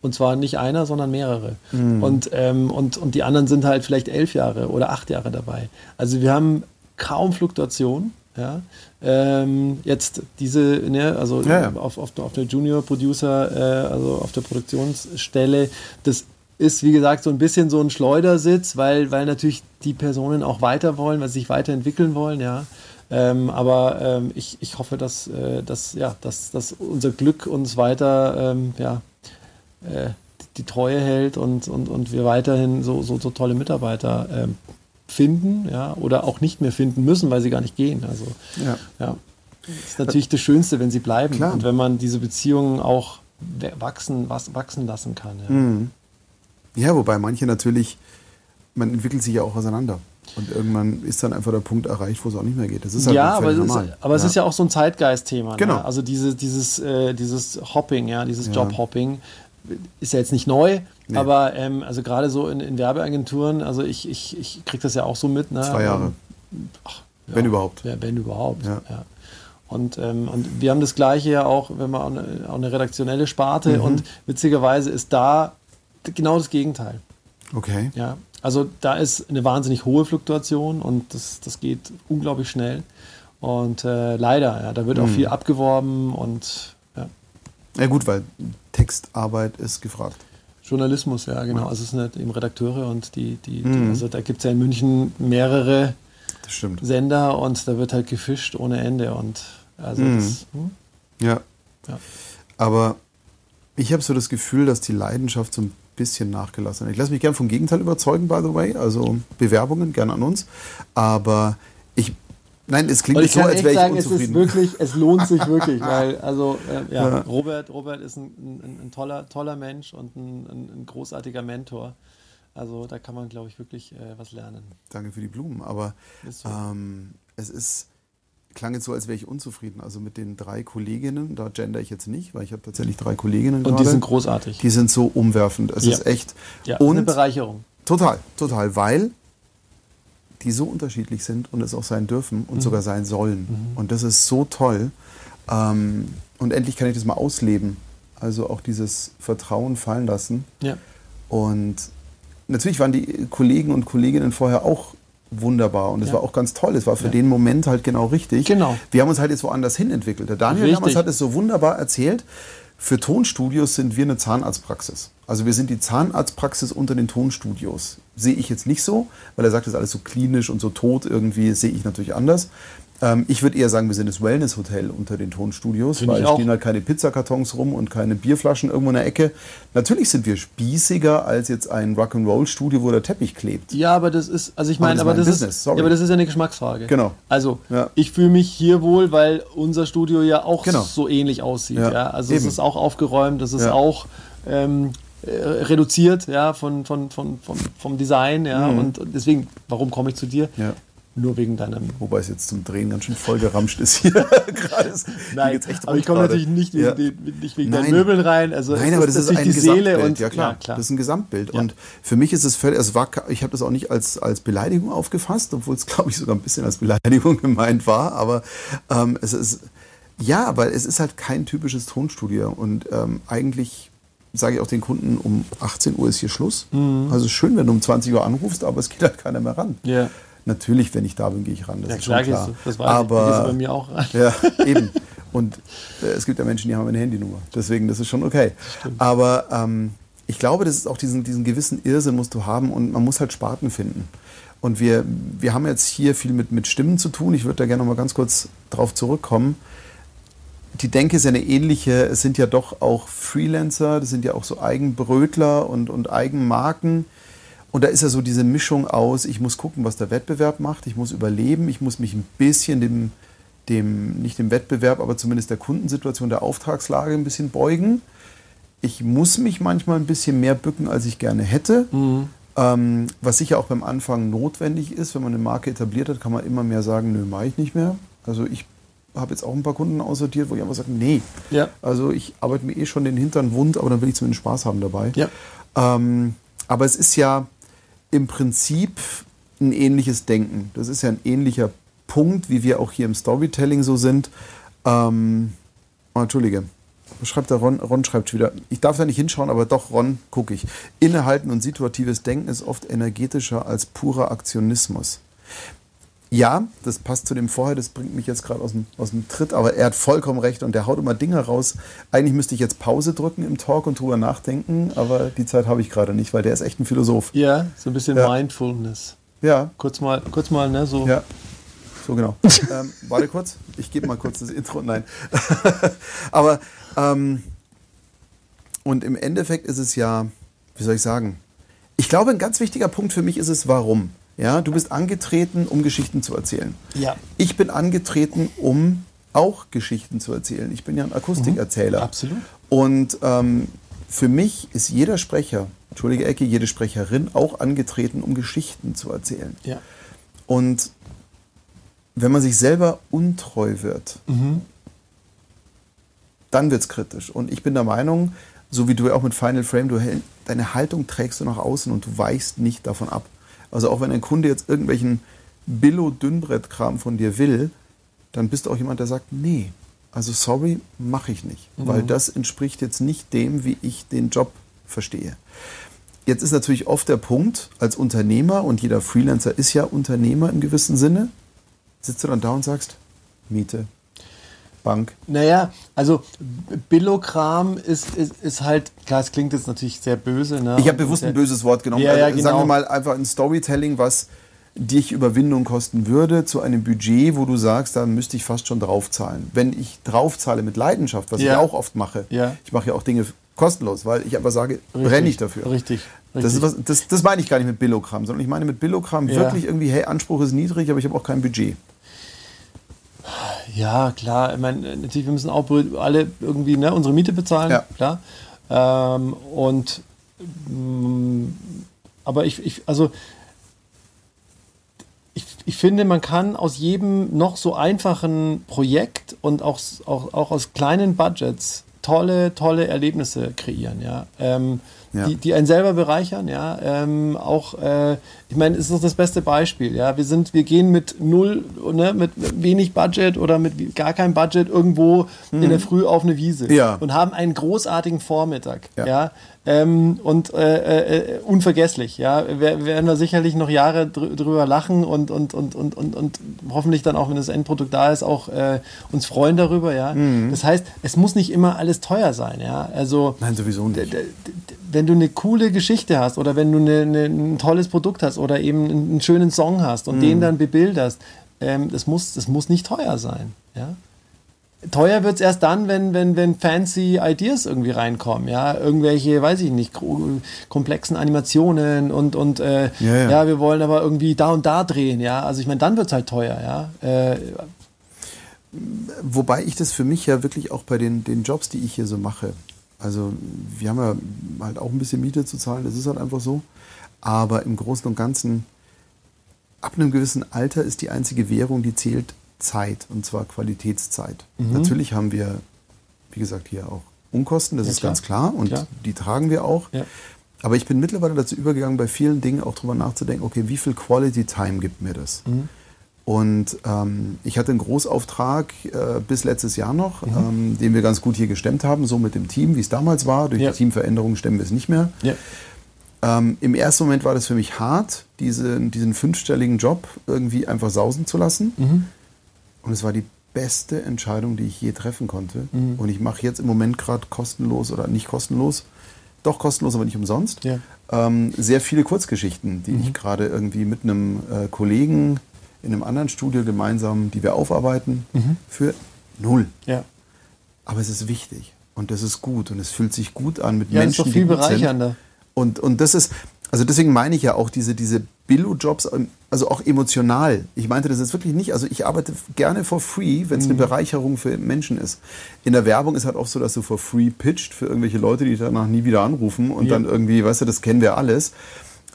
Und zwar nicht einer, sondern mehrere. Und, ähm, und, und die anderen sind halt vielleicht elf Jahre oder acht Jahre dabei. Also wir haben kaum Fluktuation. Ja, ähm, jetzt diese, ne, also Ja, ja. Auf, auf, auf der Junior Producer, äh, also auf der Produktionsstelle, das ist wie gesagt so ein bisschen so ein Schleudersitz, weil, weil natürlich die Personen auch weiter wollen, weil sie sich weiterentwickeln wollen, ja. Ähm, aber ähm, ich, ich hoffe, dass, äh, dass, ja, dass, dass unser Glück uns weiter ähm, ja, äh, die Treue hält und, und, und wir weiterhin so, so, so tolle Mitarbeiter ähm, finden, ja, oder auch nicht mehr finden müssen, weil sie gar nicht gehen. Also Ja. ja. Das ist natürlich das Schönste, wenn sie bleiben Klar. und wenn man diese Beziehungen auch wachsen, was, wachsen lassen kann. Ja. Mhm. Ja, wobei manche natürlich, man entwickelt sich ja auch auseinander. Und irgendwann ist dann einfach der Punkt erreicht, wo es auch nicht mehr geht. Das ist halt ja, aber, es ist, aber es ist ja auch so ein Zeitgeist-Thema. Genau. Ne? Also diese, dieses, äh, dieses Hopping, ja, dieses Ja. Jobhopping ist ja jetzt nicht neu, Nee. aber ähm, also gerade so in, in Werbeagenturen, also ich, ich, ich kriege das ja auch so mit. Ne? Zwei Jahre. Ach, Wenn überhaupt. Ja, wenn überhaupt. Ja. Ja. Und, ähm, und wir haben das Gleiche ja auch, wenn man auch eine, auch eine redaktionelle Sparte Mhm. und witzigerweise ist da genau das Gegenteil. Okay. Ja, Also da ist eine wahnsinnig hohe Fluktuation und das, das geht unglaublich schnell. Und äh, leider, ja, da wird auch mhm. viel abgeworben und ja. Ja gut, weil Textarbeit ist gefragt. Journalismus, ja, genau. Also es sind halt eben Redakteure und die, die, mhm. die also da gibt es ja in München mehrere Sender und da wird halt gefischt ohne Ende und also mhm. das, hm? ja. ja. Aber ich habe so das Gefühl, dass die Leidenschaft so ein bisschen nachgelassen. Ich lasse mich gern vom Gegenteil überzeugen, by the way. Also Bewerbungen gern an uns. Aber ich Nein, es klingt nicht so, als wäre ich sagen, unzufrieden. Es, ist wirklich, es lohnt sich wirklich, weil also äh, ja, ja, Robert, Robert ist ein, ein, ein, toller, toller Mensch und ein, ein, großartiger Mentor. Also da kann man, glaube ich, wirklich äh, was lernen. Danke für die Blumen, aber so. ähm, es ist klang jetzt so, als wäre ich unzufrieden. Also mit den drei Kolleginnen, da gender ich jetzt nicht, weil ich habe tatsächlich drei Kolleginnen Und gerade. die sind großartig. Die sind so umwerfend. Es ja. ist echt ja, und eine Bereicherung. Total, total, weil die so unterschiedlich sind und es auch sein dürfen und mhm. sogar sein sollen. Mhm. Und das ist so toll. Ähm, und endlich kann ich das mal ausleben. Also auch dieses Vertrauen fallen lassen. Ja. Und natürlich waren die Kollegen und Kolleginnen vorher auch wunderbar und es ja. war auch ganz toll. Es war für ja. den Moment halt genau richtig. Genau. Wir haben uns halt jetzt woanders hin entwickelt. Der Daniel richtig. damals hat es so wunderbar erzählt. Für Tonstudios sind wir eine Zahnarztpraxis. Also wir sind die Zahnarztpraxis unter den Tonstudios. Sehe ich jetzt nicht so, weil er sagt, das ist alles so klinisch und so tot irgendwie, sehe ich natürlich anders. Ähm, ich würde eher sagen, wir sind das Wellness-Hotel unter den Tonstudios, Find weil stehen halt keine Pizzakartons rum und keine Bierflaschen irgendwo in der Ecke. Natürlich sind wir spießiger als jetzt ein Rock'n'Roll-Studio, wo der Teppich klebt. Ja, aber das ist, also ich meine, aber, das, Business, ist, ja, aber das ist ja eine Geschmacksfrage. Genau. Also ja. ich fühle mich hier wohl, weil unser Studio ja auch genau. so ähnlich aussieht. Ja. ja? Also Eben. es ist auch aufgeräumt, es ist auch ähm, äh, reduziert, ja, von, von, von, von, vom Design, ja. Mhm. Und deswegen, warum komme ich zu dir? Ja. Nur wegen deinem. Wobei es jetzt zum Drehen ganz schön vollgeramscht ist hier gerade. Nein, aber ich komme natürlich nicht, ja. nicht wegen Nein. deinen Möbeln rein. Also Nein, aber das ist, ist ein die Seele und ja klar, ja klar, das ist ein Gesamtbild. Ja. Und für mich ist es völlig, es war, ich habe das auch nicht als, als Beleidigung aufgefasst, obwohl es glaube ich sogar ein bisschen als Beleidigung gemeint war. Aber ähm, es ist ja, aber es ist halt kein typisches Tonstudio und ähm, eigentlich sage ich auch den Kunden, um 18 Uhr ist hier Schluss. Mhm. Also schön, wenn du um 20 Uhr anrufst, aber es geht halt keiner mehr ran. Ja. Natürlich, wenn ich da bin, gehe ich ran. Das ja, ist klar, schon klar. Das weiß aber, ich. bei mir auch ran. Ja, eben. Und äh, es gibt ja Menschen, die haben eine Handynummer. Deswegen, das ist schon okay. Aber ähm, ich glaube, das ist auch diesen, diesen gewissen Irrsinn musst du haben und man muss halt Sparten finden. Und wir, wir haben jetzt hier viel mit, mit Stimmen zu tun. Ich würde da gerne noch mal ganz kurz drauf zurückkommen die Denke ist ja eine ähnliche. Es sind ja doch auch Freelancer, das sind ja auch so Eigenbrötler und, und Eigenmarken. Und da ist ja so diese Mischung aus, ich muss gucken, was der Wettbewerb macht, ich muss überleben, ich muss mich ein bisschen dem, dem nicht dem Wettbewerb, aber zumindest der Kundensituation, der Auftragslage ein bisschen beugen. Ich muss mich manchmal ein bisschen mehr bücken, als ich gerne hätte. Mhm. Ähm, was sicher auch beim Anfang notwendig ist, wenn man eine Marke etabliert hat, kann man immer mehr sagen, nö, mache ich nicht mehr. Also ich habe jetzt auch ein paar Kunden aussortiert, wo ich einfach sage, nee. Ja. Also ich arbeite mir eh schon den Hintern wund, aber dann will ich zumindest Spaß haben dabei. Ja. Ähm, aber es ist ja im Prinzip ein ähnliches Denken. Das ist ja ein ähnlicher Punkt, wie wir auch hier im Storytelling so sind. Ähm, oh, Entschuldige. Was schreibt der Ron? Ron schreibt wieder. Ich darf da nicht hinschauen, aber doch, Ron, gucke ich. Innehalten und situatives Denken ist oft energetischer als purer Aktionismus. Ja, das passt zu dem vorher, das bringt mich jetzt gerade aus dem, aus dem Tritt, aber er hat vollkommen recht und der haut immer Dinge raus. Eigentlich müsste ich jetzt Pause drücken im Talk und drüber nachdenken, aber die Zeit habe ich gerade nicht, weil der ist echt ein Philosoph. Ja, so ein bisschen ja. Mindfulness. Ja. Kurz mal, kurz mal, ne, so. Ja. So genau. ähm, warte kurz, ich gebe mal kurz das Intro. Nein. aber, ähm, und im Endeffekt ist es ja, wie soll ich sagen, ich glaube, ein ganz wichtiger Punkt für mich ist es, warum. Ja, du bist angetreten, um Geschichten zu erzählen. Ja. Ich bin angetreten, um auch Geschichten zu erzählen. Ich bin ja ein Akustikerzähler. Mhm, absolut. Und ähm, für mich ist jeder Sprecher, entschuldige Ecke, jede Sprecherin auch angetreten, um Geschichten zu erzählen. Ja. Und wenn man sich selber untreu wird, mhm. dann wird es kritisch. Und ich bin der Meinung, so wie du ja auch mit Final Frame, du, deine Haltung trägst du nach außen und du weichst nicht davon ab. Also auch wenn ein Kunde jetzt irgendwelchen Billo-Dünnbrettkram von dir will, dann bist du auch jemand, der sagt, nee, also sorry, mache ich nicht, mhm. weil das entspricht jetzt nicht dem, wie ich den Job verstehe. Jetzt ist natürlich oft der Punkt, als Unternehmer, und jeder Freelancer ist ja Unternehmer im gewissen Sinne, sitzt du dann da und sagst, Miete, Bank. Naja, also Billokram ist, ist, ist halt, klar, es klingt jetzt natürlich sehr böse. Ne? Ich habe bewusst ein böses Wort genommen. Ja, ja, also, Sagen wir genau. mal einfach ein Storytelling, was dich Überwindung kosten würde, zu einem Budget, wo du sagst, da müsste ich fast schon draufzahlen. Wenn ich draufzahle mit Leidenschaft, was ich Ja. auch oft mache, Ja. ich mache ja auch Dinge kostenlos, weil ich einfach sage, Richtig, brenne ich dafür. Richtig. Das, ist was, das, das meine ich gar nicht mit Billokram, sondern ich meine mit Billokram Ja. wirklich irgendwie, hey, Anspruch ist niedrig, aber ich habe auch kein Budget. Ja, klar. Ich meine, natürlich, wir müssen auch alle irgendwie ne, unsere Miete bezahlen, Ja. klar. Ähm, und mm, aber ich, ich also ich, ich finde, man kann aus jedem noch so einfachen Projekt und auch, auch, auch aus kleinen Budgets tolle, tolle Erlebnisse kreieren, ja. Ähm, Ja. Die, die einen selber bereichern, ja. Ähm, auch, äh, ich meine, es ist doch das beste Beispiel, ja. Wir sind, wir gehen mit null, ne, mit wenig Budget oder mit gar keinem Budget irgendwo in der Früh auf eine Wiese Mhm. Ja. und haben einen großartigen Vormittag, Ja. ja. Ähm, und äh, äh, unvergesslich, ja. Wir, werden wir sicherlich noch Jahre drü drüber lachen und, und, und, und, und, und hoffentlich dann auch, wenn das Endprodukt da ist, auch äh, uns freuen darüber, ja. Mhm. Das heißt, es muss nicht immer alles teuer sein, ja. Also Nein, sowieso nicht. wenn du eine coole Geschichte hast oder wenn du eine, eine, ein tolles Produkt hast oder eben einen, schönen Song hast und den dann bebilderst, ähm, das, muss, das muss nicht teuer sein. Ja? Teuer wird es erst dann, wenn, wenn, wenn fancy Ideas irgendwie reinkommen, ja, irgendwelche, weiß ich nicht, komplexen Animationen und, und äh, Ja, ja, ja. wir wollen aber irgendwie da und da drehen, ja. Also ich meine, dann wird es halt teuer, ja. Äh, Wobei ich das für mich ja wirklich auch bei den, den Jobs, die ich hier so mache, also wir haben ja halt auch ein bisschen Miete zu zahlen, das ist halt einfach so. Aber im Großen und Ganzen, ab einem gewissen Alter ist die einzige Währung, die zählt, Zeit. Und zwar Qualitätszeit. Natürlich haben wir, wie gesagt, hier auch Unkosten, das Mhm. Ja, ist klar. ganz klar. Und Klar. die tragen wir auch. Ja. Aber ich bin mittlerweile dazu übergegangen, bei vielen Dingen auch drüber nachzudenken, okay, wie viel Quality Time gibt mir das? Mhm. Und ähm, ich hatte einen Großauftrag äh, bis letztes Jahr noch, Mhm. ähm, den wir ganz gut hier gestemmt haben, so mit dem Team, wie es damals war. Durch Ja. die Teamveränderung stemmen wir es nicht mehr. ja. Ähm, Im ersten Moment war das für mich hart, diese, diesen fünfstelligen Job irgendwie einfach sausen zu lassen. Mhm. Und es war die beste Entscheidung, die ich je treffen konnte. Mhm. Und ich mache jetzt im Moment gerade kostenlos oder nicht kostenlos, doch kostenlos, aber nicht umsonst, Ja. ähm, sehr viele Kurzgeschichten, die Mhm. ich gerade irgendwie mit einem äh, Kollegen in einem anderen Studio gemeinsam, die wir aufarbeiten, Mhm. für null. ja. Aber es ist wichtig und das ist gut und es fühlt sich gut an mit Ja, das ist Menschen, doch viel bereichernder. Und, und das ist, also deswegen meine ich ja auch diese, diese Billo-Jobs, ähm, also auch emotional. Ich meinte das jetzt wirklich nicht, also ich arbeite gerne for free, wenn es eine Bereicherung für Menschen ist. In der Werbung ist halt oft so, dass du for free pitcht für irgendwelche Leute, die danach nie wieder anrufen und Ja. dann irgendwie, weißt du, das kennen wir alles.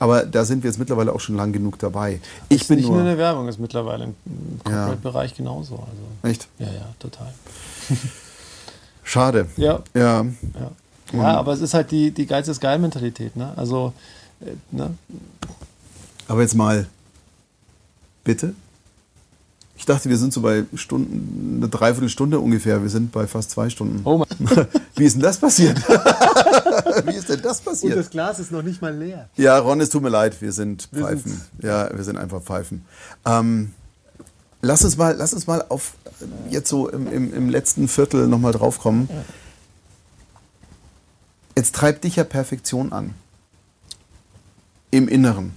Aber da sind wir jetzt mittlerweile auch schon lang genug dabei. Ich bin nicht nur nur, eine Werbung, ist mittlerweile im im Ja. Corporate-Bereich genauso. Also, echt, ja, ja, total. schade. Ja, Ja, ja. ja aber es ist halt die, die Geiz ist geil Mentalität. Ne? Also, äh, ne? Aber jetzt mal, bitte? Ich dachte, wir sind so bei Stunden, eine Dreiviertelstunde ungefähr. Wir sind bei fast zwei Stunden. Oh Mann. Wie ist denn das passiert? Wie ist denn das Und passiert? das Glas ist noch nicht mal leer. Ja, Ron, es tut mir leid, wir sind Wir Pfeifen. Ja, wir sind einfach Pfeifen. Ähm, lass uns mal, lass uns mal auf jetzt so im, im, im letzten Viertel nochmal draufkommen. Jetzt treibt dich ja Perfektion an. Im Inneren.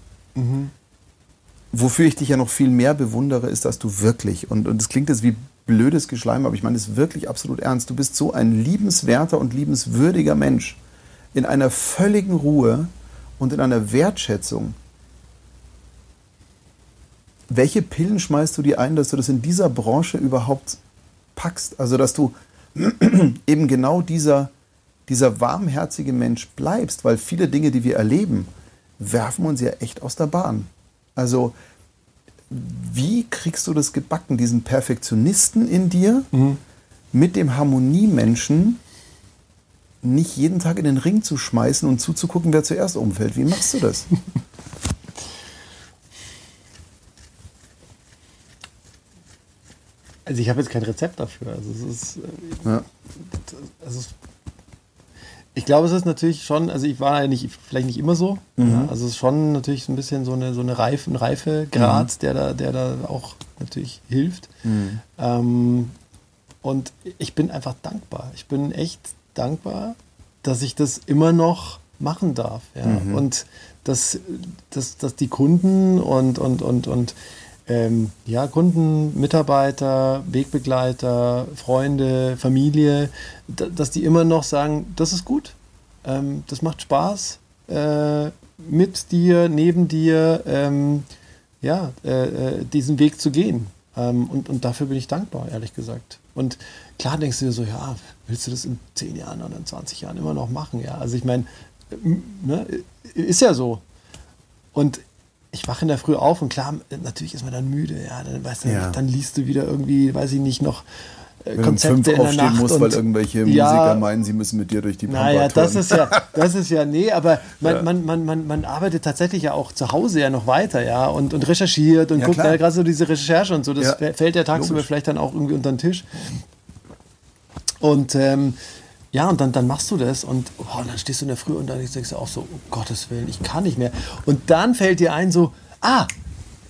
Wofür ich dich ja noch viel mehr bewundere, ist, dass du wirklich, und, das klingt jetzt wie blödes Geschleim, aber ich meine es wirklich absolut ernst, du bist so ein liebenswerter und liebenswürdiger Mensch in einer völligen Ruhe und in einer Wertschätzung. Welche Pillen schmeißt du dir ein, dass du das in dieser Branche überhaupt packst? Also, dass du eben genau dieser, dieser warmherzige Mensch bleibst, weil viele Dinge, die wir erleben, werfen uns ja echt aus der Bahn. Also, wie kriegst du das gebacken, diesen Perfektionisten in dir mit dem Harmoniemenschen nicht jeden Tag in den Ring zu schmeißen und zuzugucken, wer zuerst umfällt? Wie machst du das? Also ich habe jetzt kein Rezept dafür. Also es ist, äh, Ja. also Ich glaube, es ist natürlich schon, also ich war ja nicht, vielleicht nicht immer so. Mhm. Ja, also es ist schon natürlich so ein bisschen so eine, so eine Reife, ein Reifegrad, mhm. der, da, der da auch natürlich hilft. Mhm. Ähm, und ich bin einfach dankbar. Ich bin echt dankbar, dass ich das immer noch machen darf. Ja. Mhm. Und dass, dass, dass die Kunden und, und, und, und ähm, ja, Kunden, Mitarbeiter, Wegbegleiter, Freunde, Familie, dass die immer noch sagen, das ist gut, ähm, das macht Spaß, äh, mit dir, neben dir, ähm, ja, äh, äh, diesen Weg zu gehen. Ähm, und, und dafür bin ich dankbar, ehrlich gesagt. Und klar denkst du dir so, ja, willst du das in 10 Jahren oder in 20 Jahren immer noch machen? Ja, also ich meine, ne, ist ja so. Und ich wache in der Früh auf und klar, natürlich ist man dann müde, ja, dann, weißt du, ja. dann liest du wieder irgendwie, weiß ich nicht, noch äh, Wenn Konzepte in der Nacht musst, weil irgendwelche ja, Musiker meinen, sie müssen mit dir durch die Pampa Naja, das ist ja, das ist ja, nee, aber man, ja. man, man, man, man arbeitet tatsächlich ja auch zu Hause ja noch weiter, ja, und, und recherchiert und ja, guckt ja, gerade so diese Recherche und so, das fällt ja tagsüber vielleicht dann auch irgendwie unter den Tisch. Und ähm, ja, und dann, dann machst du das und, oh, und dann stehst du in der Früh und dann denkst du auch so, um Gottes Willen, ich kann nicht mehr. Und dann fällt dir ein so, ah,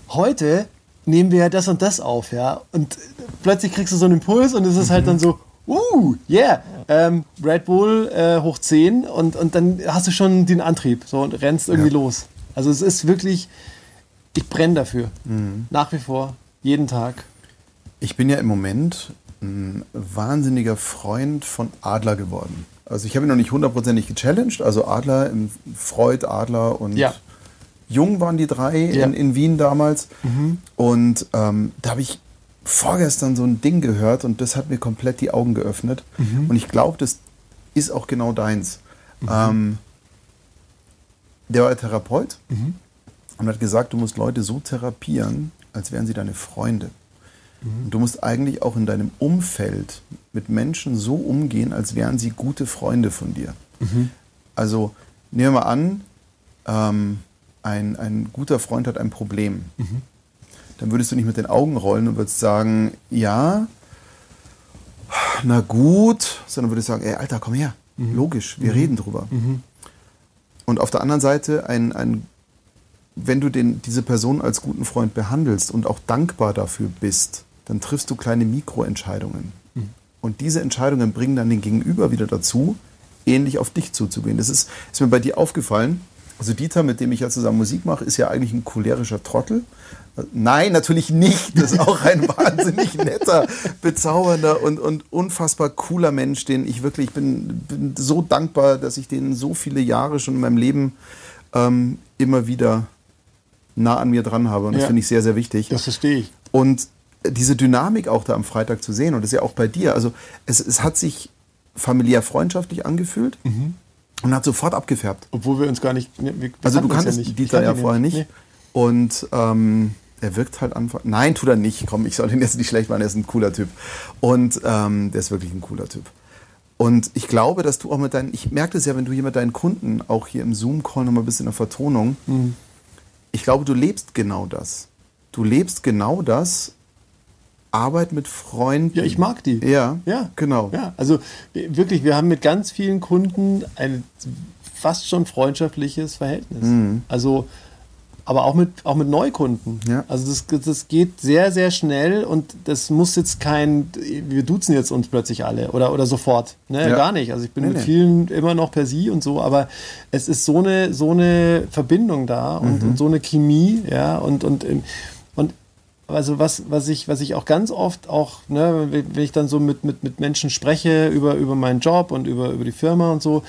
heute nehmen wir ja das und das auf, ja. Und plötzlich kriegst du so einen Impuls und es ist halt dann so, uh, yeah, ähm, Red Bull äh, hoch 10 und, und dann hast du schon den Antrieb so und rennst irgendwie ja. los. Also es ist wirklich, ich brenne dafür. Mhm. Nach wie vor, jeden Tag. Ich bin ja im Moment ein wahnsinniger Freund von Adler geworden. Also ich habe ihn noch nicht hundertprozentig gechallenged. Also Adler, Freud, Adler und ja. Jung waren die drei ja. in, in, Wien damals. Mhm. Und ähm, da habe ich vorgestern so ein Ding gehört und das hat mir komplett die Augen geöffnet. Mhm. Und ich glaube, das ist auch genau deins. Mhm. Ähm, der war Therapeut mhm. und hat gesagt, du musst Leute so therapieren, als wären sie deine Freunde. Mhm. Du musst eigentlich auch in deinem Umfeld mit Menschen so umgehen, als wären sie gute Freunde von dir. Mhm. Also nehmen wir mal an, ähm, ein, ein guter Freund hat ein Problem. Mhm. Dann würdest du nicht mit den Augen rollen und würdest sagen, ja, na gut, sondern würdest sagen, ey, Alter, komm her, mhm. logisch, wir mhm. reden drüber. Mhm. Und auf der anderen Seite ein, ein wenn du den, diese Person als guten Freund behandelst und auch dankbar dafür bist, dann triffst du kleine Mikroentscheidungen. Mhm. Und diese Entscheidungen bringen dann den Gegenüber wieder dazu, ähnlich auf dich zuzugehen. Das ist, ist mir bei dir aufgefallen. Also Dieter, mit dem ich ja zusammen Musik mache, ist ja eigentlich ein cholerischer Trottel. Nein, natürlich nicht. Das ist auch ein wahnsinnig netter, bezaubernder und, und unfassbar cooler Mensch, den ich wirklich, ich bin, bin so dankbar, dass ich den so viele Jahre schon in meinem Leben ähm, immer wieder nah an mir dran habe. Und das ja, finde ich sehr, sehr wichtig. Das verstehe ich. Und diese Dynamik auch da am Freitag zu sehen und das ist ja auch bei dir. Also es, es hat sich familiär freundschaftlich angefühlt mhm. und hat sofort abgefärbt. Obwohl wir uns gar nicht. Wir also du kanntest ja Dieter ja vorher nicht. Nee. Und ähm, er wirkt halt einfach. Nein, tut er nicht. Komm, ich soll ihn jetzt nicht schlecht machen, er ist ein cooler Typ. Und ähm, der ist wirklich ein cooler Typ. Und ich glaube, dass du auch mit deinen, ich merke das ja, wenn du hier mit deinen Kunden auch hier im Zoom-Call nochmal ein bisschen in der Vertonung, mhm. ich glaube, du lebst genau das. Du lebst genau das, Arbeit mit Freunden. Ja, ich mag die. Ja, ja, genau. Ja, also wirklich, wir haben mit ganz vielen Kunden ein fast schon freundschaftliches Verhältnis. Mhm. Also, aber auch mit, auch mit Neukunden. Ja. Also das, das geht sehr, sehr schnell und das muss jetzt kein, wir duzen jetzt uns plötzlich alle oder, oder sofort. Ne? Ja. Gar nicht. Also ich bin nee, mit nee. vielen immer noch per Sie und so, aber es ist so eine, so eine Verbindung da und, mhm. und so eine Chemie, ja, und, und also was, was, ich, was ich auch ganz oft auch, ne, wenn ich dann so mit, mit, mit Menschen spreche über, über meinen Job und über, über die Firma und so,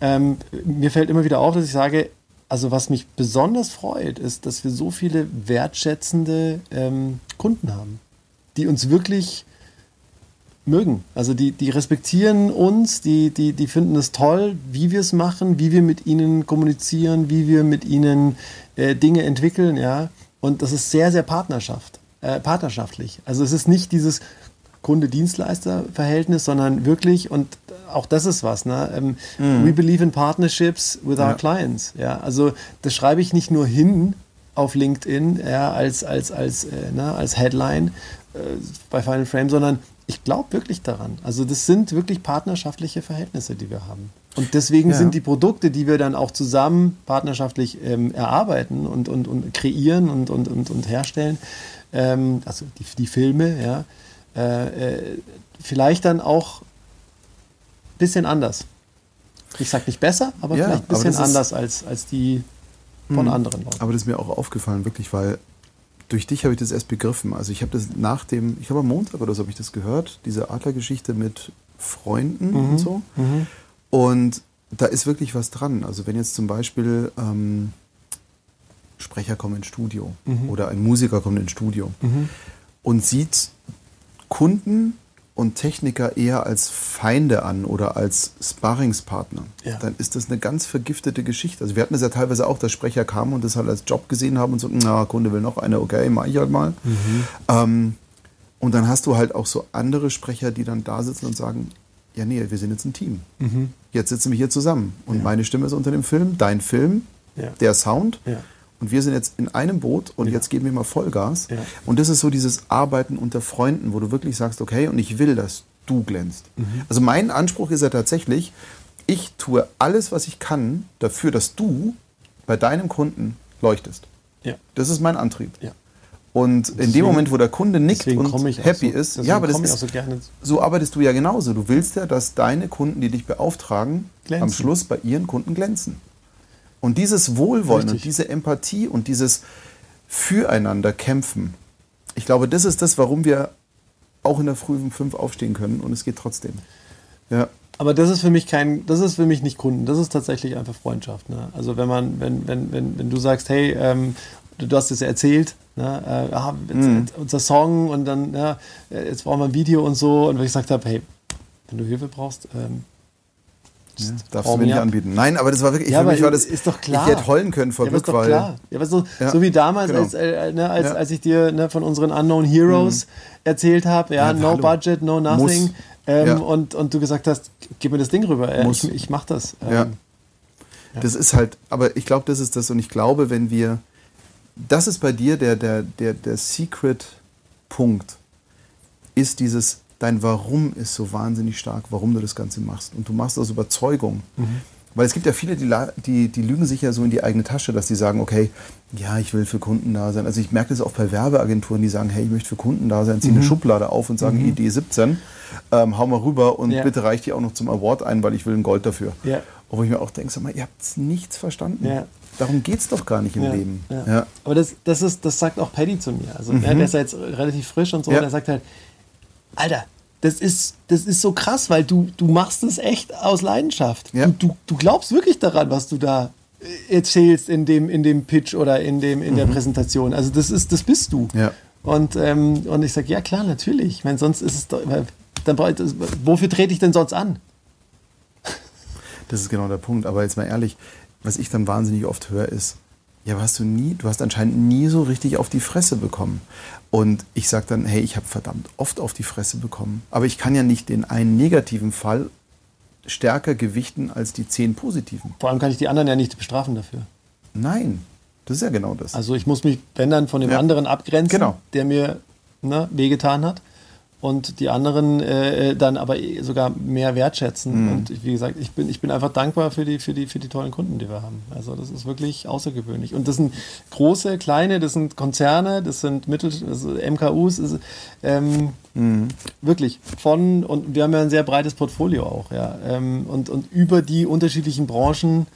ähm, mir fällt immer wieder auf, dass ich sage, also was mich besonders freut, ist, dass wir so viele wertschätzende ähm, Kunden haben, die uns wirklich mögen. Also die, die respektieren uns, die, die, die finden es toll, wie wir es machen, wie wir mit ihnen kommunizieren, wie wir mit ihnen äh, Dinge entwickeln, ja. Und das ist sehr, sehr Partnerschaft, äh, partnerschaftlich. Also es ist nicht dieses Kunde-Dienstleister-Verhältnis, sondern wirklich, und auch das ist was, ne? Ähm, mm. We believe in partnerships with ja. our clients. Ja, also das schreibe ich nicht nur hin auf LinkedIn ja, als, als, als, äh, ne, als Headline äh, bei Final Frame, sondern ich glaube wirklich daran. Also das sind wirklich partnerschaftliche Verhältnisse, die wir haben. Und deswegen ja. sind die Produkte, die wir dann auch zusammen partnerschaftlich ähm, erarbeiten und, und, und kreieren und, und, und, und herstellen, ähm, also die, die Filme, ja, äh, äh, vielleicht dann auch ein bisschen anders. Ich sage nicht besser, aber ja, vielleicht ein bisschen anders als, als die von mh, anderen Leuten. Aber das ist mir auch aufgefallen, wirklich, weil durch dich habe ich das erst begriffen. Also ich habe das nach dem, ich glaube am Montag oder so habe ich das gehört, diese Adlergeschichte mit Freunden mhm. und so. Mhm. Und da ist wirklich was dran. Also wenn jetzt zum Beispiel ähm, Sprecher kommen ins Studio mhm. oder ein Musiker kommt ins Studio mhm. und sieht Kunden und Techniker eher als Feinde an oder als Sparringspartner, ja. dann ist das eine ganz vergiftete Geschichte. Also wir hatten es ja teilweise auch, dass Sprecher kamen und das halt als Job gesehen haben und so, na, Kunde will noch eine, okay, mach ich halt mal. Mhm. Ähm, und dann hast du halt auch so andere Sprecher, die dann da sitzen und sagen, ja, nee, wir sind jetzt ein Team. Mhm. Jetzt sitzen wir hier zusammen und ja. meine Stimme ist unter dem Film, dein Film, ja. der Sound. Und wir sind jetzt in einem Boot und ja. jetzt geben wir mal Vollgas. Ja. Und das ist so dieses Arbeiten unter Freunden, wo du wirklich sagst, okay, und ich will, dass du glänzt. Mhm. Also mein Anspruch ist ja tatsächlich, ich tue alles, was ich kann, dafür, dass du bei deinem Kunden leuchtest. Ja. Das ist mein Antrieb. Ja. Und deswegen, in dem Moment, wo der Kunde nickt und happy so, ist, ja, aber das ist, so, so, arbeitest du ja genauso. Du willst ja, dass deine Kunden, die dich beauftragen, glänzen. am Schluss bei ihren Kunden glänzen. Und dieses Wohlwollen Richtig. und diese Empathie und dieses Füreinander kämpfen, ich glaube, das ist das, warum wir auch in der frühen fünf aufstehen können und es geht trotzdem. Ja. Aber das ist für mich kein, das ist für mich nicht Kunden, das ist tatsächlich einfach Freundschaft. Ne? Also wenn man, wenn, wenn, wenn, wenn du sagst, hey, ähm, du, hast es erzählt, ne? äh, ah, jetzt, jetzt, unser Song und dann, ja, jetzt brauchen wir ein Video und so und wenn ich gesagt habe, hey, wenn du Hilfe brauchst, ähm, ja, darfst du mir nicht anbieten. Nein, aber das war wirklich, ja, für mich war das, ist doch klar. ich hätte heulen können vor ja, Glück, weil... Klar. Ja, so, ja, so wie damals, genau. als, äh, ne, als, als ich dir ne, von unseren Unknown Heroes mhm. erzählt habe, ja, no hallo. budget, no nothing, ähm, und, und du gesagt hast, gib mir das Ding rüber, äh, ich, ich mach das. Ähm, ja. Das ist halt, aber ich glaube, das ist das und ich glaube, wenn wir, das ist bei dir der, der, der, der Secret-Punkt, ist dieses dein Warum ist so wahnsinnig stark, warum du das Ganze machst. Und du machst aus Überzeugung. Mhm. Weil es gibt ja viele, die, die, die lügen sich ja so in die eigene Tasche, dass die sagen, okay, ja, ich will für Kunden da sein. Also ich merke das auch bei Werbeagenturen, die sagen, hey, ich möchte für Kunden da sein, ziehen mhm. eine Schublade auf und sagen, mhm. Idee 17, ähm, hau mal rüber und ja. bitte reicht die auch noch zum Award ein, weil ich will ein Gold dafür. Ja. Wo ich mir auch denke, sag mal, ihr habt nichts verstanden. Ja. Darum geht es doch gar nicht im ja. Leben. Ja. Aber das, das, ist, das sagt auch Paddy zu mir. Also mhm. der ist ja jetzt relativ frisch und so, der sagt halt, Alter, das ist, das ist so krass, weil du, du machst es echt aus Leidenschaft. Ja. Du, du, du glaubst wirklich daran, was du da erzählst in dem, in dem Pitch oder in, dem, in mhm. der Präsentation. Also das ist, das bist du. Ja. Und, ähm, und ich sage, ja klar, natürlich. Ich meine, sonst ist es doch, dann, wofür trete ich denn sonst an? Das ist genau der Punkt. Aber jetzt mal ehrlich, was ich dann wahnsinnig oft höre, ist, ja, hast du nie, du hast anscheinend nie so richtig auf die Fresse bekommen. Und ich sage dann, hey, ich habe verdammt oft auf die Fresse bekommen. Aber ich kann ja nicht den einen negativen Fall stärker gewichten als die zehn positiven. Vor allem kann ich die anderen ja nicht bestrafen dafür. Nein, das ist ja genau das. Also ich muss mich, wenn dann, von dem ja. anderen abgrenzen, genau. der mir ne, wehgetan hat und die anderen äh, äh, dann aber sogar mehr wertschätzen. Mhm. Und wie gesagt, ich bin, ich bin einfach dankbar für die, für, die, für die tollen Kunden, die wir haben. Also das ist wirklich außergewöhnlich. Und das sind große, kleine, das sind Konzerne, das sind Mittel, also MKUs, ist, ähm, mhm. wirklich von, und wir haben ja ein sehr breites Portfolio auch, ja. Ähm, und, und über die unterschiedlichen Branchen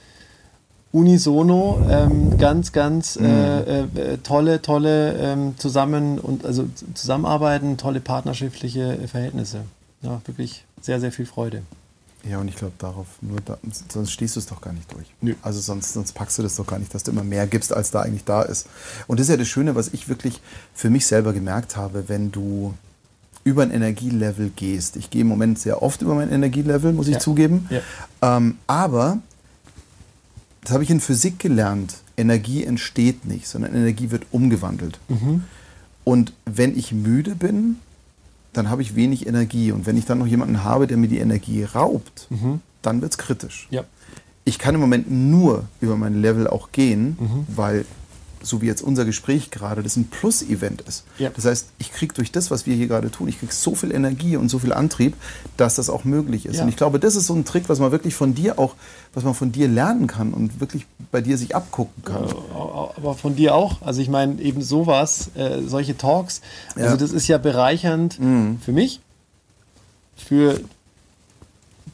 unisono ähm, ganz, ganz mhm. äh, äh, tolle, tolle ähm, Zusammen und also Zusammenarbeiten, tolle partnerschaftliche Verhältnisse. Ja, wirklich sehr, sehr viel Freude. Ja, und ich glaube, darauf nur da, sonst stehst du es doch gar nicht durch. Nö. Also sonst, sonst packst du das doch gar nicht, dass du immer mehr gibst, als da eigentlich da ist. Und das ist ja das Schöne, was ich wirklich für mich selber gemerkt habe, wenn du über ein Energielevel gehst. Ich gehe im Moment sehr oft über mein Energielevel, muss ich ja. zugeben. Ja. Ähm, aber das habe ich in Physik gelernt. Energie entsteht nicht, sondern Energie wird umgewandelt. Mhm. Und wenn ich müde bin, dann habe ich wenig Energie. Und wenn ich dann noch jemanden habe, der mir die Energie raubt, mhm. dann wird es kritisch. Ja. Ich kann im Moment nur über mein Level auch gehen, mhm. weil so wie jetzt unser Gespräch gerade, das ein Plus-Event ist. Ja. Das heißt, ich kriege durch das, was wir hier gerade tun, ich kriege so viel Energie und so viel Antrieb, dass das auch möglich ist. Ja. Und ich glaube, das ist so ein Trick, was man wirklich von dir auch, was man von dir lernen kann und wirklich bei dir sich abgucken kann. aber von dir auch. Also ich meine, eben sowas, äh, solche Talks, also Ja. das ist ja bereichernd für mich, für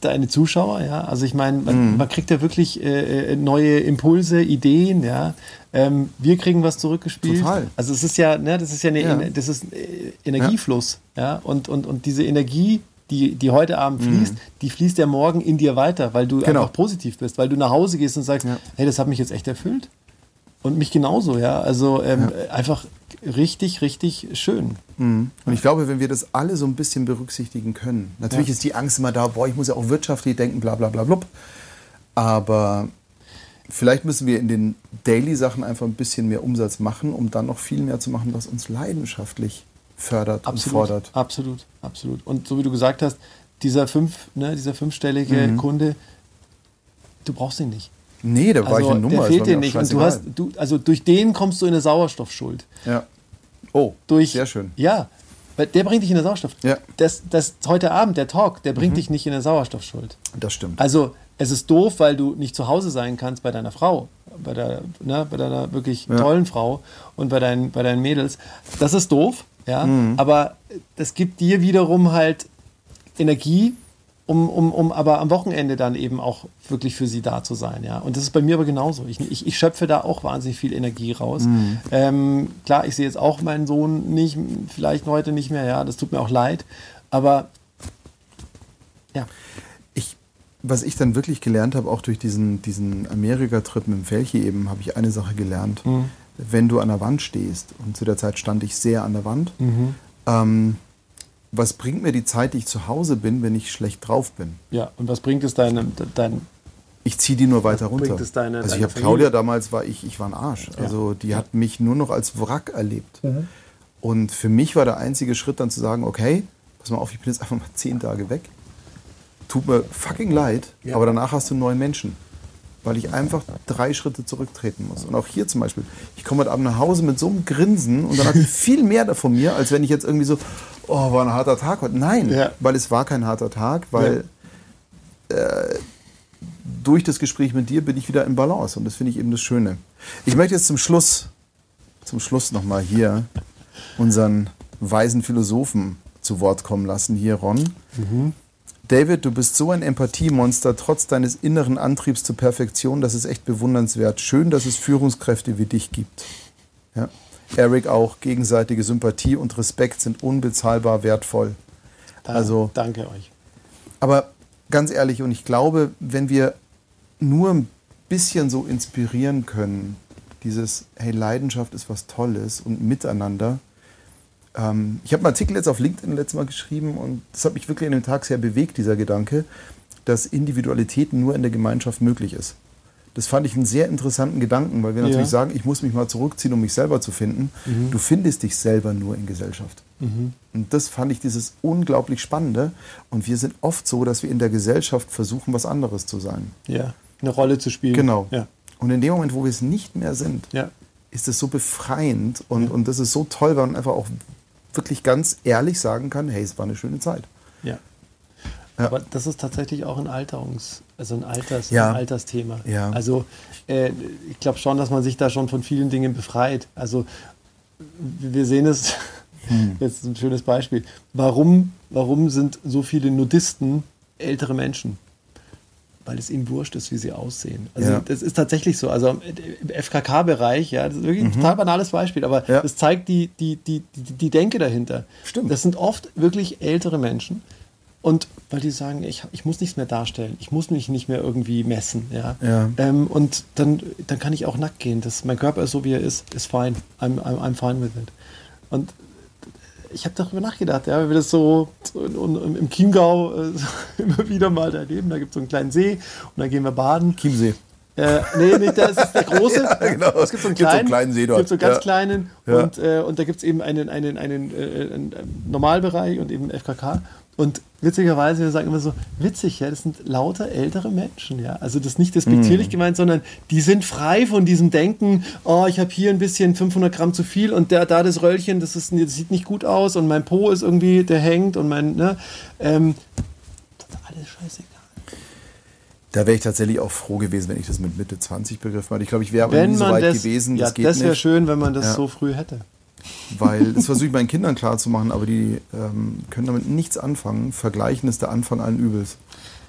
deine Zuschauer, ja. Also ich meine, man, man kriegt ja wirklich äh, äh, neue Impulse, Ideen, ja. Ähm, wir kriegen was zurückgespielt. Total. Also es ist ja, ne, das ist ja eine, Ja. Das ist äh, Energiefluss, ja. Und, und, und diese Energie, die, die heute Abend fließt, die fließt ja morgen in dir weiter, weil du Genau. einfach positiv bist, weil du nach Hause gehst und sagst, Ja. hey, das hat mich jetzt echt erfüllt. Und mich genauso, ja. Also ähm, einfach richtig, richtig schön. Und ich glaube, wenn wir das alle so ein bisschen berücksichtigen können, natürlich Ja. ist die Angst immer da, boah, ich muss ja auch wirtschaftlich denken, bla bla bla blub. Aber vielleicht müssen wir in den Daily-Sachen einfach ein bisschen mehr Umsatz machen, um dann noch viel mehr zu machen, was uns leidenschaftlich fördert und fordert. Absolut, absolut. Und so wie du gesagt hast, dieser fünf, ne, dieser fünfstellige Mhm. Kunde, du brauchst ihn nicht. Nee, da war ich eine Nummer. der fehlt dir nicht. Und du hast, du, also durch den kommst du in eine Sauerstoffschuld. Ja. Oh, Durch, sehr schön. Ja, weil der bringt dich in eine Sauerstoff. Ja. Das, das heute Abend, der Talk, der bringt dich nicht in eine Sauerstoffschuld. Das stimmt. Also es ist doof, weil du nicht zu Hause sein kannst bei deiner Frau, bei, der, ne, bei deiner wirklich Ja. tollen Frau und bei deinen, bei deinen Mädels. Das ist doof, ja. Mhm. Aber das gibt dir wiederum halt Energie, um, um, um aber am Wochenende dann eben auch wirklich für sie da zu sein, ja. Und das ist bei mir aber genauso. Ich, ich, ich schöpfe da auch wahnsinnig viel Energie raus. Mhm. Ähm, klar, ich sehe jetzt auch meinen Sohn nicht, vielleicht heute nicht mehr, ja. Das tut mir auch leid. Aber ja. ich, was ich dann wirklich gelernt habe, auch durch diesen, diesen Amerika-Trip mit dem Felchi eben, habe ich eine Sache gelernt. Mhm. Wenn du an der Wand stehst, und zu der Zeit stand ich sehr an der Wand, Mhm. ähm, was bringt mir die Zeit, die ich zu Hause bin, wenn ich schlecht drauf bin? Ja, und was bringt es deinem, dein, Ich ziehe die nur weiter runter. bringt es deine- also ich habe? Claudia damals war ich, ich war ein Arsch. Also die hat mich nur noch als Wrack erlebt. Mhm. Und für mich war der einzige Schritt dann zu sagen, okay, pass mal auf, ich bin jetzt einfach mal zehn Tage weg. Tut mir fucking leid, Ja. aber danach hast du einen neuen Menschen. Weil ich einfach drei Schritte zurücktreten muss. Und auch hier zum Beispiel, ich komme heute Abend nach Hause mit so einem Grinsen und dann hat die viel mehr davon mir, als wenn ich jetzt irgendwie so, oh, war ein harter Tag heute. Nein, Ja. weil es war kein harter Tag, weil durch das Gespräch mit dir bin ich wieder in Balance und das finde ich eben das Schöne. Ich möchte jetzt zum Schluss, zum Schluss nochmal hier unseren weisen Philosophen zu Wort kommen lassen, hier Ron. David, du bist so ein Empathiemonster, trotz deines inneren Antriebs zur Perfektion, das ist echt bewundernswert. Schön, dass es Führungskräfte wie dich gibt. Ja. Eric auch, gegenseitige Sympathie und Respekt sind unbezahlbar wertvoll. da, Also- danke euch. Aber ganz ehrlich, und ich glaube, wenn wir nur ein bisschen so inspirieren können, dieses, hey, Leidenschaft ist was Tolles und Miteinander. Ähm, ich habe einen Artikel jetzt auf LinkedIn letztes Mal geschrieben und das hat mich wirklich an dem Tag sehr bewegt, dieser Gedanke, dass Individualität nur in der Gemeinschaft möglich ist. Das fand ich einen sehr interessanten Gedanken, weil wir natürlich Ja. sagen, ich muss mich mal zurückziehen, um mich selber zu finden. Du findest dich selber nur in Gesellschaft. Und das fand ich dieses unglaublich Spannende. Und wir sind oft so, dass wir in der Gesellschaft versuchen, was anderes zu sein. Ja, eine Rolle zu spielen. Genau. Ja, Und in dem Moment, wo wir es nicht mehr sind, ja. ist es so befreiend und, und das ist so toll, weil man einfach auch wirklich ganz ehrlich sagen kann, hey, es war eine schöne Zeit. ja. Ja. Aber das ist tatsächlich auch ein Alterungs, also ein Alters, Ja. ein Altersthema. Ja. Also äh, ich glaube schon, dass man sich da schon von vielen Dingen befreit. Also wir sehen es, Hm. jetzt ein schönes Beispiel. Warum, warum sind so viele Nudisten ältere Menschen? Weil es ihnen wurscht ist, wie sie aussehen. Also Ja. das ist tatsächlich so. Also im FKK-Bereich, ja, das ist wirklich ein total banales Beispiel, aber Mhm. Ja. das zeigt die, die, die, die, die Denke dahinter. Stimmt. Das sind oft wirklich ältere Menschen. Und weil die sagen, ich, ich muss nichts mehr darstellen, ich muss mich nicht mehr irgendwie messen. Ja? Ja. Ähm, und dann, dann kann ich auch nackt gehen. Das, mein Körper ist so, wie er ist, ist fine. I'm, I'm, I'm fine with it. Und ich habe darüber nachgedacht, ja, wenn wir das so, in, in, im Chiemgau äh, immer wieder mal erleben. Da gibt es so einen kleinen See und da gehen wir baden. Chiemsee. Äh, nee, nee, das ist der große. Ja, genau. Es gibt so einen Gibt so einen kleinen, kleinen es gibt so einen ganz Ja. kleinen Ja. und, äh, und da gibt es eben einen, einen, einen, äh, einen Normalbereich und eben FKK. Und witzigerweise, wir sagen immer so, witzig, ja, das sind lauter ältere Menschen, ja. Also das ist nicht despektierlich Mhm. gemeint, sondern die sind frei von diesem Denken, oh, ich habe hier ein bisschen 500 Gramm zu viel und der, da das Röllchen, das, ist, das sieht nicht gut aus und mein Po ist irgendwie, der hängt und mein, ne, ähm, das ist alles scheißegal. Da wäre ich tatsächlich auch froh gewesen, wenn ich das mit Mitte 20 begriffen hätte. Ich glaube, ich wäre aber nie so weit das, gewesen. ja, das das wäre schön, wenn man das Ja. so früh hätte. Weil das versuche ich meinen Kindern klarzumachen, aber die ähm, können damit nichts anfangen. Vergleichen ist der Anfang allen Übels.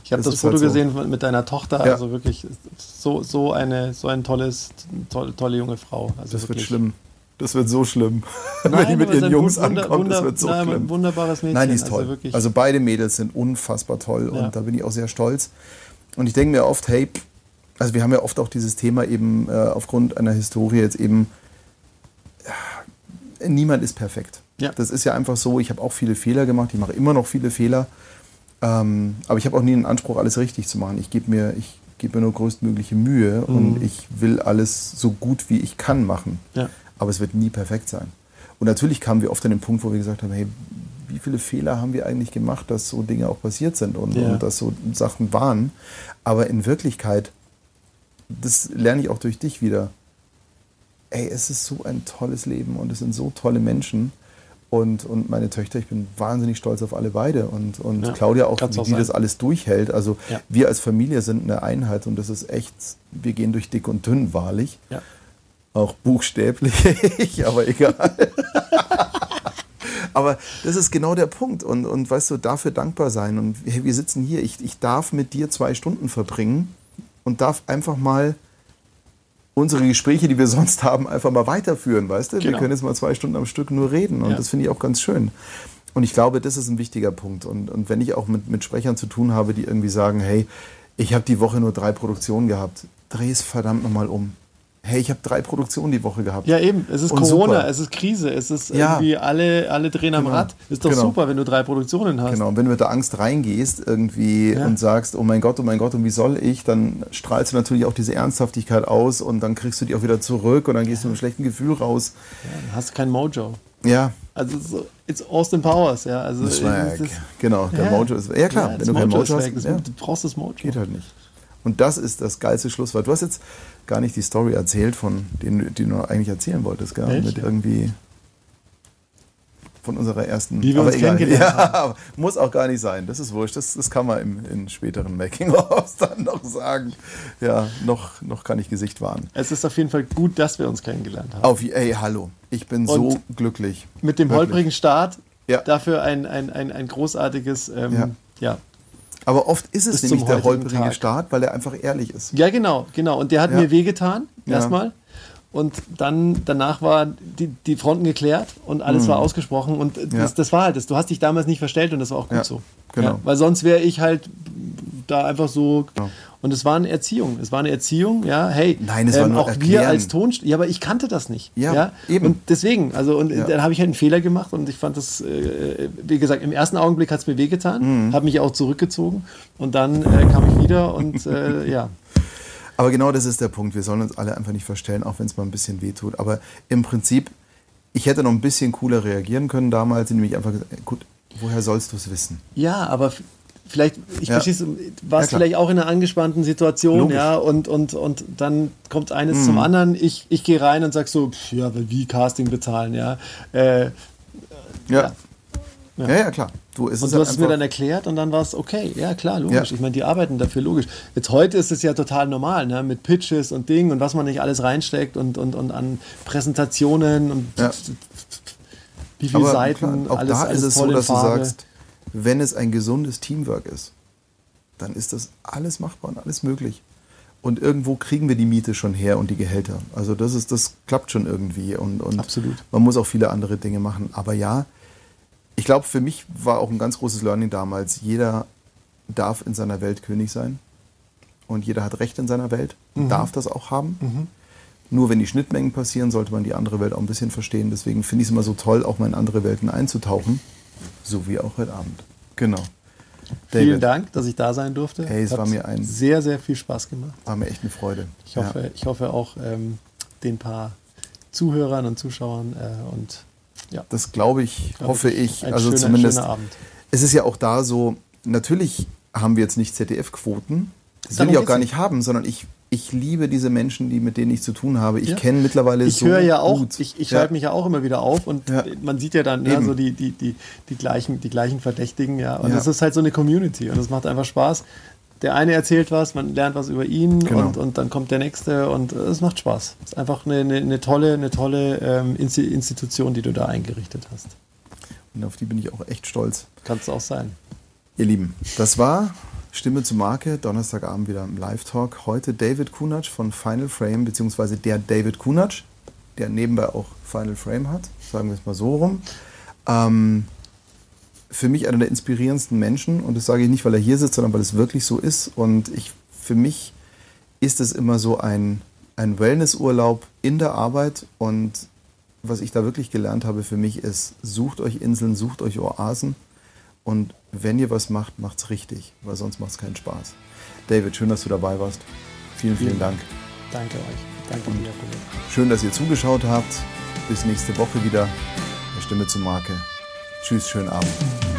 Ich habe Das das, Foto halt so. gesehen mit deiner Tochter, Ja. also wirklich so, so eine so ein tolles, tolle, tolle junge Frau. Also Das wird wirklich. schlimm. Das wird so schlimm. Nein, wenn die mit ihren Jungs wunder- ankommt, das wunder- wird so nein, schlimm. Ein wunderbares Mädchen. Nein, die ist toll. Also, Also beide Mädels sind unfassbar toll Ja. und da bin ich auch sehr stolz. Und ich denke mir oft, hey, also wir haben ja oft auch dieses Thema eben äh, aufgrund einer Historie jetzt eben, niemand ist perfekt. Ja. Das ist ja einfach so, ich habe auch viele Fehler gemacht, ich mache immer noch viele Fehler, ähm, aber ich habe auch nie den Anspruch, alles richtig zu machen. Ich gebe mir, ich gebe mir nur größtmögliche Mühe und ich will alles so gut wie ich kann machen. Ja. Aber es wird nie perfekt sein. Und natürlich kamen wir oft an den Punkt, wo wir gesagt haben, hey, wie viele Fehler haben wir eigentlich gemacht, dass so Dinge auch passiert sind und, Ja. und dass so Sachen waren. Aber in Wirklichkeit, das lerne ich auch durch dich wieder. Ey, es ist so ein tolles Leben und es sind so tolle Menschen. Und, und meine Töchter, ich bin wahnsinnig stolz auf alle beide. Und, und Ja, Claudia auch, wie auch die das alles durchhält. Also Ja. wir als Familie sind eine Einheit und das ist echt, wir gehen durch dick und dünn, wahrlich. Ja. Auch buchstäblich, aber egal. aber das ist genau der Punkt. Und, und weißt du, dafür dankbar sein. Und wir sitzen hier, ich, ich darf mit dir zwei Stunden verbringen und darf einfach mal unsere Gespräche, die wir sonst haben, einfach mal weiterführen, weißt du? Wir Genau. können jetzt mal zwei Stunden am Stück nur reden und Ja. das finde ich auch ganz schön. Und ich glaube, das ist ein wichtiger Punkt. Und, und wenn ich auch mit, mit Sprechern zu tun habe, die irgendwie sagen, hey, ich habe die Woche nur drei Produktionen gehabt, dreh es verdammt nochmal um. Hey, ich habe drei Produktionen die Woche gehabt. Ja, eben. Es ist Und Corona, super. es ist Krise, es ist Ja. irgendwie alle, alle drehen am Genau. Rad. Ist doch Genau. super, wenn du drei Produktionen hast. Genau, und wenn du mit der Angst reingehst irgendwie Ja. und sagst, oh mein Gott, oh mein Gott, und wie soll ich, dann strahlst du natürlich auch diese Ernsthaftigkeit aus und dann kriegst du die auch wieder zurück und dann gehst du mit einem schlechten Gefühl raus. Ja, dann hast du kein Mojo. Ja, Also so, it's Austin Powers, ja. Also das ist- Genau, der Ja. Mojo ist. Ja klar, Ja, wenn du kein Mojo Mojo ist hast. Das- ja, Du brauchst das Mojo. geht halt nicht. Und das ist das geilste Schlusswort. Du hast jetzt gar nicht die Story erzählt, von den, die du eigentlich erzählen wolltest, gell? Mit irgendwie von unserer ersten. Wie wir aber uns egal. kennengelernt ja, aber muss auch gar nicht sein. Das ist wurscht. Das, das kann man im, in späteren Making-ofs dann noch sagen. Ja, noch, noch kann ich Gesicht wahren. Es ist auf jeden Fall gut, dass wir uns kennengelernt haben. Auf, ey, hallo. Ich bin so Und glücklich. Mit dem Wirklich. holprigen Start, Ja. dafür ein, ein, ein, ein großartiges, ähm, Ja. ja. Aber oft ist es nämlich der holprige Tag. Start, weil er einfach ehrlich ist. Ja, genau, genau. Und der hat Ja. mir wehgetan, Ja. erstmal. Und dann, danach war die, die Fronten geklärt und alles war ausgesprochen. Und das, Mhm. Ja. das war halt das. Du hast dich damals nicht verstellt und das war auch gut Ja, so. Genau. weil sonst wäre ich halt da einfach so. Genau. Und es war eine Erziehung. Es war eine Erziehung, ja, hey, Nein, es war nur auch wir erklären. als Tonst Ja, aber ich kannte das nicht. Ja, eben. Und deswegen, also, und Ja. dann habe ich halt einen Fehler gemacht und ich fand das, äh, wie gesagt, im ersten Augenblick hat es mir wehgetan, Mhm. habe mich auch zurückgezogen und dann äh, kam ich wieder und äh, ja. Aber genau das ist der Punkt. Wir sollen uns alle einfach nicht verstellen, auch wenn es mal ein bisschen wehtut. Aber im Prinzip, ich hätte noch ein bisschen cooler reagieren können damals, indem ich einfach gesagt gut, woher sollst du es wissen? Ja, aber vielleicht, ich Ja. verstehe, warst Ja, vielleicht auch in einer angespannten Situation, Logisch. Mhm. ja, und, und, und dann kommt eines zum anderen. Ich, ich gehe rein und sag so, pf, ja, wie Casting bezahlen, ja. Äh, Ja. Ja. Ja, ja, klar. Du, es und ist du halt hast es mir dann erklärt und dann war es okay. Ja, klar, logisch. Ich meine, die arbeiten dafür, logisch. Jetzt heute ist es ja total normal, ne? mit Pitches und Dingen und was man nicht alles reinsteckt und, und, und an Präsentationen und. Wie viele Aber Seiten, klar, auch alles, da alles ist es so, dass du sagst, wenn es ein gesundes Teamwork ist, dann ist das alles machbar und alles möglich. Und irgendwo kriegen wir die Miete schon her und die Gehälter. Also das ist, das klappt schon irgendwie. Und, und Absolut. man muss auch viele andere Dinge machen. Aber ja, ich glaube, für mich war auch ein ganz großes Learning damals, jeder darf in seiner Welt König sein. Und jeder hat Recht in seiner Welt, Mhm. darf das auch haben. Nur wenn die Schnittmengen passieren, sollte man die andere Welt auch ein bisschen verstehen. Deswegen finde ich es immer so toll, auch mal in andere Welten einzutauchen. So wie auch heute Abend. Genau. David. Vielen Dank, dass ich da sein durfte. Hey, es Hat war mir ein sehr, sehr viel Spaß gemacht. War mir echt eine Freude. Ich hoffe, ja. ich hoffe auch ähm, den paar Zuhörern und Zuschauern äh, und ja. Das glaube ich, glaub hoffe ich. also schöner, zumindest. Es ist ja auch da so, natürlich haben wir jetzt nicht ZDF-Quoten. Das will ich auch gar nicht haben, sondern ich, ich liebe diese Menschen, die, mit denen ich zu tun habe. Ich ja. kenne mittlerweile ich so. Ich höre ja auch, gut. ich, ich ja. schreibe mich ja auch immer wieder auf und ja. man sieht ja dann ja, so die, die, die, die, gleichen, die gleichen Verdächtigen. Ja. Und es ist halt so eine Community und es macht einfach Spaß. Der eine erzählt was, man lernt was über ihn genau. und, und dann kommt der nächste und es macht Spaß. Es ist einfach eine, eine, eine tolle, eine tolle ähm, Institution, die du da eingerichtet hast. Und auf die bin ich auch echt stolz. Kannst du auch sein. Ihr Lieben, das war Stimme zur Marke, Donnerstagabend wieder im Live-Talk. Heute David Kunatsch von Final Frame, beziehungsweise der David Kunatsch, der nebenbei auch Final Frame hat, sagen wir es mal so rum. Ähm, für mich einer der inspirierendsten Menschen und das sage ich nicht, weil er hier sitzt, sondern weil es wirklich so ist. Und ich, für mich ist es immer so ein, ein Wellnessurlaub in der Arbeit und was ich da wirklich gelernt habe für mich ist, sucht euch Inseln, sucht euch Oasen und wenn ihr was macht, macht es richtig, weil sonst macht es keinen Spaß. David, schön, dass du dabei warst. Vielen, vielen, vielen Dank. Danke euch. Danke dir, Schön, dass ihr zugeschaut habt. Bis nächste Woche wieder. Eine Stimme zur Marke. Tschüss, schönen Abend.